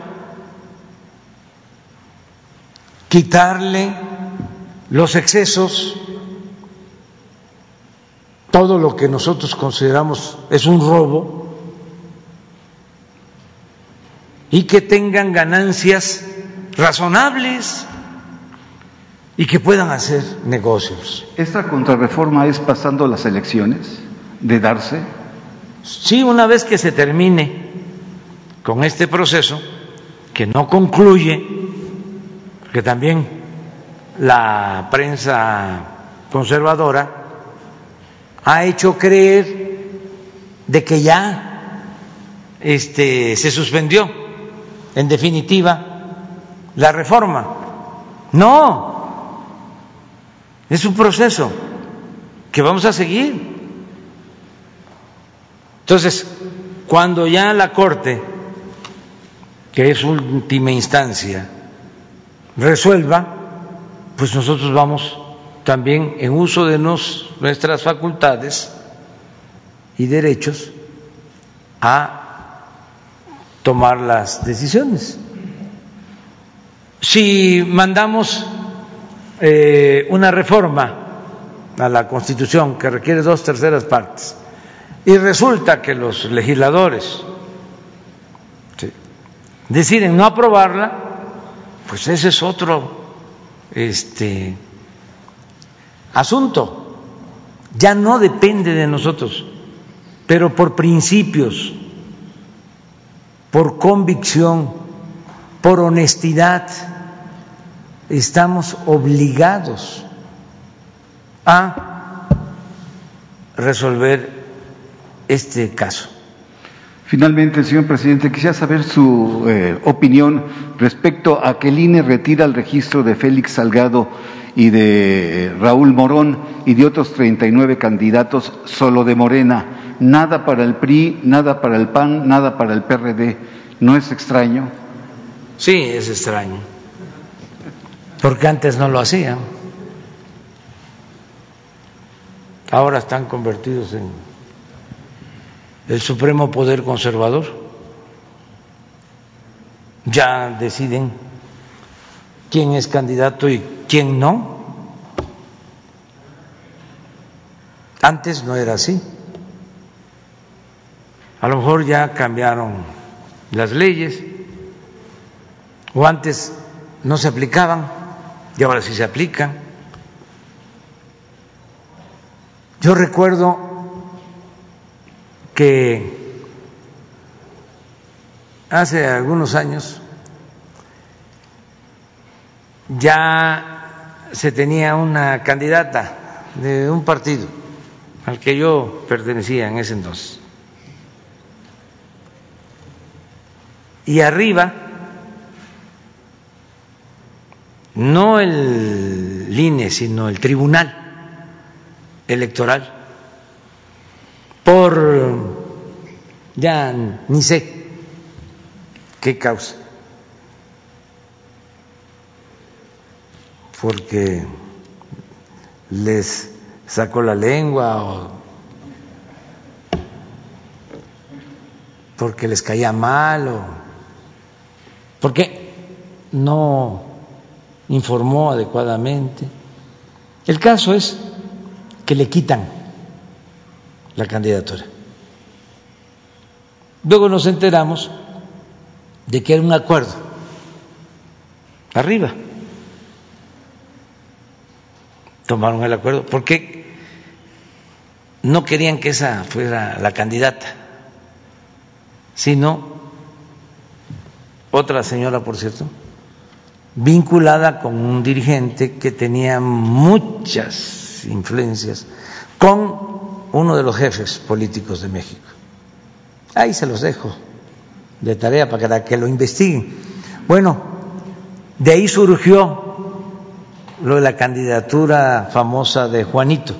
A: quitarle los excesos, todo lo que nosotros consideramos es un robo, y que tengan ganancias razonables y que puedan hacer negocios.
F: ¿Esta contrarreforma es pasando las elecciones de darse?
A: Sí, una vez que se termine con este proceso que no concluye, porque también la prensa conservadora ha hecho creer de que ya este, se suspendió en definitiva la reforma. No, es un proceso que vamos a seguir. Entonces, cuando ya la Corte que es última instancia, resuelva, pues nosotros vamos también en uso de nos, nuestras facultades y derechos a tomar las decisiones. Si mandamos eh, una reforma a la Constitución que requiere dos terceras partes y resulta que los legisladores deciden no aprobarla, pues ese es otro este asunto. Ya no depende de nosotros, pero por principios, por convicción, por honestidad, estamos obligados a resolver este caso.
F: Finalmente, señor presidente, quisiera saber su eh, opinión respecto a que el INE retira el registro de Félix Salgado y de eh, Raúl Morón y de otros 39 candidatos solo de Morena. Nada para el PRI, nada para el PAN, nada para el PRD. ¿No es extraño?
A: Sí, es extraño. porque antes no lo hacían. Ahora están convertidos en el supremo poder conservador. Ya deciden quién es candidato y quién no. Antes no era así. A lo mejor ya cambiaron las leyes o antes no se aplicaban y ahora sí se aplican. Yo recuerdo que hace algunos años ya se tenía una candidata de un partido al que yo pertenecía en ese entonces. Y arriba, no el INE, sino el Tribunal Electoral, por ya ni sé qué causa, porque les sacó la lengua o porque les caía mal o porque no informó adecuadamente. El caso es que le quitan la candidatura. Luego nos enteramos de que era un acuerdo arriba. Tomaron el acuerdo porque no querían que esa fuera la candidata, sino otra señora, por cierto, vinculada con un dirigente que tenía muchas influencias con uno de los jefes políticos de México. Ahí se los dejo de tarea para que lo investiguen. Bueno, de ahí surgió lo de la candidatura famosa de Juanito.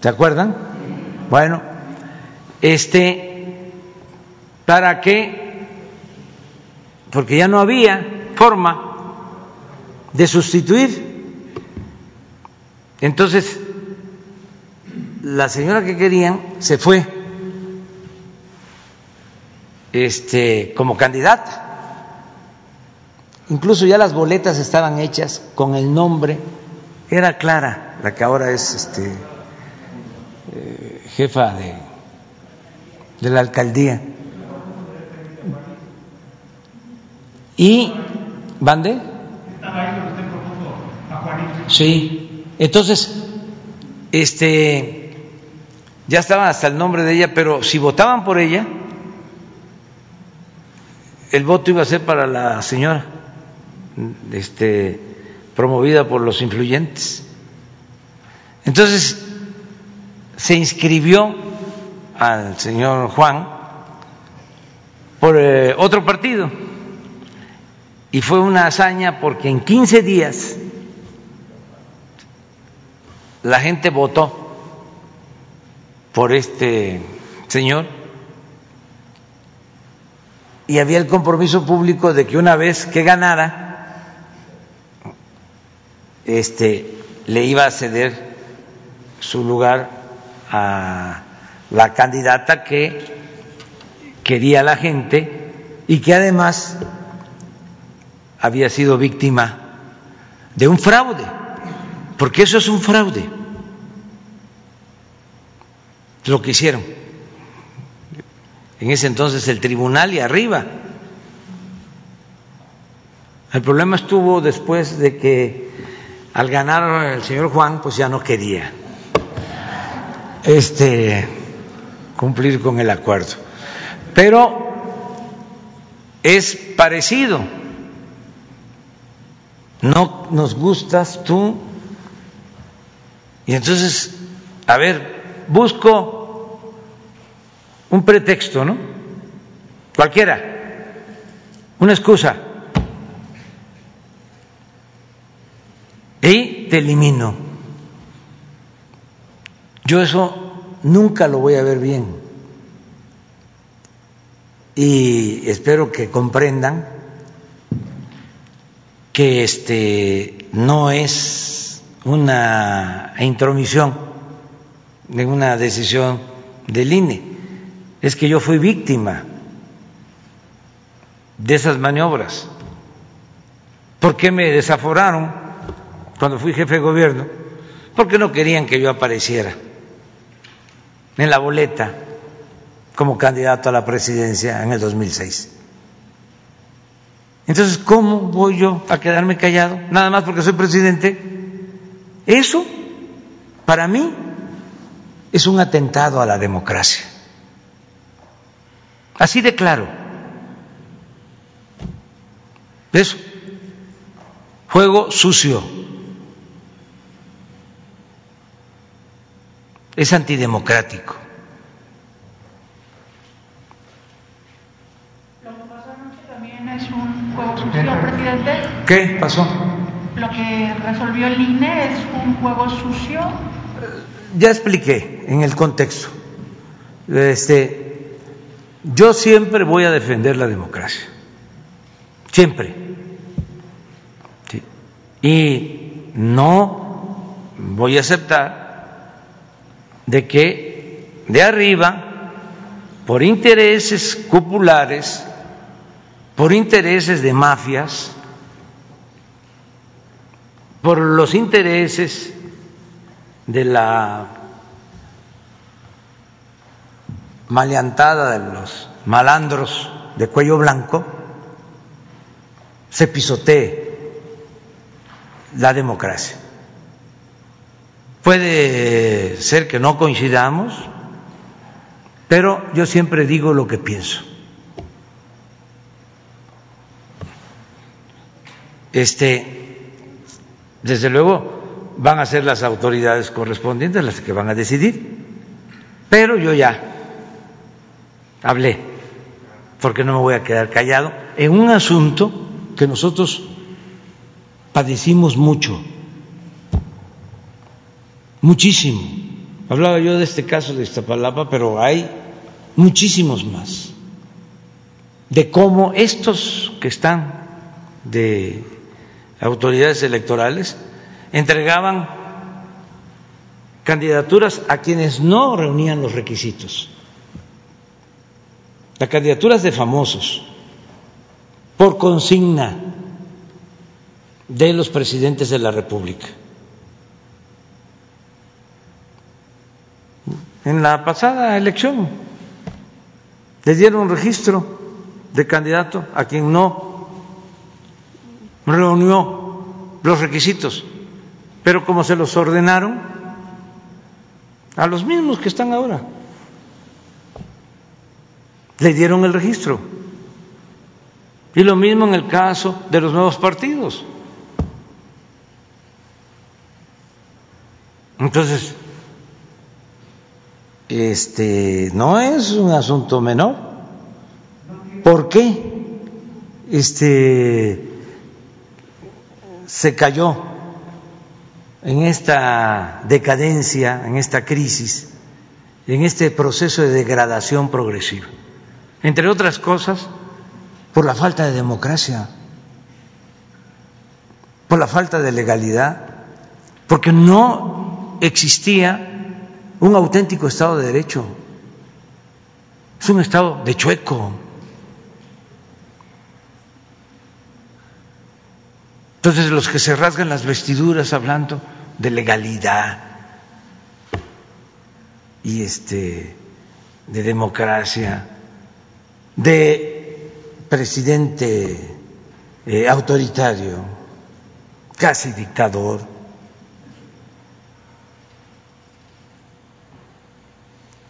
A: ¿Se acuerdan? Bueno, este ¿Para qué? Porque ya no había forma de sustituir. Entonces, la señora que querían se fue este, como candidata. Incluso ya las boletas estaban hechas con el nombre. Era Clara, la que ahora es este, eh, jefa de, de la alcaldía. Y, ¿Bande? Sí. Entonces, este, ya estaba hasta el nombre de ella, pero si votaban por ella, el voto iba a ser para la señora, este, promovida por los influyentes. Entonces, se inscribió al señor Juan por eh, otro partido y fue una hazaña porque en 15 días la gente votó por este señor y había el compromiso público de que una vez que ganara, este, le iba a ceder su lugar a la candidata que quería la gente y que además había sido víctima de un fraude, porque eso es un fraude, lo que hicieron. En ese entonces el tribunal y arriba. El problema estuvo después de que al ganar el señor Juan, pues ya no quería este cumplir con el acuerdo. Pero es parecido no nos gustas tú. Y entonces, a ver, busco un pretexto, ¿no? Cualquiera, una excusa. Y te elimino. Yo eso nunca lo voy a ver bien. Y espero que comprendan que este no es una intromisión en una decisión del INE, es que yo fui víctima de esas maniobras. ¿Por qué me desaforaron cuando fui jefe de gobierno? Porque no querían que yo apareciera en la boleta como candidato a la presidencia en el 2006. Entonces, ¿cómo voy yo a quedarme callado? Nada más porque soy presidente. Eso, para mí, es un atentado a la democracia. Así de claro. Eso. Juego sucio. Es antidemocrático. ¿Qué pasó?
G: Lo que resolvió el INE es un juego sucio.
A: Ya expliqué en el contexto. Este, yo siempre voy a defender la democracia. Siempre. Y no voy a aceptar de que de arriba, por intereses cupulares, por intereses de mafias, por los intereses de la maleantada de los malandros de cuello blanco, se pisotee la democracia. Puede ser que no coincidamos, pero yo siempre digo lo que pienso. Este, desde luego van a ser las autoridades correspondientes las que van a decidir, pero yo ya hablé, porque no me voy a quedar callado, en un asunto que nosotros padecimos mucho, muchísimo. Hablaba yo de este caso de Iztapalapa, pero hay muchísimos más, de cómo estos que están de autoridades electorales entregaban candidaturas a quienes no reunían los requisitos. Las candidaturas de famosos por consigna de los presidentes de la República. En la pasada elección le dieron registro de candidato a quien no reunió los requisitos, pero como se los ordenaron a los mismos que están ahora, le dieron el registro. Y lo mismo en el caso de los nuevos partidos. Entonces, este no es un asunto menor. ¿Por qué? Este se cayó en esta decadencia, en esta crisis, en este proceso de degradación progresiva. Entre otras cosas, por la falta de democracia, por la falta de legalidad, porque no existía un auténtico Estado de Derecho. Es un Estado de chueco. Entonces los que se rasgan las vestiduras hablando de legalidad y este de democracia, de presidente eh, autoritario, casi dictador,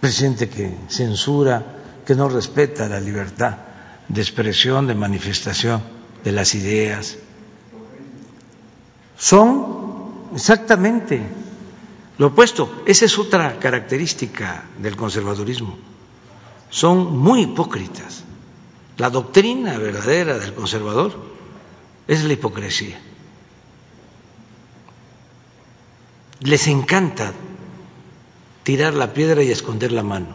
A: presidente que censura, que no respeta la libertad de expresión, de manifestación de las ideas son exactamente lo opuesto. Esa es otra característica del conservadurismo. Son muy hipócritas. La doctrina verdadera del conservador es la hipocresía. Les encanta tirar la piedra y esconder la mano.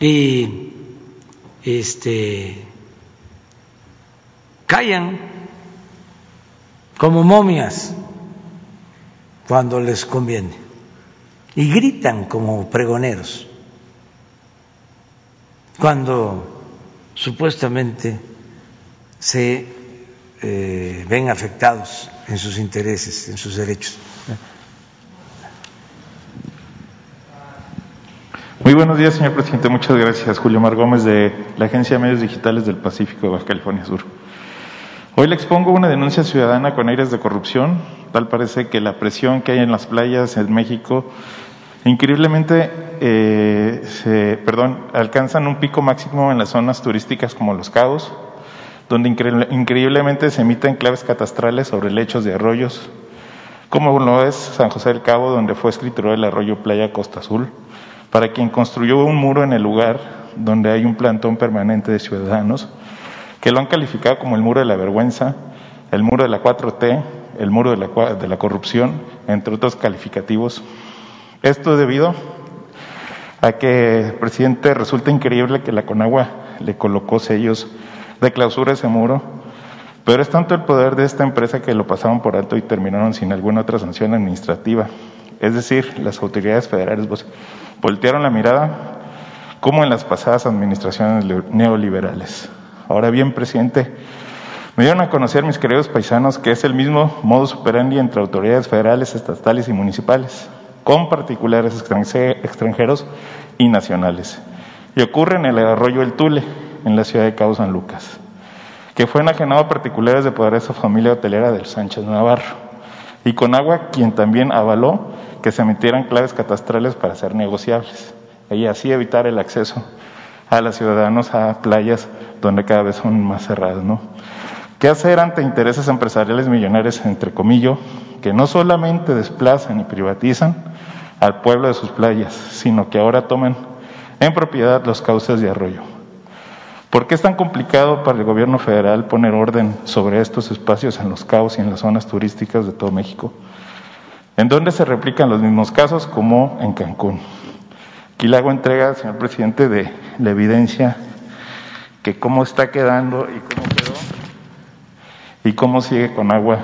A: Y este callan como momias cuando les conviene y gritan como pregoneros cuando supuestamente se eh, ven afectados en sus intereses, en sus derechos.
H: Muy buenos días, señor presidente. Muchas gracias. Julio Mar Gómez, de la Agencia de Medios Digitales del Pacífico de Baja California Sur. Hoy le expongo una denuncia ciudadana con aires de corrupción. Tal parece que la presión que hay en las playas en México increíblemente eh, se, perdón, alcanzan un pico máximo en las zonas turísticas como Los Cabos, donde increíblemente se emiten claves catastrales sobre lechos de arroyos, como lo es San José del Cabo, donde fue escriturado el arroyo Playa Costa Azul, para quien construyó un muro en el lugar donde hay un plantón permanente de ciudadanos, que lo han calificado como el muro de la vergüenza, el muro de la 4T, el muro de la, de la corrupción, entre otros calificativos. Esto debido a que presidente resulta increíble que la Conagua le colocó sellos de clausura ese muro, pero es tanto el poder de esta empresa que lo pasaron por alto y terminaron sin alguna otra sanción administrativa. Es decir, las autoridades federales pues, voltearon la mirada como en las pasadas administraciones neoliberales. Ahora bien, presidente, me dieron a conocer mis queridos paisanos que es el mismo modus operandi entre autoridades federales, estatales y municipales, con particulares extranjeros y nacionales. Y ocurre en el arroyo El Tule, en la ciudad de Cabo San Lucas, que fue enajenado a particulares de poderosa familia hotelera del Sánchez Navarro, y con agua quien también avaló que se emitieran claves catastrales para ser negociables, y así evitar el acceso a los ciudadanos a playas donde cada vez son más cerradas, ¿no? ¿Qué hacer ante intereses empresariales millonarios, entre comillas, que no solamente desplazan y privatizan al pueblo de sus playas, sino que ahora toman en propiedad los cauces de arroyo? ¿Por qué es tan complicado para el gobierno federal poner orden sobre estos espacios en los caos y en las zonas turísticas de todo México? En donde se replican los mismos casos como en Cancún. Aquí le hago entrega, señor presidente, de la evidencia que cómo está quedando y cómo quedó y cómo sigue con agua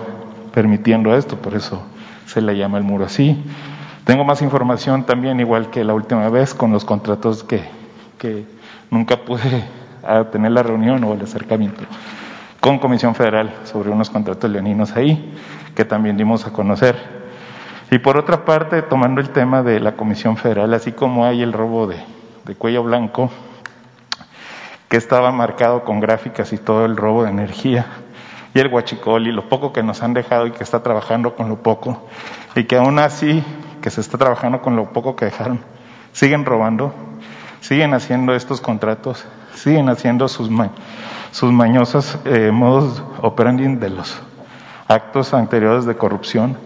H: permitiendo esto, por eso se le llama el muro así. Tengo más información también, igual que la última vez, con los contratos que, que nunca pude tener la reunión o el acercamiento con Comisión Federal sobre unos contratos leoninos ahí, que también dimos a conocer. Y por otra parte, tomando el tema de la Comisión Federal, así como hay el robo de, de cuello blanco, que estaba marcado con gráficas y todo el robo de energía, y el huachicol y lo poco que nos han dejado y que está trabajando con lo poco, y que aún así, que se está trabajando con lo poco que dejaron, siguen robando, siguen haciendo estos contratos siguen haciendo sus, sus mañosos eh, modos operandi de los actos anteriores de corrupción.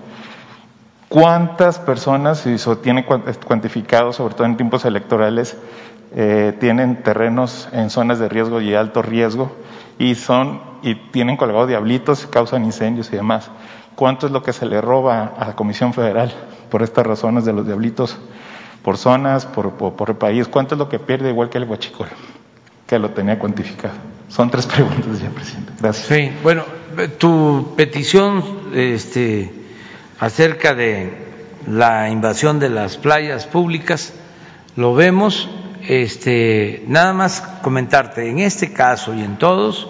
H: ¿Cuántas personas, y eso tiene cuantificado, sobre todo en tiempos electorales, eh, tienen terrenos en zonas de riesgo y alto riesgo y son y tienen colgados diablitos, causan incendios y demás? ¿Cuánto es lo que se le roba a la Comisión Federal por estas razones de los diablitos, por zonas, por, por, el país? ¿Cuánto es lo que pierde igual que el guachicol? que lo tenía cuantificado. Son tres <laughs> preguntas, señor presidente. Gracias.
A: Sí, bueno, tu petición este, acerca de la invasión de las playas públicas, lo vemos. Este, nada más comentarte, en este caso y en todos,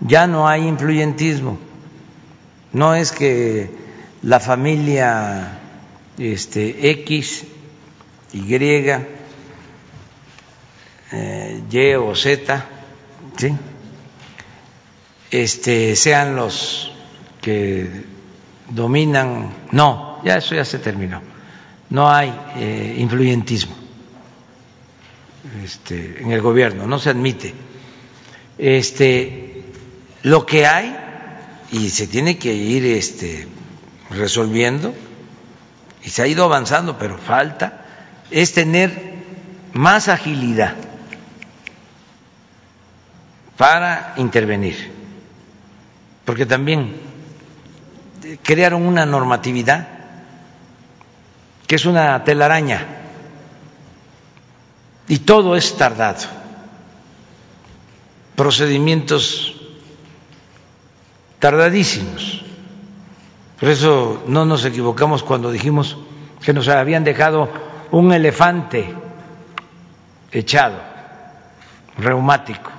A: ya no hay influyentismo. No es que la familia este, X, Y, eh, y o Z, este, sean los que dominan. No, ya eso ya se terminó. No hay eh, influyentismo este, en el gobierno, no se admite. Este, lo que hay, y se tiene que ir este, resolviendo, y se ha ido avanzando, pero falta, es tener más agilidad para intervenir, porque también crearon una normatividad que es una telaraña y todo es tardado, procedimientos tardadísimos. Por eso no nos equivocamos cuando dijimos que nos habían dejado un elefante echado, reumático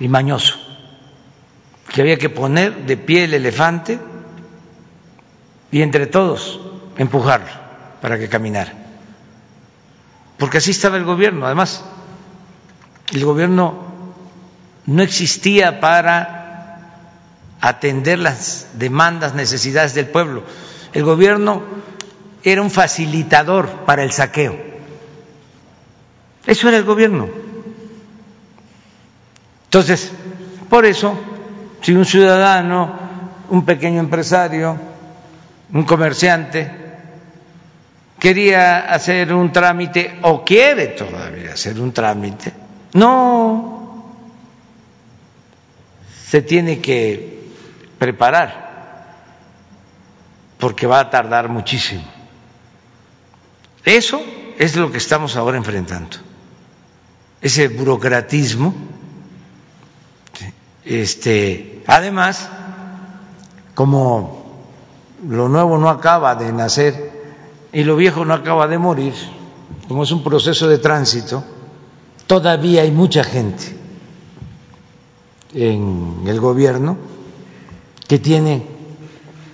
A: y mañoso, que había que poner de pie el elefante y entre todos empujarlo para que caminara. Porque así estaba el gobierno. Además, el gobierno no existía para atender las demandas, necesidades del pueblo. El gobierno era un facilitador para el saqueo. Eso era el gobierno. Entonces, por eso, si un ciudadano, un pequeño empresario, un comerciante, quería hacer un trámite o quiere todavía hacer un trámite, no se tiene que preparar porque va a tardar muchísimo. Eso es lo que estamos ahora enfrentando, ese burocratismo. Este, además, como lo nuevo no acaba de nacer y lo viejo no acaba de morir, como es un proceso de tránsito, todavía hay mucha gente en el gobierno que tiene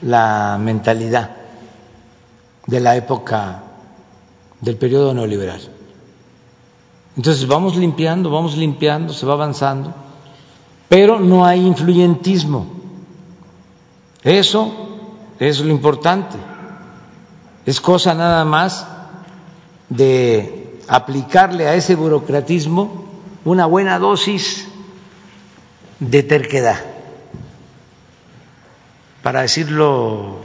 A: la mentalidad de la época del periodo neoliberal. Entonces vamos limpiando, vamos limpiando, se va avanzando, pero no hay influyentismo. Eso es lo importante. Es cosa nada más de aplicarle a ese burocratismo una buena dosis de terquedad, para decirlo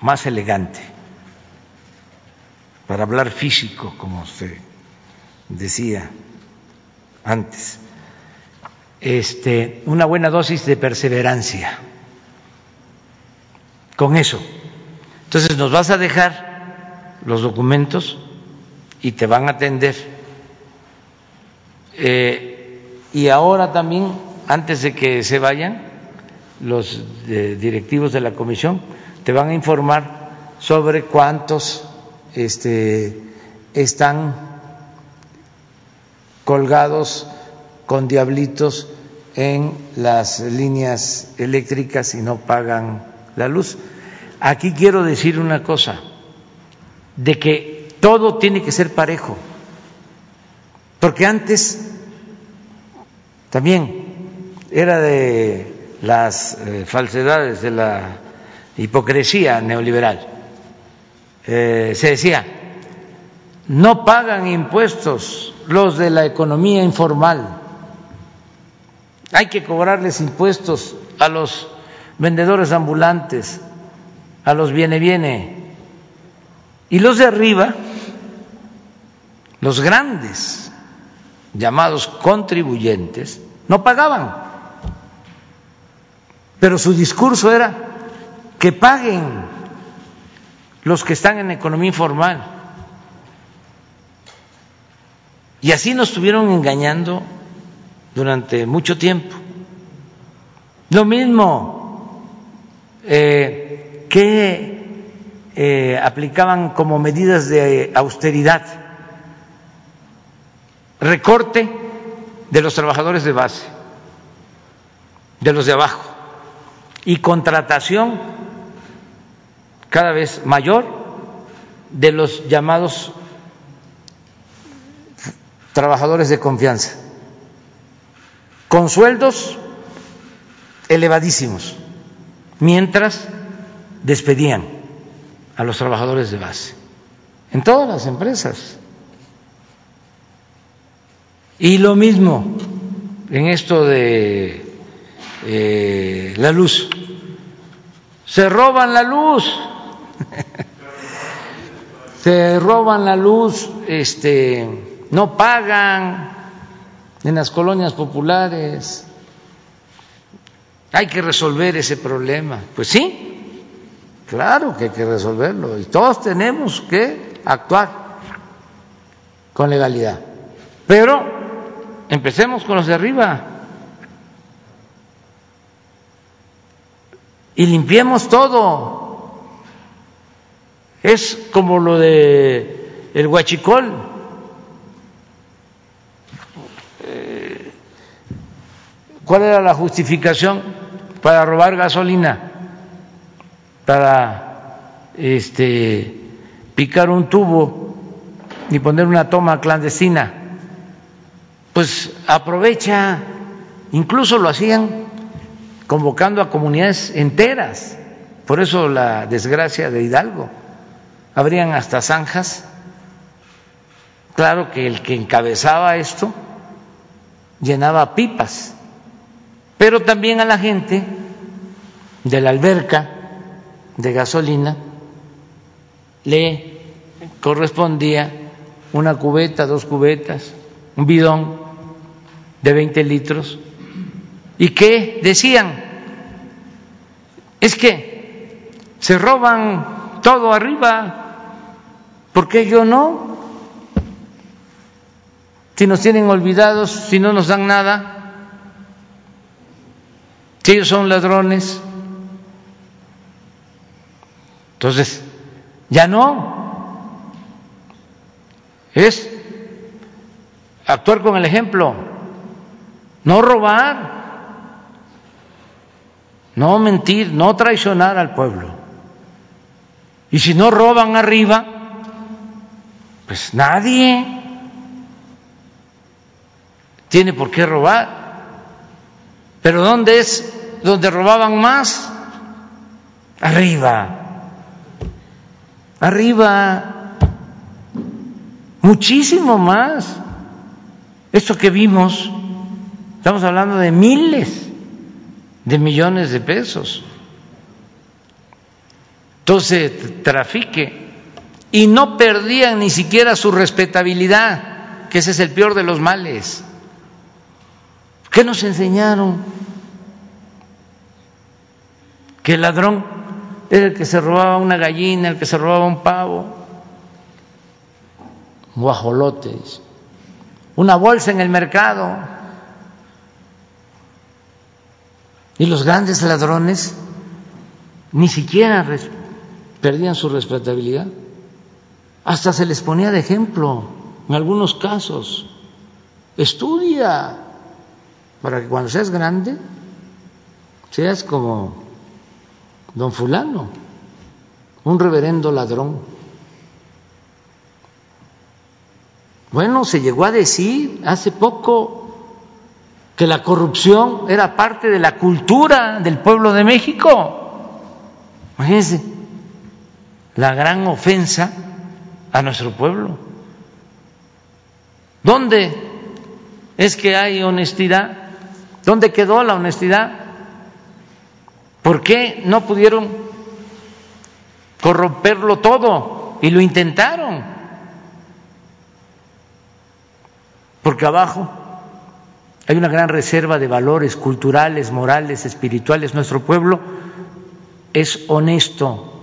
A: más elegante, para hablar físico, como se decía antes, este, una buena dosis de perseverancia. Con eso. Entonces nos vas a dejar los documentos y te van a atender. Eh, y ahora también antes de que se vayan, los eh, directivos de la comisión te van a informar sobre cuántos este, están colgados con diablitos en las líneas eléctricas y no pagan la luz. Aquí quiero decir una cosa, de que todo tiene que ser parejo, porque antes también era de las eh, falsedades, de la hipocresía neoliberal. Eh, se decía, no pagan impuestos los de la economía informal, hay que cobrarles impuestos a los vendedores ambulantes, a los viene viene, y los de arriba, los grandes llamados contribuyentes, no pagaban pero su discurso era que paguen los que están en economía informal. Y así nos estuvieron engañando durante mucho tiempo. Lo mismo eh, que eh, aplicaban como medidas de austeridad, recorte de los trabajadores de base, de los de abajo y contratación cada vez mayor de los llamados trabajadores de confianza, con sueldos elevadísimos, mientras despedían a los trabajadores de base, en todas las empresas. Y lo mismo en esto de eh, la luz. Se roban la luz. <laughs> Se roban la luz, este, no pagan en las colonias populares. Hay que resolver ese problema. Pues sí, claro que hay que resolverlo. Y todos tenemos que actuar con legalidad. Pero empecemos con los de arriba. y limpiemos todo. Es como lo de el huachicol. Eh, ¿Cuál era la justificación para robar gasolina? Para este picar un tubo y poner una toma clandestina. Pues aprovecha, incluso lo hacían convocando a comunidades enteras. Por eso la desgracia de Hidalgo. Habrían hasta zanjas. Claro que el que encabezaba esto llenaba pipas, pero también a la gente de la alberca de gasolina le correspondía una cubeta, dos cubetas, un bidón de 20 litros. ¿Y qué decían? Es que se roban todo arriba, ¿por qué yo no? Si nos tienen olvidados, si no nos dan nada, si ellos son ladrones. Entonces, ya no. Es actuar con el ejemplo, no robar, no mentir, no traicionar al pueblo. Y si no roban arriba, pues nadie tiene por qué robar. Pero ¿dónde es donde robaban más? Arriba arriba, muchísimo más. Esto que vimos, estamos hablando de miles de millones de pesos. Entonces, trafique. Y no perdían ni siquiera su respetabilidad, que ese es el peor de los males. ¿Qué nos enseñaron? Que el ladrón era el que se robaba una gallina, el que se robaba un pavo, guajolotes, una bolsa en el mercado. Y los grandes ladrones ni siquiera perdían su respetabilidad. Hasta se les ponía de ejemplo en algunos casos. Estudia para que cuando seas grande seas como don fulano, un reverendo ladrón. Bueno, se llegó a decir hace poco que la corrupción era parte de la cultura del pueblo de México. Imagínense, la gran ofensa a nuestro pueblo. ¿Dónde es que hay honestidad? ¿Dónde quedó la honestidad? ¿Por qué no pudieron corromperlo todo? Y lo intentaron. Porque abajo hay una gran reserva de valores culturales, morales, espirituales. Nuestro pueblo es honesto.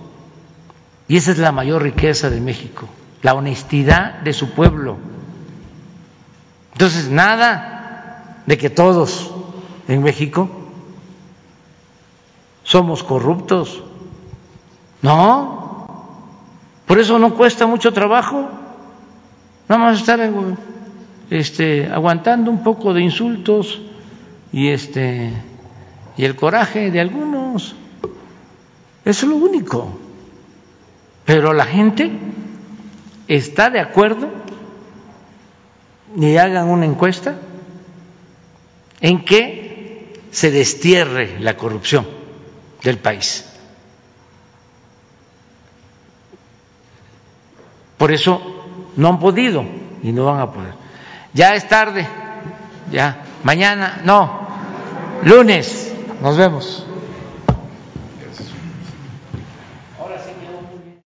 A: Y esa es la mayor riqueza de México, la honestidad de su pueblo. Entonces, nada de que todos en México somos corruptos. No, por eso no cuesta mucho trabajo. Nada más estar este, aguantando un poco de insultos y este y el coraje de algunos. Eso es lo único. Pero la gente está de acuerdo ni hagan una encuesta en que se destierre la corrupción del país. Por eso no han podido y no van a poder. Ya es tarde, ya, mañana, no, lunes, nos vemos.